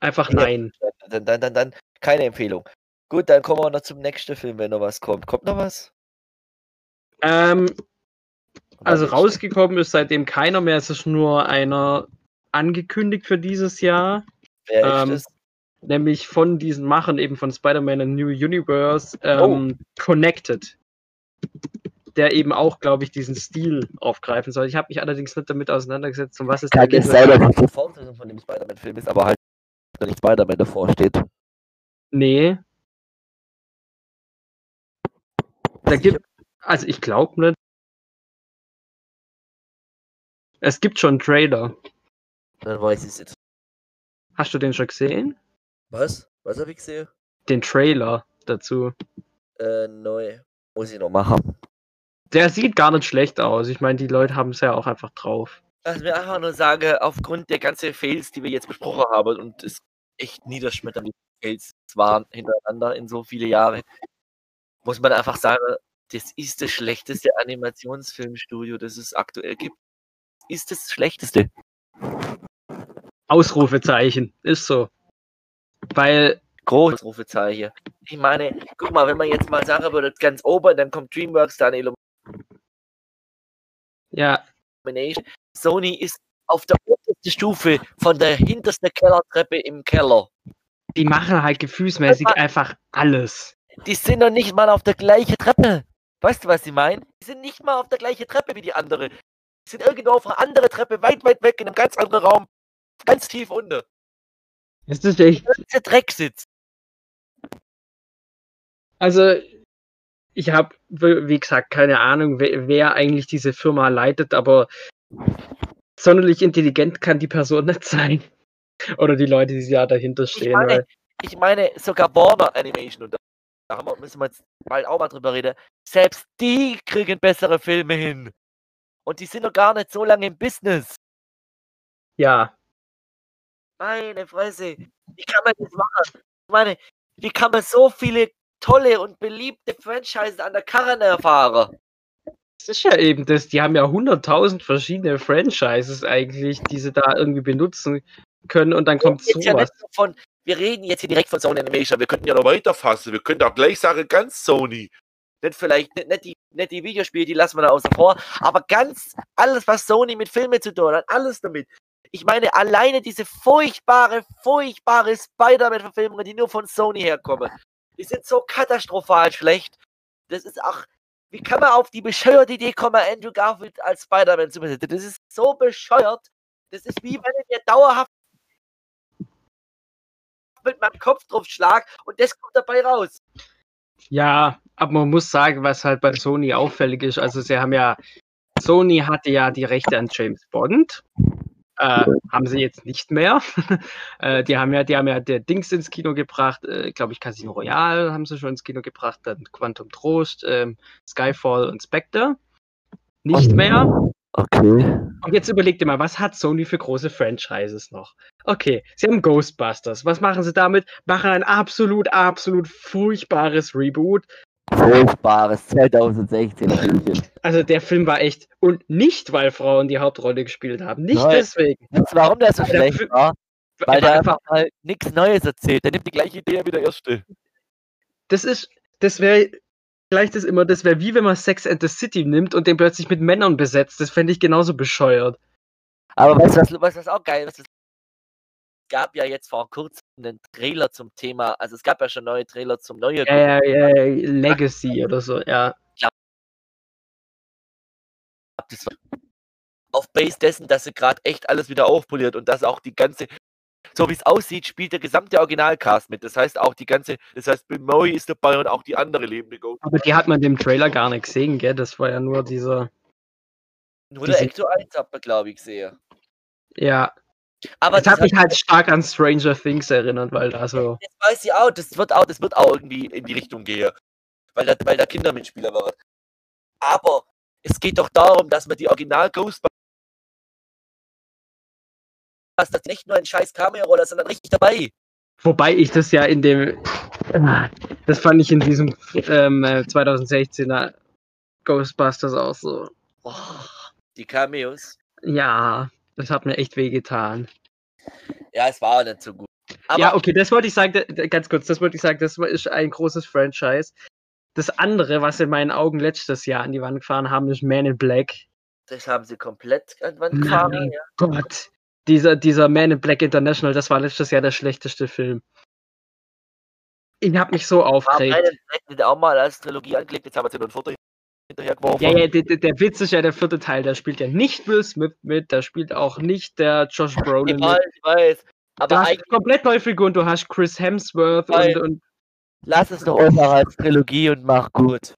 B: Einfach
A: Ja.
B: nein.
A: dann, dann, dann, dann keine Empfehlung. Gut, dann kommen wir noch zum nächsten Film, wenn noch was kommt. Kommt noch was?
B: Ähm, also rausgekommen ist seitdem keiner mehr. Es ist nur einer angekündigt für dieses Jahr.
A: Wer
B: ähm,
A: ist das?
B: nämlich von diesen Machern eben von Spider-Man and New Universe ähm, Connected. Der eben auch, glaube ich, diesen Stil aufgreifen soll. Ich habe mich allerdings nicht damit auseinandergesetzt, um was es da geht.
C: es dass
A: die Fortsetzung von dem Spider-Man-Film ist, aber halt nicht Spider-Man davor steht.
B: Nee, da
A: Also
B: gibt, also ich glaube nicht. Es gibt schon einen Trailer.
A: Dann weiß ich es jetzt.
B: Hast du den schon gesehen?
A: Was? Was habe ich gesehen?
B: Den Trailer dazu.
A: Äh, neu. Muss ich noch machen.
B: Der sieht gar nicht schlecht aus. Ich meine, die Leute haben es ja auch einfach drauf.
A: Lass mir einfach nur sagen, aufgrund der ganzen Fails, die wir jetzt besprochen haben, und es echt niederschmetternd, viele Fails waren hintereinander in so viele Jahre, muss man einfach sagen, das ist das schlechteste Animationsfilmstudio, das es aktuell gibt. Ist das schlechteste.
B: Ausrufezeichen. Ist so. Weil,
A: Großes Rufezeichen. Ich meine, guck mal, wenn man jetzt mal sagen würde, ganz oben, dann kommt DreamWorks, dann
B: ja,
A: Illumination. Sony ist auf der untersten Stufe von der hintersten Kellertreppe im Keller.
B: die machen halt gefühlsmäßig einfach alles.
A: Die sind noch nicht mal auf der gleichen Treppe. Weißt du, was ich meine? Die sind nicht mal auf der gleichen Treppe wie die andere. Die sind irgendwo auf einer anderen Treppe, weit, weit weg, in einem ganz anderen Raum. Ganz tief unten.
B: Ist echt.
A: Dieser Dreck sitzt.
B: Also, ich habe, wie gesagt, keine Ahnung, wer, wer eigentlich diese Firma leitet, aber sonderlich intelligent kann die Person nicht sein. Oder die Leute, die ja dahinter
A: Ich
B: stehen.
A: meine,
B: weil,
A: ich meine, sogar Warner Animation, und da haben wir, müssen wir jetzt bald auch mal drüber reden, selbst die kriegen bessere Filme hin. Und die sind noch gar nicht so lange im Business.
B: ja,
A: Meine Fresse. Wie kann man das machen? Ich meine, wie kann man so viele tolle und beliebte Franchises an der Karre erfahren?
B: das ist ja eben das. Die haben ja hunderttausend verschiedene Franchises eigentlich, die sie da irgendwie benutzen können und dann kommt
A: ja
B: sowas.
A: nur von, wir reden jetzt hier direkt von Sony Animation, wir könnten ja noch weiterfassen, wir könnten auch gleich sagen, ganz Sony. Nicht vielleicht, nicht, nicht, die, nicht die Videospiele, die lassen wir da außer vor, aber ganz alles, was Sony mit Filmen zu tun hat, alles damit. Ich meine, alleine diese furchtbare, furchtbare Spider-Man-Verfilmungen, die nur von Sony herkommen, die sind so katastrophal schlecht. Das ist auch, wie kann man auf die bescheuerte Idee kommen, Andrew Garfield als Spider-Man zu besetzen? Das ist so bescheuert. Das ist wie wenn ich dauerhaft mit meinem Kopf drauf schlag und das kommt dabei raus.
B: Ja, aber man muss sagen, was halt bei Sony auffällig ist, also sie haben ja, Sony hatte ja die Rechte an James Bond, äh, haben sie jetzt nicht mehr. äh, die haben ja, die haben ja der Dings ins Kino gebracht, äh, glaube ich, Casino Royale haben sie schon ins Kino gebracht, dann Quantum Trost, ähm, Skyfall und Spectre. Nicht mehr.
C: Okay.
B: Und jetzt überleg dir mal, was hat Sony für große Franchises noch? Okay, sie haben Ghostbusters. Was machen sie damit? Machen ein absolut, absolut furchtbares Reboot.
C: Furchtbares 2016 Filmchen.
B: Also der Film war echt. Und nicht, weil Frauen die Hauptrolle gespielt haben. Nicht
A: Nein.
B: deswegen.
A: Du, warum der so
B: Weil der
A: schlecht
B: Film-
A: war? Weil der einfach mal nichts Neues erzählt. Der nimmt die gleiche Idee wie der erste.
B: das ist, das wäre, vergleiche das immer, das wäre wie wenn man Sex and the City nimmt und den plötzlich mit Männern besetzt. Das fände ich genauso bescheuert.
A: Aber weißt du, was, was, was auch geil ist? Es gab ja jetzt vor kurzem einen Trailer zum Thema, also es gab ja schon neue Trailer zum neuen
B: Ja, ja, ja, Legacy oder so, ja.
A: war auf Base dessen, dass sie gerade echt alles wieder aufpoliert und dass auch die ganze, so wie es aussieht, spielt der gesamte Originalcast mit. Das heißt auch die ganze, das heißt Bill Murray ist dabei und auch die andere lebende Ghost.
B: Aber die hat man im Trailer gar nicht gesehen, gell? Das war ja nur dieser.
A: Nur der
B: diese-
A: Ecto 1 hat man, glaube ich, sehe.
B: Ja.
A: Aber
B: Das hat mich halt stark an Stranger Things erinnert, weil da so.
A: das weiß ich auch, das wird auch, das wird auch irgendwie in die Richtung gehen. Weil da, weil da Kindermitspieler waren. Aber es geht doch darum, dass man die Original Ghostbusters das nicht nur ein scheiß Cameo-Roller, sondern richtig dabei.
B: Wobei ich das ja in dem. Das fand ich in diesem ähm, äh, 2016er Ghostbusters auch so.
A: Boah, die Cameos.
B: Ja, das hat mir echt wehgetan.
A: Ja, es war auch nicht so gut. Aber
B: ja, okay, das wollte ich sagen, ganz kurz, das wollte ich sagen, das ist ein großes Franchise. Das andere, was in meinen Augen letztes Jahr an die Wand gefahren haben, ist Man in Black.
A: das haben sie komplett an die Wand
B: Nein.
A: gefahren. Ja.
B: Gott, dieser, dieser Man in Black International, das war letztes Jahr der schlechteste Film. Ich hab mich so aufgeregt.
A: einen Black auch mal als Trilogie angelegt, jetzt haben wir sie nur ein Foto hinterher geworfen.
B: Ja, ja, der, der Witz ist ja der vierte Teil, da spielt ja nicht Will Smith mit, da spielt auch nicht der Josh
A: ich
B: Brolin
A: weiß,
B: mit.
A: ich weiß.
B: Du
A: Aber
B: hast
A: eigentlich
B: komplett neue Figuren, du hast Chris Hemsworth und, und
A: lass es doch einfach als Trilogie und mach gut.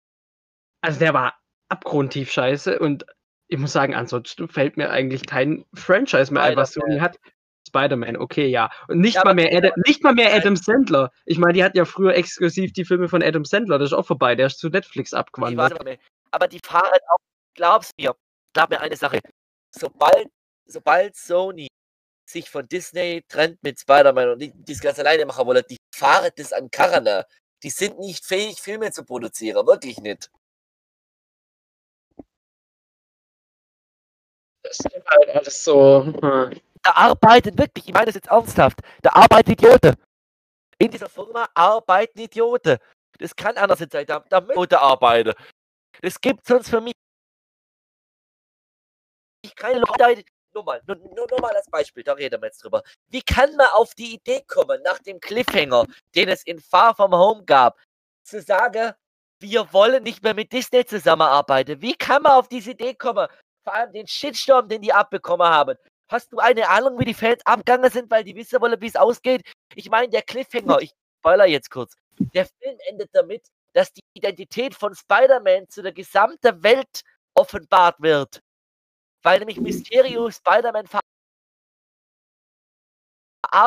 B: also der war abgrundtief scheiße und ich muss sagen, ansonsten fällt mir eigentlich kein Franchise mehr ein, was Sony
A: Spider-Man.
B: hat. Spider-Man, okay, ja. Und nicht
A: Ja,
B: mal mehr Adam, nicht mal mehr Adam Sandler. Ich meine, die hatten ja früher exklusiv die Filme von Adam Sandler, das ist auch vorbei, der ist zu Netflix
A: Ich
B: abgewandert.
A: Aber die fahren auch, glaub's mir, glaub mir eine Sache. Sobald, sobald Sony sich von Disney trennt mit Spider-Man und die das ganz alleine machen wollen, die fahren das an Karren. Die sind nicht fähig, Filme zu produzieren. Wirklich nicht.
B: Das ist halt alles so. hm.
A: Da arbeiten wirklich, ich meine das jetzt ernsthaft, da arbeiten Idioten. In dieser Firma arbeiten Idioten. Das kann anders nicht sein, da, da müssen Idioten arbeiten. Das gibt sonst für mich keine Leute. Nur nur, nur, nur mal als Beispiel, da reden wir jetzt drüber. Wie kann man auf die Idee kommen, nach dem Cliffhanger, den es in Far From Home gab, zu sagen, wir wollen nicht mehr mit Disney zusammenarbeiten? Wie kann man auf diese Idee kommen? Vor allem den Shitstorm, den die abbekommen haben. Hast du eine Ahnung, wie die Fans abgegangen sind, weil die wissen wollen, wie es ausgeht? Ich meine, der Cliffhanger, ich spoiler jetzt kurz. Der Film endet damit, dass die Identität von Spider-Man zu der gesamten Welt offenbart wird. Weil nämlich Mysterio Spider-Man.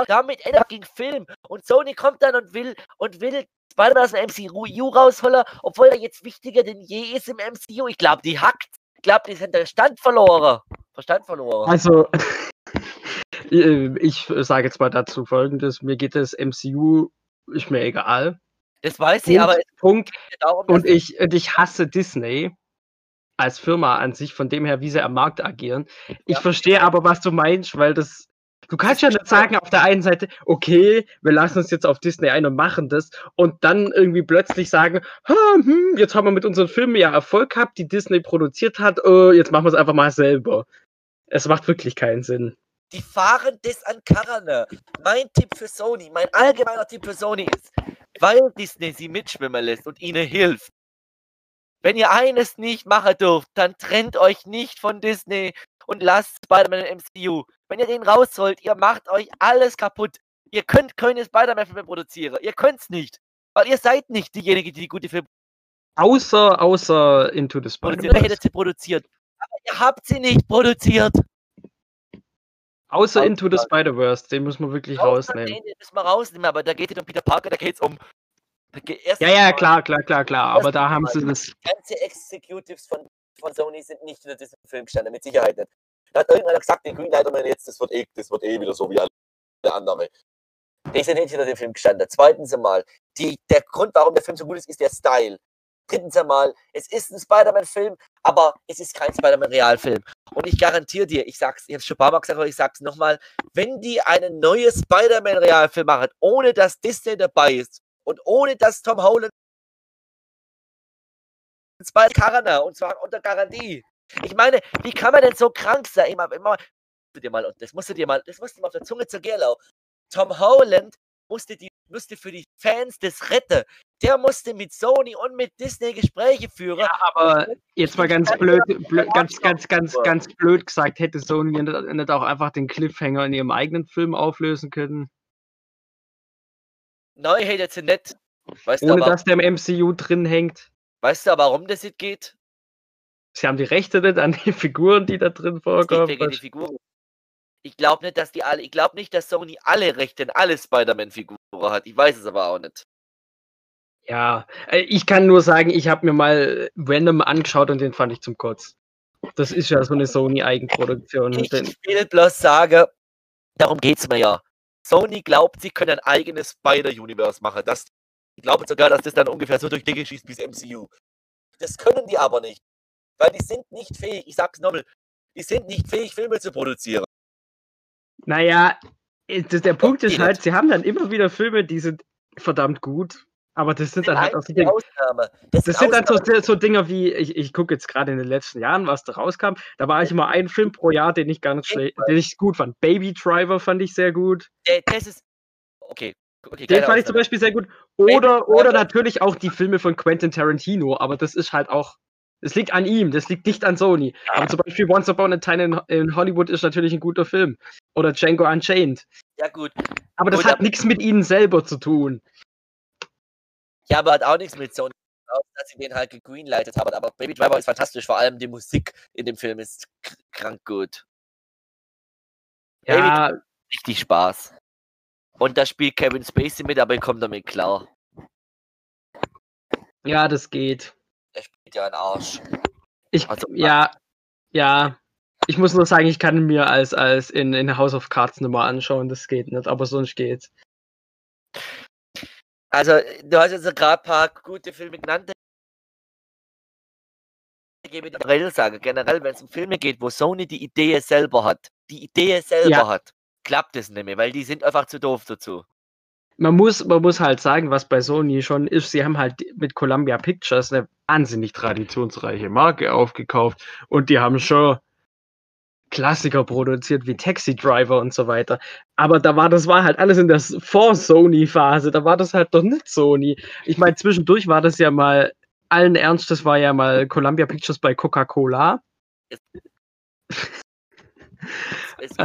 A: Damit endet der fucking Film. Und Sony kommt dann und will und will Spider-Man aus dem MCU rausholen, obwohl er jetzt wichtiger denn je ist im MCU. Ich glaube, die hackt. Ich glaube, die sind Verstand verloren. Verstand verloren.
B: Also, äh, ich sage jetzt mal dazu folgendes: Mir geht das MCU, ist mir egal.
A: Das weiß ich, aber
B: Punkt.
A: darum,
B: Und ich, und ich hasse Disney als Firma an sich, von dem her, wie sie am Markt agieren. Ich
A: Ja.
B: verstehe aber, was du meinst, weil das. Du kannst ja nicht sagen, auf der einen Seite, okay, wir lassen uns jetzt auf Disney ein und machen das, und dann irgendwie plötzlich sagen, "Ha, hm, jetzt haben wir mit unseren Filmen ja Erfolg gehabt, die Disney produziert hat, äh, jetzt machen wir es einfach mal selber. Es macht wirklich keinen Sinn.
A: die fahren das an Karane. Mein Tipp für Sony, mein allgemeiner Tipp für Sony ist, weil Disney sie mitschwimmen lässt und ihnen hilft. Wenn ihr eines nicht machen dürft, dann trennt euch nicht von Disney und lasst Spider-Man im MCU. Wenn ihr den rausholt, ihr macht euch alles kaputt. Ihr könnt keine Spider-Man-Filme produzieren. Ihr könnt's nicht. Weil ihr seid nicht diejenigen, die die gute Filme
B: Außer, außer Into the
A: produzieren. Ihr
B: Spider-Verse.
A: hättet sie produziert. Aber ihr habt sie nicht produziert.
B: Außer Into the Spider-Verse, den muss man wirklich rausnehmen.
A: Den müssen wir rausnehmen, aber da geht es um Peter Parker, da geht es um.
B: Ja, ja, klar, klar, klar, klar. Aber da haben sie das.
A: Ganze Executives von, von Sony sind nicht hinter diesem Film gestanden, mit Sicherheit nicht. Da hat irgendeiner gesagt, den Green Lantern jetzt, das wird eh, das wird eh wieder so wie alle anderen. Die sind nicht hinter dem Film gestanden. Zweitens einmal, die, der Grund, warum der Film so gut ist, ist der Style. Drittens einmal, es ist ein Spider-Man-Film, aber es ist kein Spider-Man-Realfilm. Und ich garantiere dir, ich sag's, ich hab's schon ein paar Mal gesagt, aber ich sag's nochmal, wenn die einen neuen Spider-Man-Realfilm machen, ohne dass Disney dabei ist und ohne dass Tom Holland zwei Karana und zwar unter Garantie. Ich meine, wie kann man denn so krank sein? Immer, immer, dir mal, das musst du dir mal, das musst du mal auf der Zunge zergehen, Tom Holland musste, die, musste für die Fans das retten. Der musste mit Sony und mit Disney Gespräche führen.
B: Ja, aber jetzt mal ganz blöd, blöd ganz, ganz, ganz, ganz blöd gesagt, hätte Sony nicht auch einfach den Cliffhanger in ihrem eigenen Film auflösen können.
A: Nein, hätte sie nicht.
B: Weißt Ohne aber, dass der im MCU drin hängt.
A: Weißt du, warum das nicht geht?
B: Sie haben die Rechte nicht an die Figuren, die da drin vorkommen. Die Figuren.
A: Ich glaube nicht, dass die alle, ich glaube nicht, dass Sony alle Rechte an alle Spider-Man-Figuren hat. Ich weiß es aber auch nicht.
B: Ja, äh, ich kann nur sagen, ich habe mir mal Venom angeschaut und den fand ich zum Kotz. Das ist ja so eine Sony-Eigenproduktion.
A: Ich will bloß sagen, darum geht's mir ja. Sony glaubt, sie können ein eigenes Spider-Universe machen. Das, ich glaube sogar, dass das dann ungefähr so durch Dinge schießt wie das MCU. Das können die aber nicht. Weil die sind nicht fähig, ich sag's nochmal, die sind nicht fähig, Filme zu produzieren.
B: Naja, äh, das, der Punkt ist halt, sie haben dann immer wieder Filme, die sind verdammt gut. Aber das sind dann halt auch so Dinge. Das, das sind dann so, so Dinge wie, ich, ich gucke jetzt gerade in den letzten Jahren, was da rauskam. Da war ich immer ein Film pro Jahr, den ich ganz schlecht, den ich gut fand. Baby Driver fand ich sehr gut.
A: Das ist. Okay.
B: okay den fand ich zum Beispiel sehr gut. Oder, oder natürlich auch die Filme von Quentin Tarantino, aber das ist halt auch es liegt an ihm, das liegt nicht an Sony. Aber zum Beispiel Once Upon a Time in, in Hollywood ist natürlich ein guter Film. Oder Django Unchained.
A: Ja, gut.
B: Aber das gut, hat nichts mit ihnen selber zu tun.
A: Ja, aber hat auch nichts mit Sony dass sie den halt gegreenlightet haben. Aber Baby Driver ist fantastisch, vor allem die Musik in dem Film ist krank gut.
B: Ja.
A: Baby richtig Spaß. Und da spielt Kevin Spacey mit, aber er kommt damit klar.
B: Ja, das geht
A: der spielt ja einen Arsch.
B: Ich, also, ja, ja. Ich muss nur sagen, ich kann mir als, als in, in House of Cards nochmal anschauen, das geht nicht, aber sonst geht's.
A: Also, du hast jetzt gerade ein paar gute Filme genannt. Ich gebe generell sagen, generell, wenn es um Filme geht, wo Sony die Idee selber hat, die Idee selber ja. hat, klappt es nicht mehr, weil die sind einfach zu doof dazu
B: man muss, man muss halt sagen, was bei Sony schon ist, sie haben halt mit Columbia Pictures eine wahnsinnig traditionsreiche Marke aufgekauft und die haben schon Klassiker produziert wie Taxi Driver und so weiter. Aber da war das war halt alles in der Vor-Sony-Phase. Da war das halt doch nicht Sony. Ich meine, zwischendurch war das ja mal allen Ernst, das war ja mal Columbia Pictures bei Coca-Cola.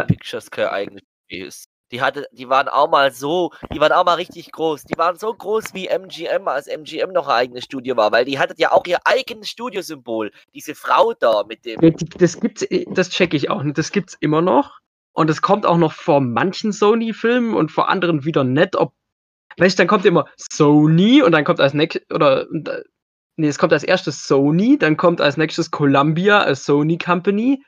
A: Pictures kein eigenes ist. Die hatte, die waren auch mal so, die waren auch mal richtig groß. Die waren so groß wie MGM, als MGM noch ein eigenes Studio war, weil die hatte ja auch ihr eigenes Studiosymbol. Diese Frau da mit dem.
B: Das gibt's, äh, das checke ich auch nicht. Das gibt's immer noch. Und es kommt auch noch vor manchen Sony-Filmen und vor anderen wieder nicht. Ob, weißt du, dann kommt immer Sony und dann kommt als nächstes, oder, äh, nee, es kommt als erstes Sony, dann kommt als nächstes Columbia, als Sony Company.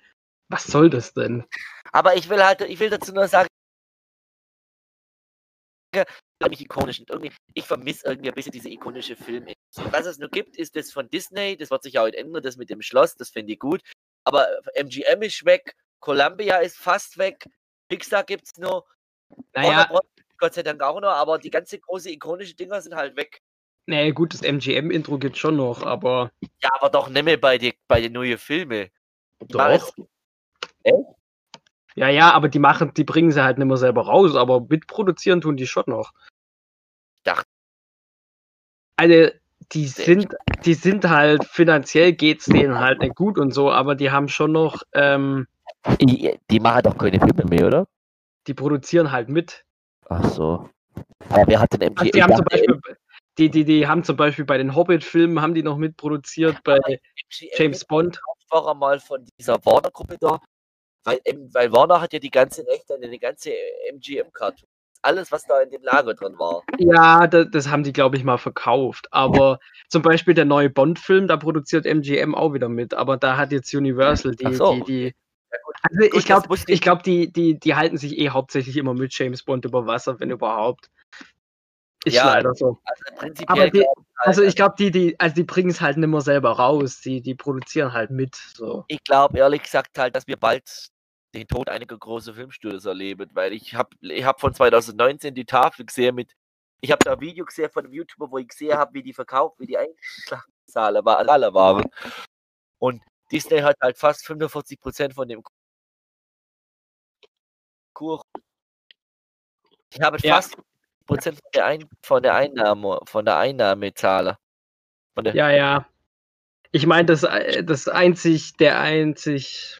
B: Was soll das denn?
A: Aber ich will halt, ich will dazu nur sagen, nicht ikonisch. Und irgendwie, ich vermisse irgendwie ein bisschen diese ikonische Filme. Was es nur gibt, ist das von Disney, das wird sich auch ändern, das mit dem Schloss, das finde ich gut. Aber MGM ist weg, Columbia ist fast weg, Pixar gibt es nur.
B: Naja.
A: Gott sei Dank auch noch, aber die ganze große ikonische Dinger sind halt weg.
B: Naja, gut, das MGM-Intro gibt schon noch, aber.
A: Ja, aber doch nicht mehr bei den bei die neuen Filmen.
B: Doch. Echt? Ja, ja, aber die machen, die bringen sie halt nicht mehr selber raus, aber mitproduzieren tun die schon noch.
A: Dachte.
B: Also, die sind, die sind halt, finanziell geht's denen halt nicht gut und so, aber die haben schon noch, ähm,
C: die, die machen doch keine Filme mehr, oder?
B: Die produzieren halt mit.
C: Ach so. Aber wer hat denn
B: MGM? Also die, haben zum Beispiel, die, die, die haben zum Beispiel bei den Hobbit-Filmen haben die noch mitproduziert, bei James Bond.
A: War mal von dieser Warner-Gruppe da weil, weil Warner hat ja die ganze Rechte an die ganze MGM-Karte. Alles, was da in dem Lager drin war.
B: Ja, das, das haben die, glaube ich, mal verkauft. Aber zum Beispiel der neue Bond-Film, da produziert MGM auch wieder mit. Aber da hat jetzt Universal die, so. die, die also ich glaube, ich glaub, die, die, die halten sich eh hauptsächlich immer mit James Bond über Wasser, wenn überhaupt. Ist ja, leider so. Also, Aber die, also ich glaube, die, die, also die bringen es halt nicht mehr selber raus, die, die produzieren halt mit. So.
A: Ich glaube ehrlich gesagt halt, dass wir bald den Tod einiger großer Filmstudios erleben, weil ich habe ich hab von 2019 die Tafel gesehen mit, ich habe da ein Video gesehen von einem YouTuber, wo ich gesehen habe, wie die verkauft, wie die eingeschlagen Zahlen war, alle waren. Und Disney hat halt fast 45% von dem Kuchen. Ich habe
B: Ja.
A: fast Prozent von der, Ein von der Einnahme, von der Einnahmezahl. Von der,
B: Ja, ja. Ich meine, das, äh, das einzig, der einzig,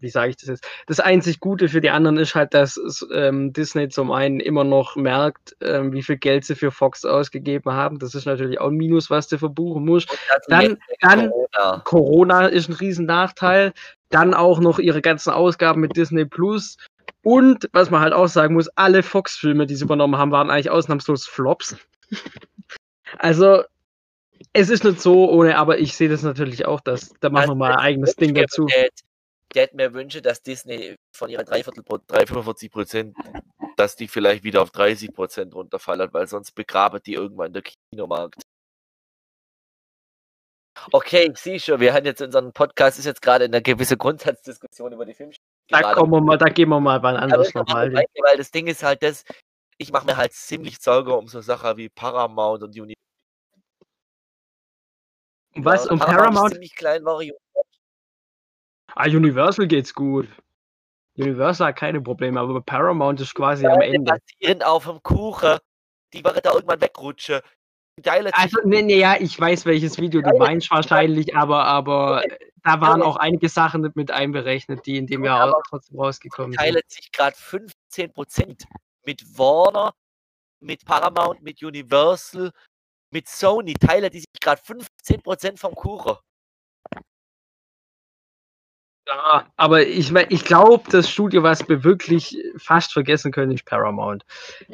B: wie sage ich das jetzt? Das einzig Gute für die anderen ist halt, dass ähm, Disney zum einen immer noch merkt, ähm, wie viel Geld sie für Fox ausgegeben haben. Das ist natürlich auch ein Minus, was du verbuchen musst. Dann- dann-
A: Corona.
B: Corona ist ein riesen Nachteil. Dann auch noch ihre ganzen Ausgaben mit Disney Plus. Und was man halt auch sagen muss, alle Fox-Filme, die sie übernommen haben, waren eigentlich ausnahmslos Flops. Also, es ist nicht so ohne, aber ich sehe das natürlich auch, dass da machen wir mal ein eigenes Ding dazu.
A: Der, der hätte mir wünsche, dass Disney von ihrer 3 45 Prozent, dass die vielleicht wieder auf 30 Prozent runterfallen, weil sonst begraben die irgendwann der Kinomarkt. Okay, ich sehe schon, wir haben jetzt unseren Podcast, ist jetzt gerade in einer gewissen Grundsatzdiskussion über die Filme.
B: Da kommen wir mal, da gehen wir mal wann anders nochmal.
A: weil das Ding ist halt das, ich mache mir halt ziemlich Sorge um so Sachen wie Paramount und Universal.
B: Was?
A: Ja,
B: Und
A: ist
B: Paramount?
A: ziemlich klein war ich.
B: Ah, Universal geht's gut. Universal hat keine Probleme, aber Paramount ist quasi am Ende.
A: basieren auf dem Kuchen. Die werden da irgendwann sich
B: Also, nee, nee, ja, ich weiß, welches Video du
A: Ja,
B: meinst wahrscheinlich, aber, aber da waren
A: Ja,
B: auch einige Sachen mit einberechnet, die in dem Jahr auch trotzdem rausgekommen sind.
A: teilen sich gerade 15% mit Warner, mit Paramount, mit Universal, mit Sony. Teilen die sich gerade 15% vom Kuchen.
B: Ja, aber ich, mein, ich glaube, das Studio, was wir wirklich fast vergessen können, ist Paramount.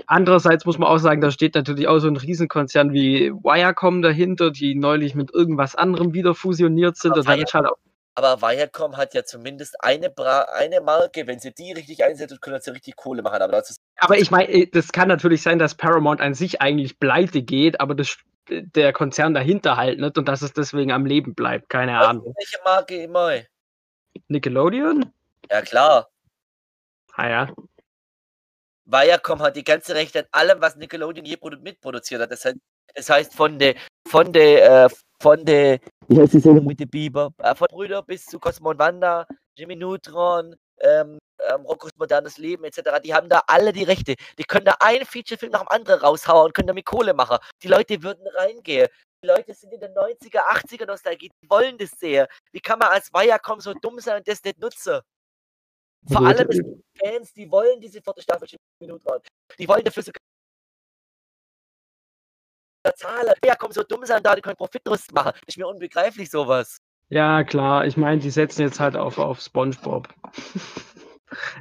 B: Andererseits muss man auch sagen, da steht natürlich auch so ein Riesenkonzern wie Wirecom dahinter, die neulich mit irgendwas anderem wieder fusioniert sind.
A: Aber
B: Und dann ist halt auch,
A: Aber Viacom hat ja zumindest eine, Bra eine Marke, wenn sie die richtig einsetzt, können sie richtig Kohle machen. Aber
B: aber ich meine, das kann natürlich sein, dass Paramount an sich eigentlich pleite geht, aber das, der Konzern dahinter halt nicht und dass es deswegen am Leben bleibt. Keine Ahnung.
A: welche Marke immer.
B: Nickelodeon?
A: Ja klar.
B: Ah ja.
A: Viacom hat die ganze Rechte an allem, was Nickelodeon je produ mitproduziert hat. Das heißt, das heißt von der von der äh, von der wie heißt die Sendung mit den Biber? Äh, von Brüder bis zu Cosmo und Wanda, Jimmy Neutron, ähm, ähm, Roccos modernes Leben etc. Die haben da alle die Rechte. Die können da einen Featurefilm nach dem anderen raushauen und können damit Kohle machen. Die Leute würden reingehen. Die Leute sind in den 90er, 80er Nostalgie, die wollen das sehen. Wie kann man als Viacom so dumm sein und das nicht nutzen? Vor allem es gibt Fans, die wollen diese vierte Staffel Jimmy Neutron. Die wollen dafür sogar zahlen. Viacom so dumm sein, da die können Profit draus machen. Ist mir unbegreiflich sowas.
B: Ja, klar. Ich meine, die setzen jetzt halt auf, auf SpongeBob.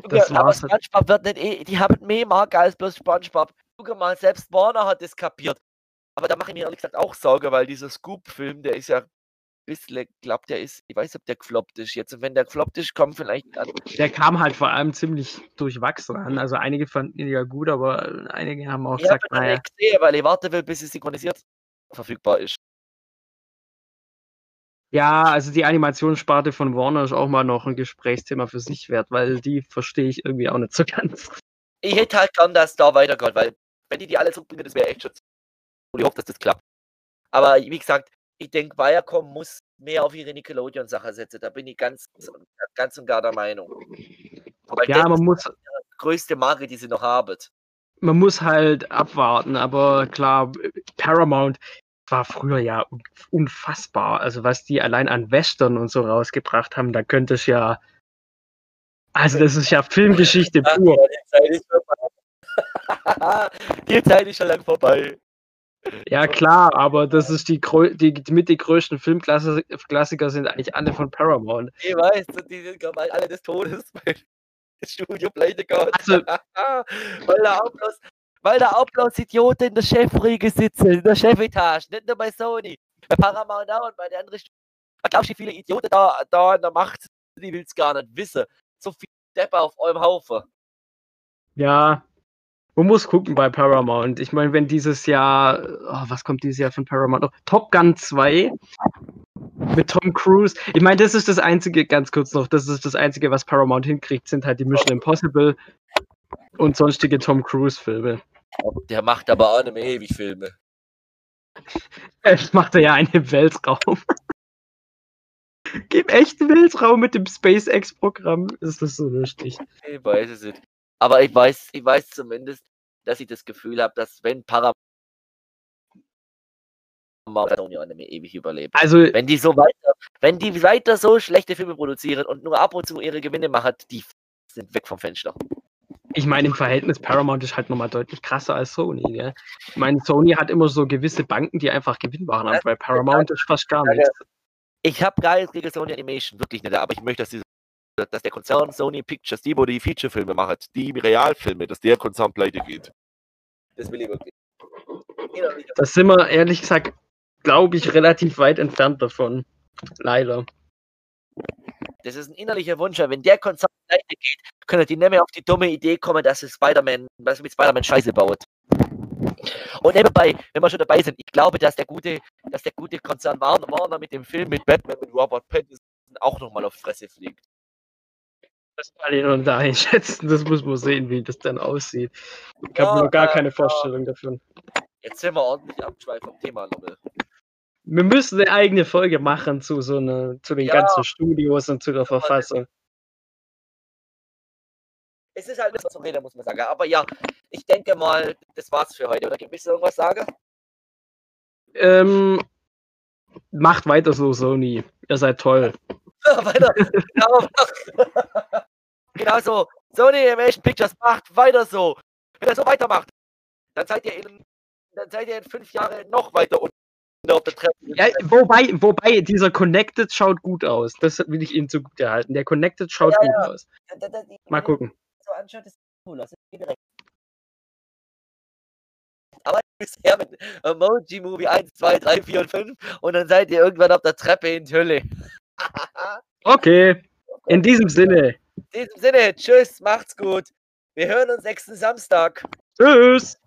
B: Das
A: Ja, aber
B: war's. halt.
A: SpongeBob wird nicht eh, die haben mehr Marke als bloß SpongeBob. Guck mal, selbst Warner hat das kapiert. Aber da mache ich mir ehrlich gesagt auch Sorge, weil dieser Scoop-Film, der ist ja bisschen, glaubt der ist, ich weiß ob der gefloppt ist jetzt. Und wenn der gefloppt ist, kommt vielleicht an.
B: Der kam halt vor allem ziemlich durchwachsen an. Also einige fanden ihn ja gut, aber einige haben auch
A: Ich
B: gesagt,
A: noch
B: naja.
A: nicht gesehen, weil ich warten will, bis es synchronisiert verfügbar ist.
B: Ja, also die Animationssparte von Warner ist auch mal noch ein Gesprächsthema für sich wert, weil die verstehe ich irgendwie auch nicht so ganz.
A: Ich hätte halt gern, dass da weitergeht, weil wenn die die alle zurückbringen, das wäre echt schön. Und ich hoffe, dass das klappt. Aber wie gesagt, ich denke, Viacom muss mehr auf ihre Nickelodeon-Sache setzen. Da bin ich ganz, ganz und gar der Meinung. Weil
B: Ja, man muss,
A: die größte Marke, die sie noch haben.
B: man muss halt abwarten, aber klar, Paramount war früher ja un- unfassbar. Also was die allein an Western und so rausgebracht haben, da könnte es ja. Also das ist ja Filmgeschichte pur.
A: die Zeit ist vorbei. die Zeit ist schon lang vorbei.
B: Ja klar, aber das ist die, die, die mit die größten Filmklassiker sind eigentlich alle von Paramount.
A: Ich weiß, die sind ich, alle des Todes, weil das Studio pleite.
B: Also-
A: weil auch bloß, weil bloß Idioten in der Chefriege sitzen, in der Chefetage, nicht nur bei Sony. Bei Paramount auch und bei den anderen Studios. Glaubst du, wie viele Idioten da, da in der Macht? Die will es gar nicht wissen. So viel Deppe auf eurem Haufen.
B: Ja, man muss gucken bei Paramount. Ich meine, wenn dieses Jahr, oh, was kommt dieses Jahr von Paramount noch? Top Gun 2 mit Tom Cruise. Ich meine, das ist das Einzige, ganz kurz noch, das ist das Einzige, was Paramount hinkriegt, sind halt die Mission Impossible und sonstige Tom Cruise-Filme.
A: Der macht aber auch nicht mehr ewig Filme.
B: Ich machte ja einen im Weltraum. Gib echten Weltraum mit dem SpaceX-Programm. Ist das so lustig?
A: Ich weiß es nicht. Aber ich weiß, ich weiß zumindest, dass ich das Gefühl habe, dass wenn Paramount Sony Anime ewig überlebt.
B: Also,
A: Wenn die so weiter, wenn die weiter so schlechte Filme produzieren und nur ab und zu ihre Gewinne machen, die sind weg vom Fenster.
B: ich meine, im Verhältnis Paramount ist halt nochmal deutlich krasser als Sony. Gell? Ich meine, Sony hat immer so gewisse Banken, die einfach Gewinn machen, aber bei Paramount ist fast gar nichts.
A: Ich habe gar nichts gegen Sony Animation, wirklich nicht, aber ich möchte, dass, diese, dass der Konzern Sony Pictures, die, wo die Feature-Filme macht, die Realfilme, dass der Konzern pleite geht. Das will ich wirklich. Innerlich-
B: Da sind wir ehrlich gesagt, glaube ich, relativ weit entfernt davon. Leider.
A: Das ist ein innerlicher Wunsch, wenn der Konzern pleite geht, können die nicht mehr auf die dumme Idee kommen, dass es Spider-Man, sie mit Spider-Man Scheiße baut. Und nebenbei, wenn wir schon dabei sind, ich glaube, dass der gute, dass der gute Konzern Warner, Warner mit dem Film mit Batman mit Robert Pattinson auch nochmal auf Fresse fliegt.
B: Ich noch nicht einschätzen. Das muss man sehen, wie das dann aussieht. Ich habe
A: Ja,
B: noch gar
A: äh,
B: keine
A: ja.
B: Vorstellung davon.
A: Jetzt sind wir ordentlich abgeschweift vom Thema, Lommel.
B: Wir müssen eine eigene Folge machen zu so einer, zu den
A: Ja.
B: ganzen Studios und zu der Verfassung.
A: Es ist halt nicht so reden, muss man sagen. Aber ja, ich denke mal, das war's für heute. Oder gibt es irgendwas sagen?
B: Ähm, macht weiter so, Sony. Ihr seid toll.
A: weiter. Genau, genau so. Sony Animation Pictures macht weiter so. Wenn er so weitermacht, dann seid ihr in, dann seid ihr in fünf Jahren noch weiter unten auf der Treppe.
B: Ja, wobei, wobei, dieser Connected schaut gut aus. Das will ich ihm zugute halten. Der Connected schaut
A: Ja,
B: gut
A: ja.
B: aus.
A: Da- da- die-
B: Mal gucken.
A: So anschaut, ist cool. Das ist direkt. Aber bisher mit Emoji Movie 1, 2, 3, 4 und 5 und dann seid ihr irgendwann auf der Treppe in die Hölle.
B: Okay. In diesem Sinne.
A: In diesem Sinne, tschüss, macht's gut. Wir hören uns nächsten Samstag.
B: Tschüss.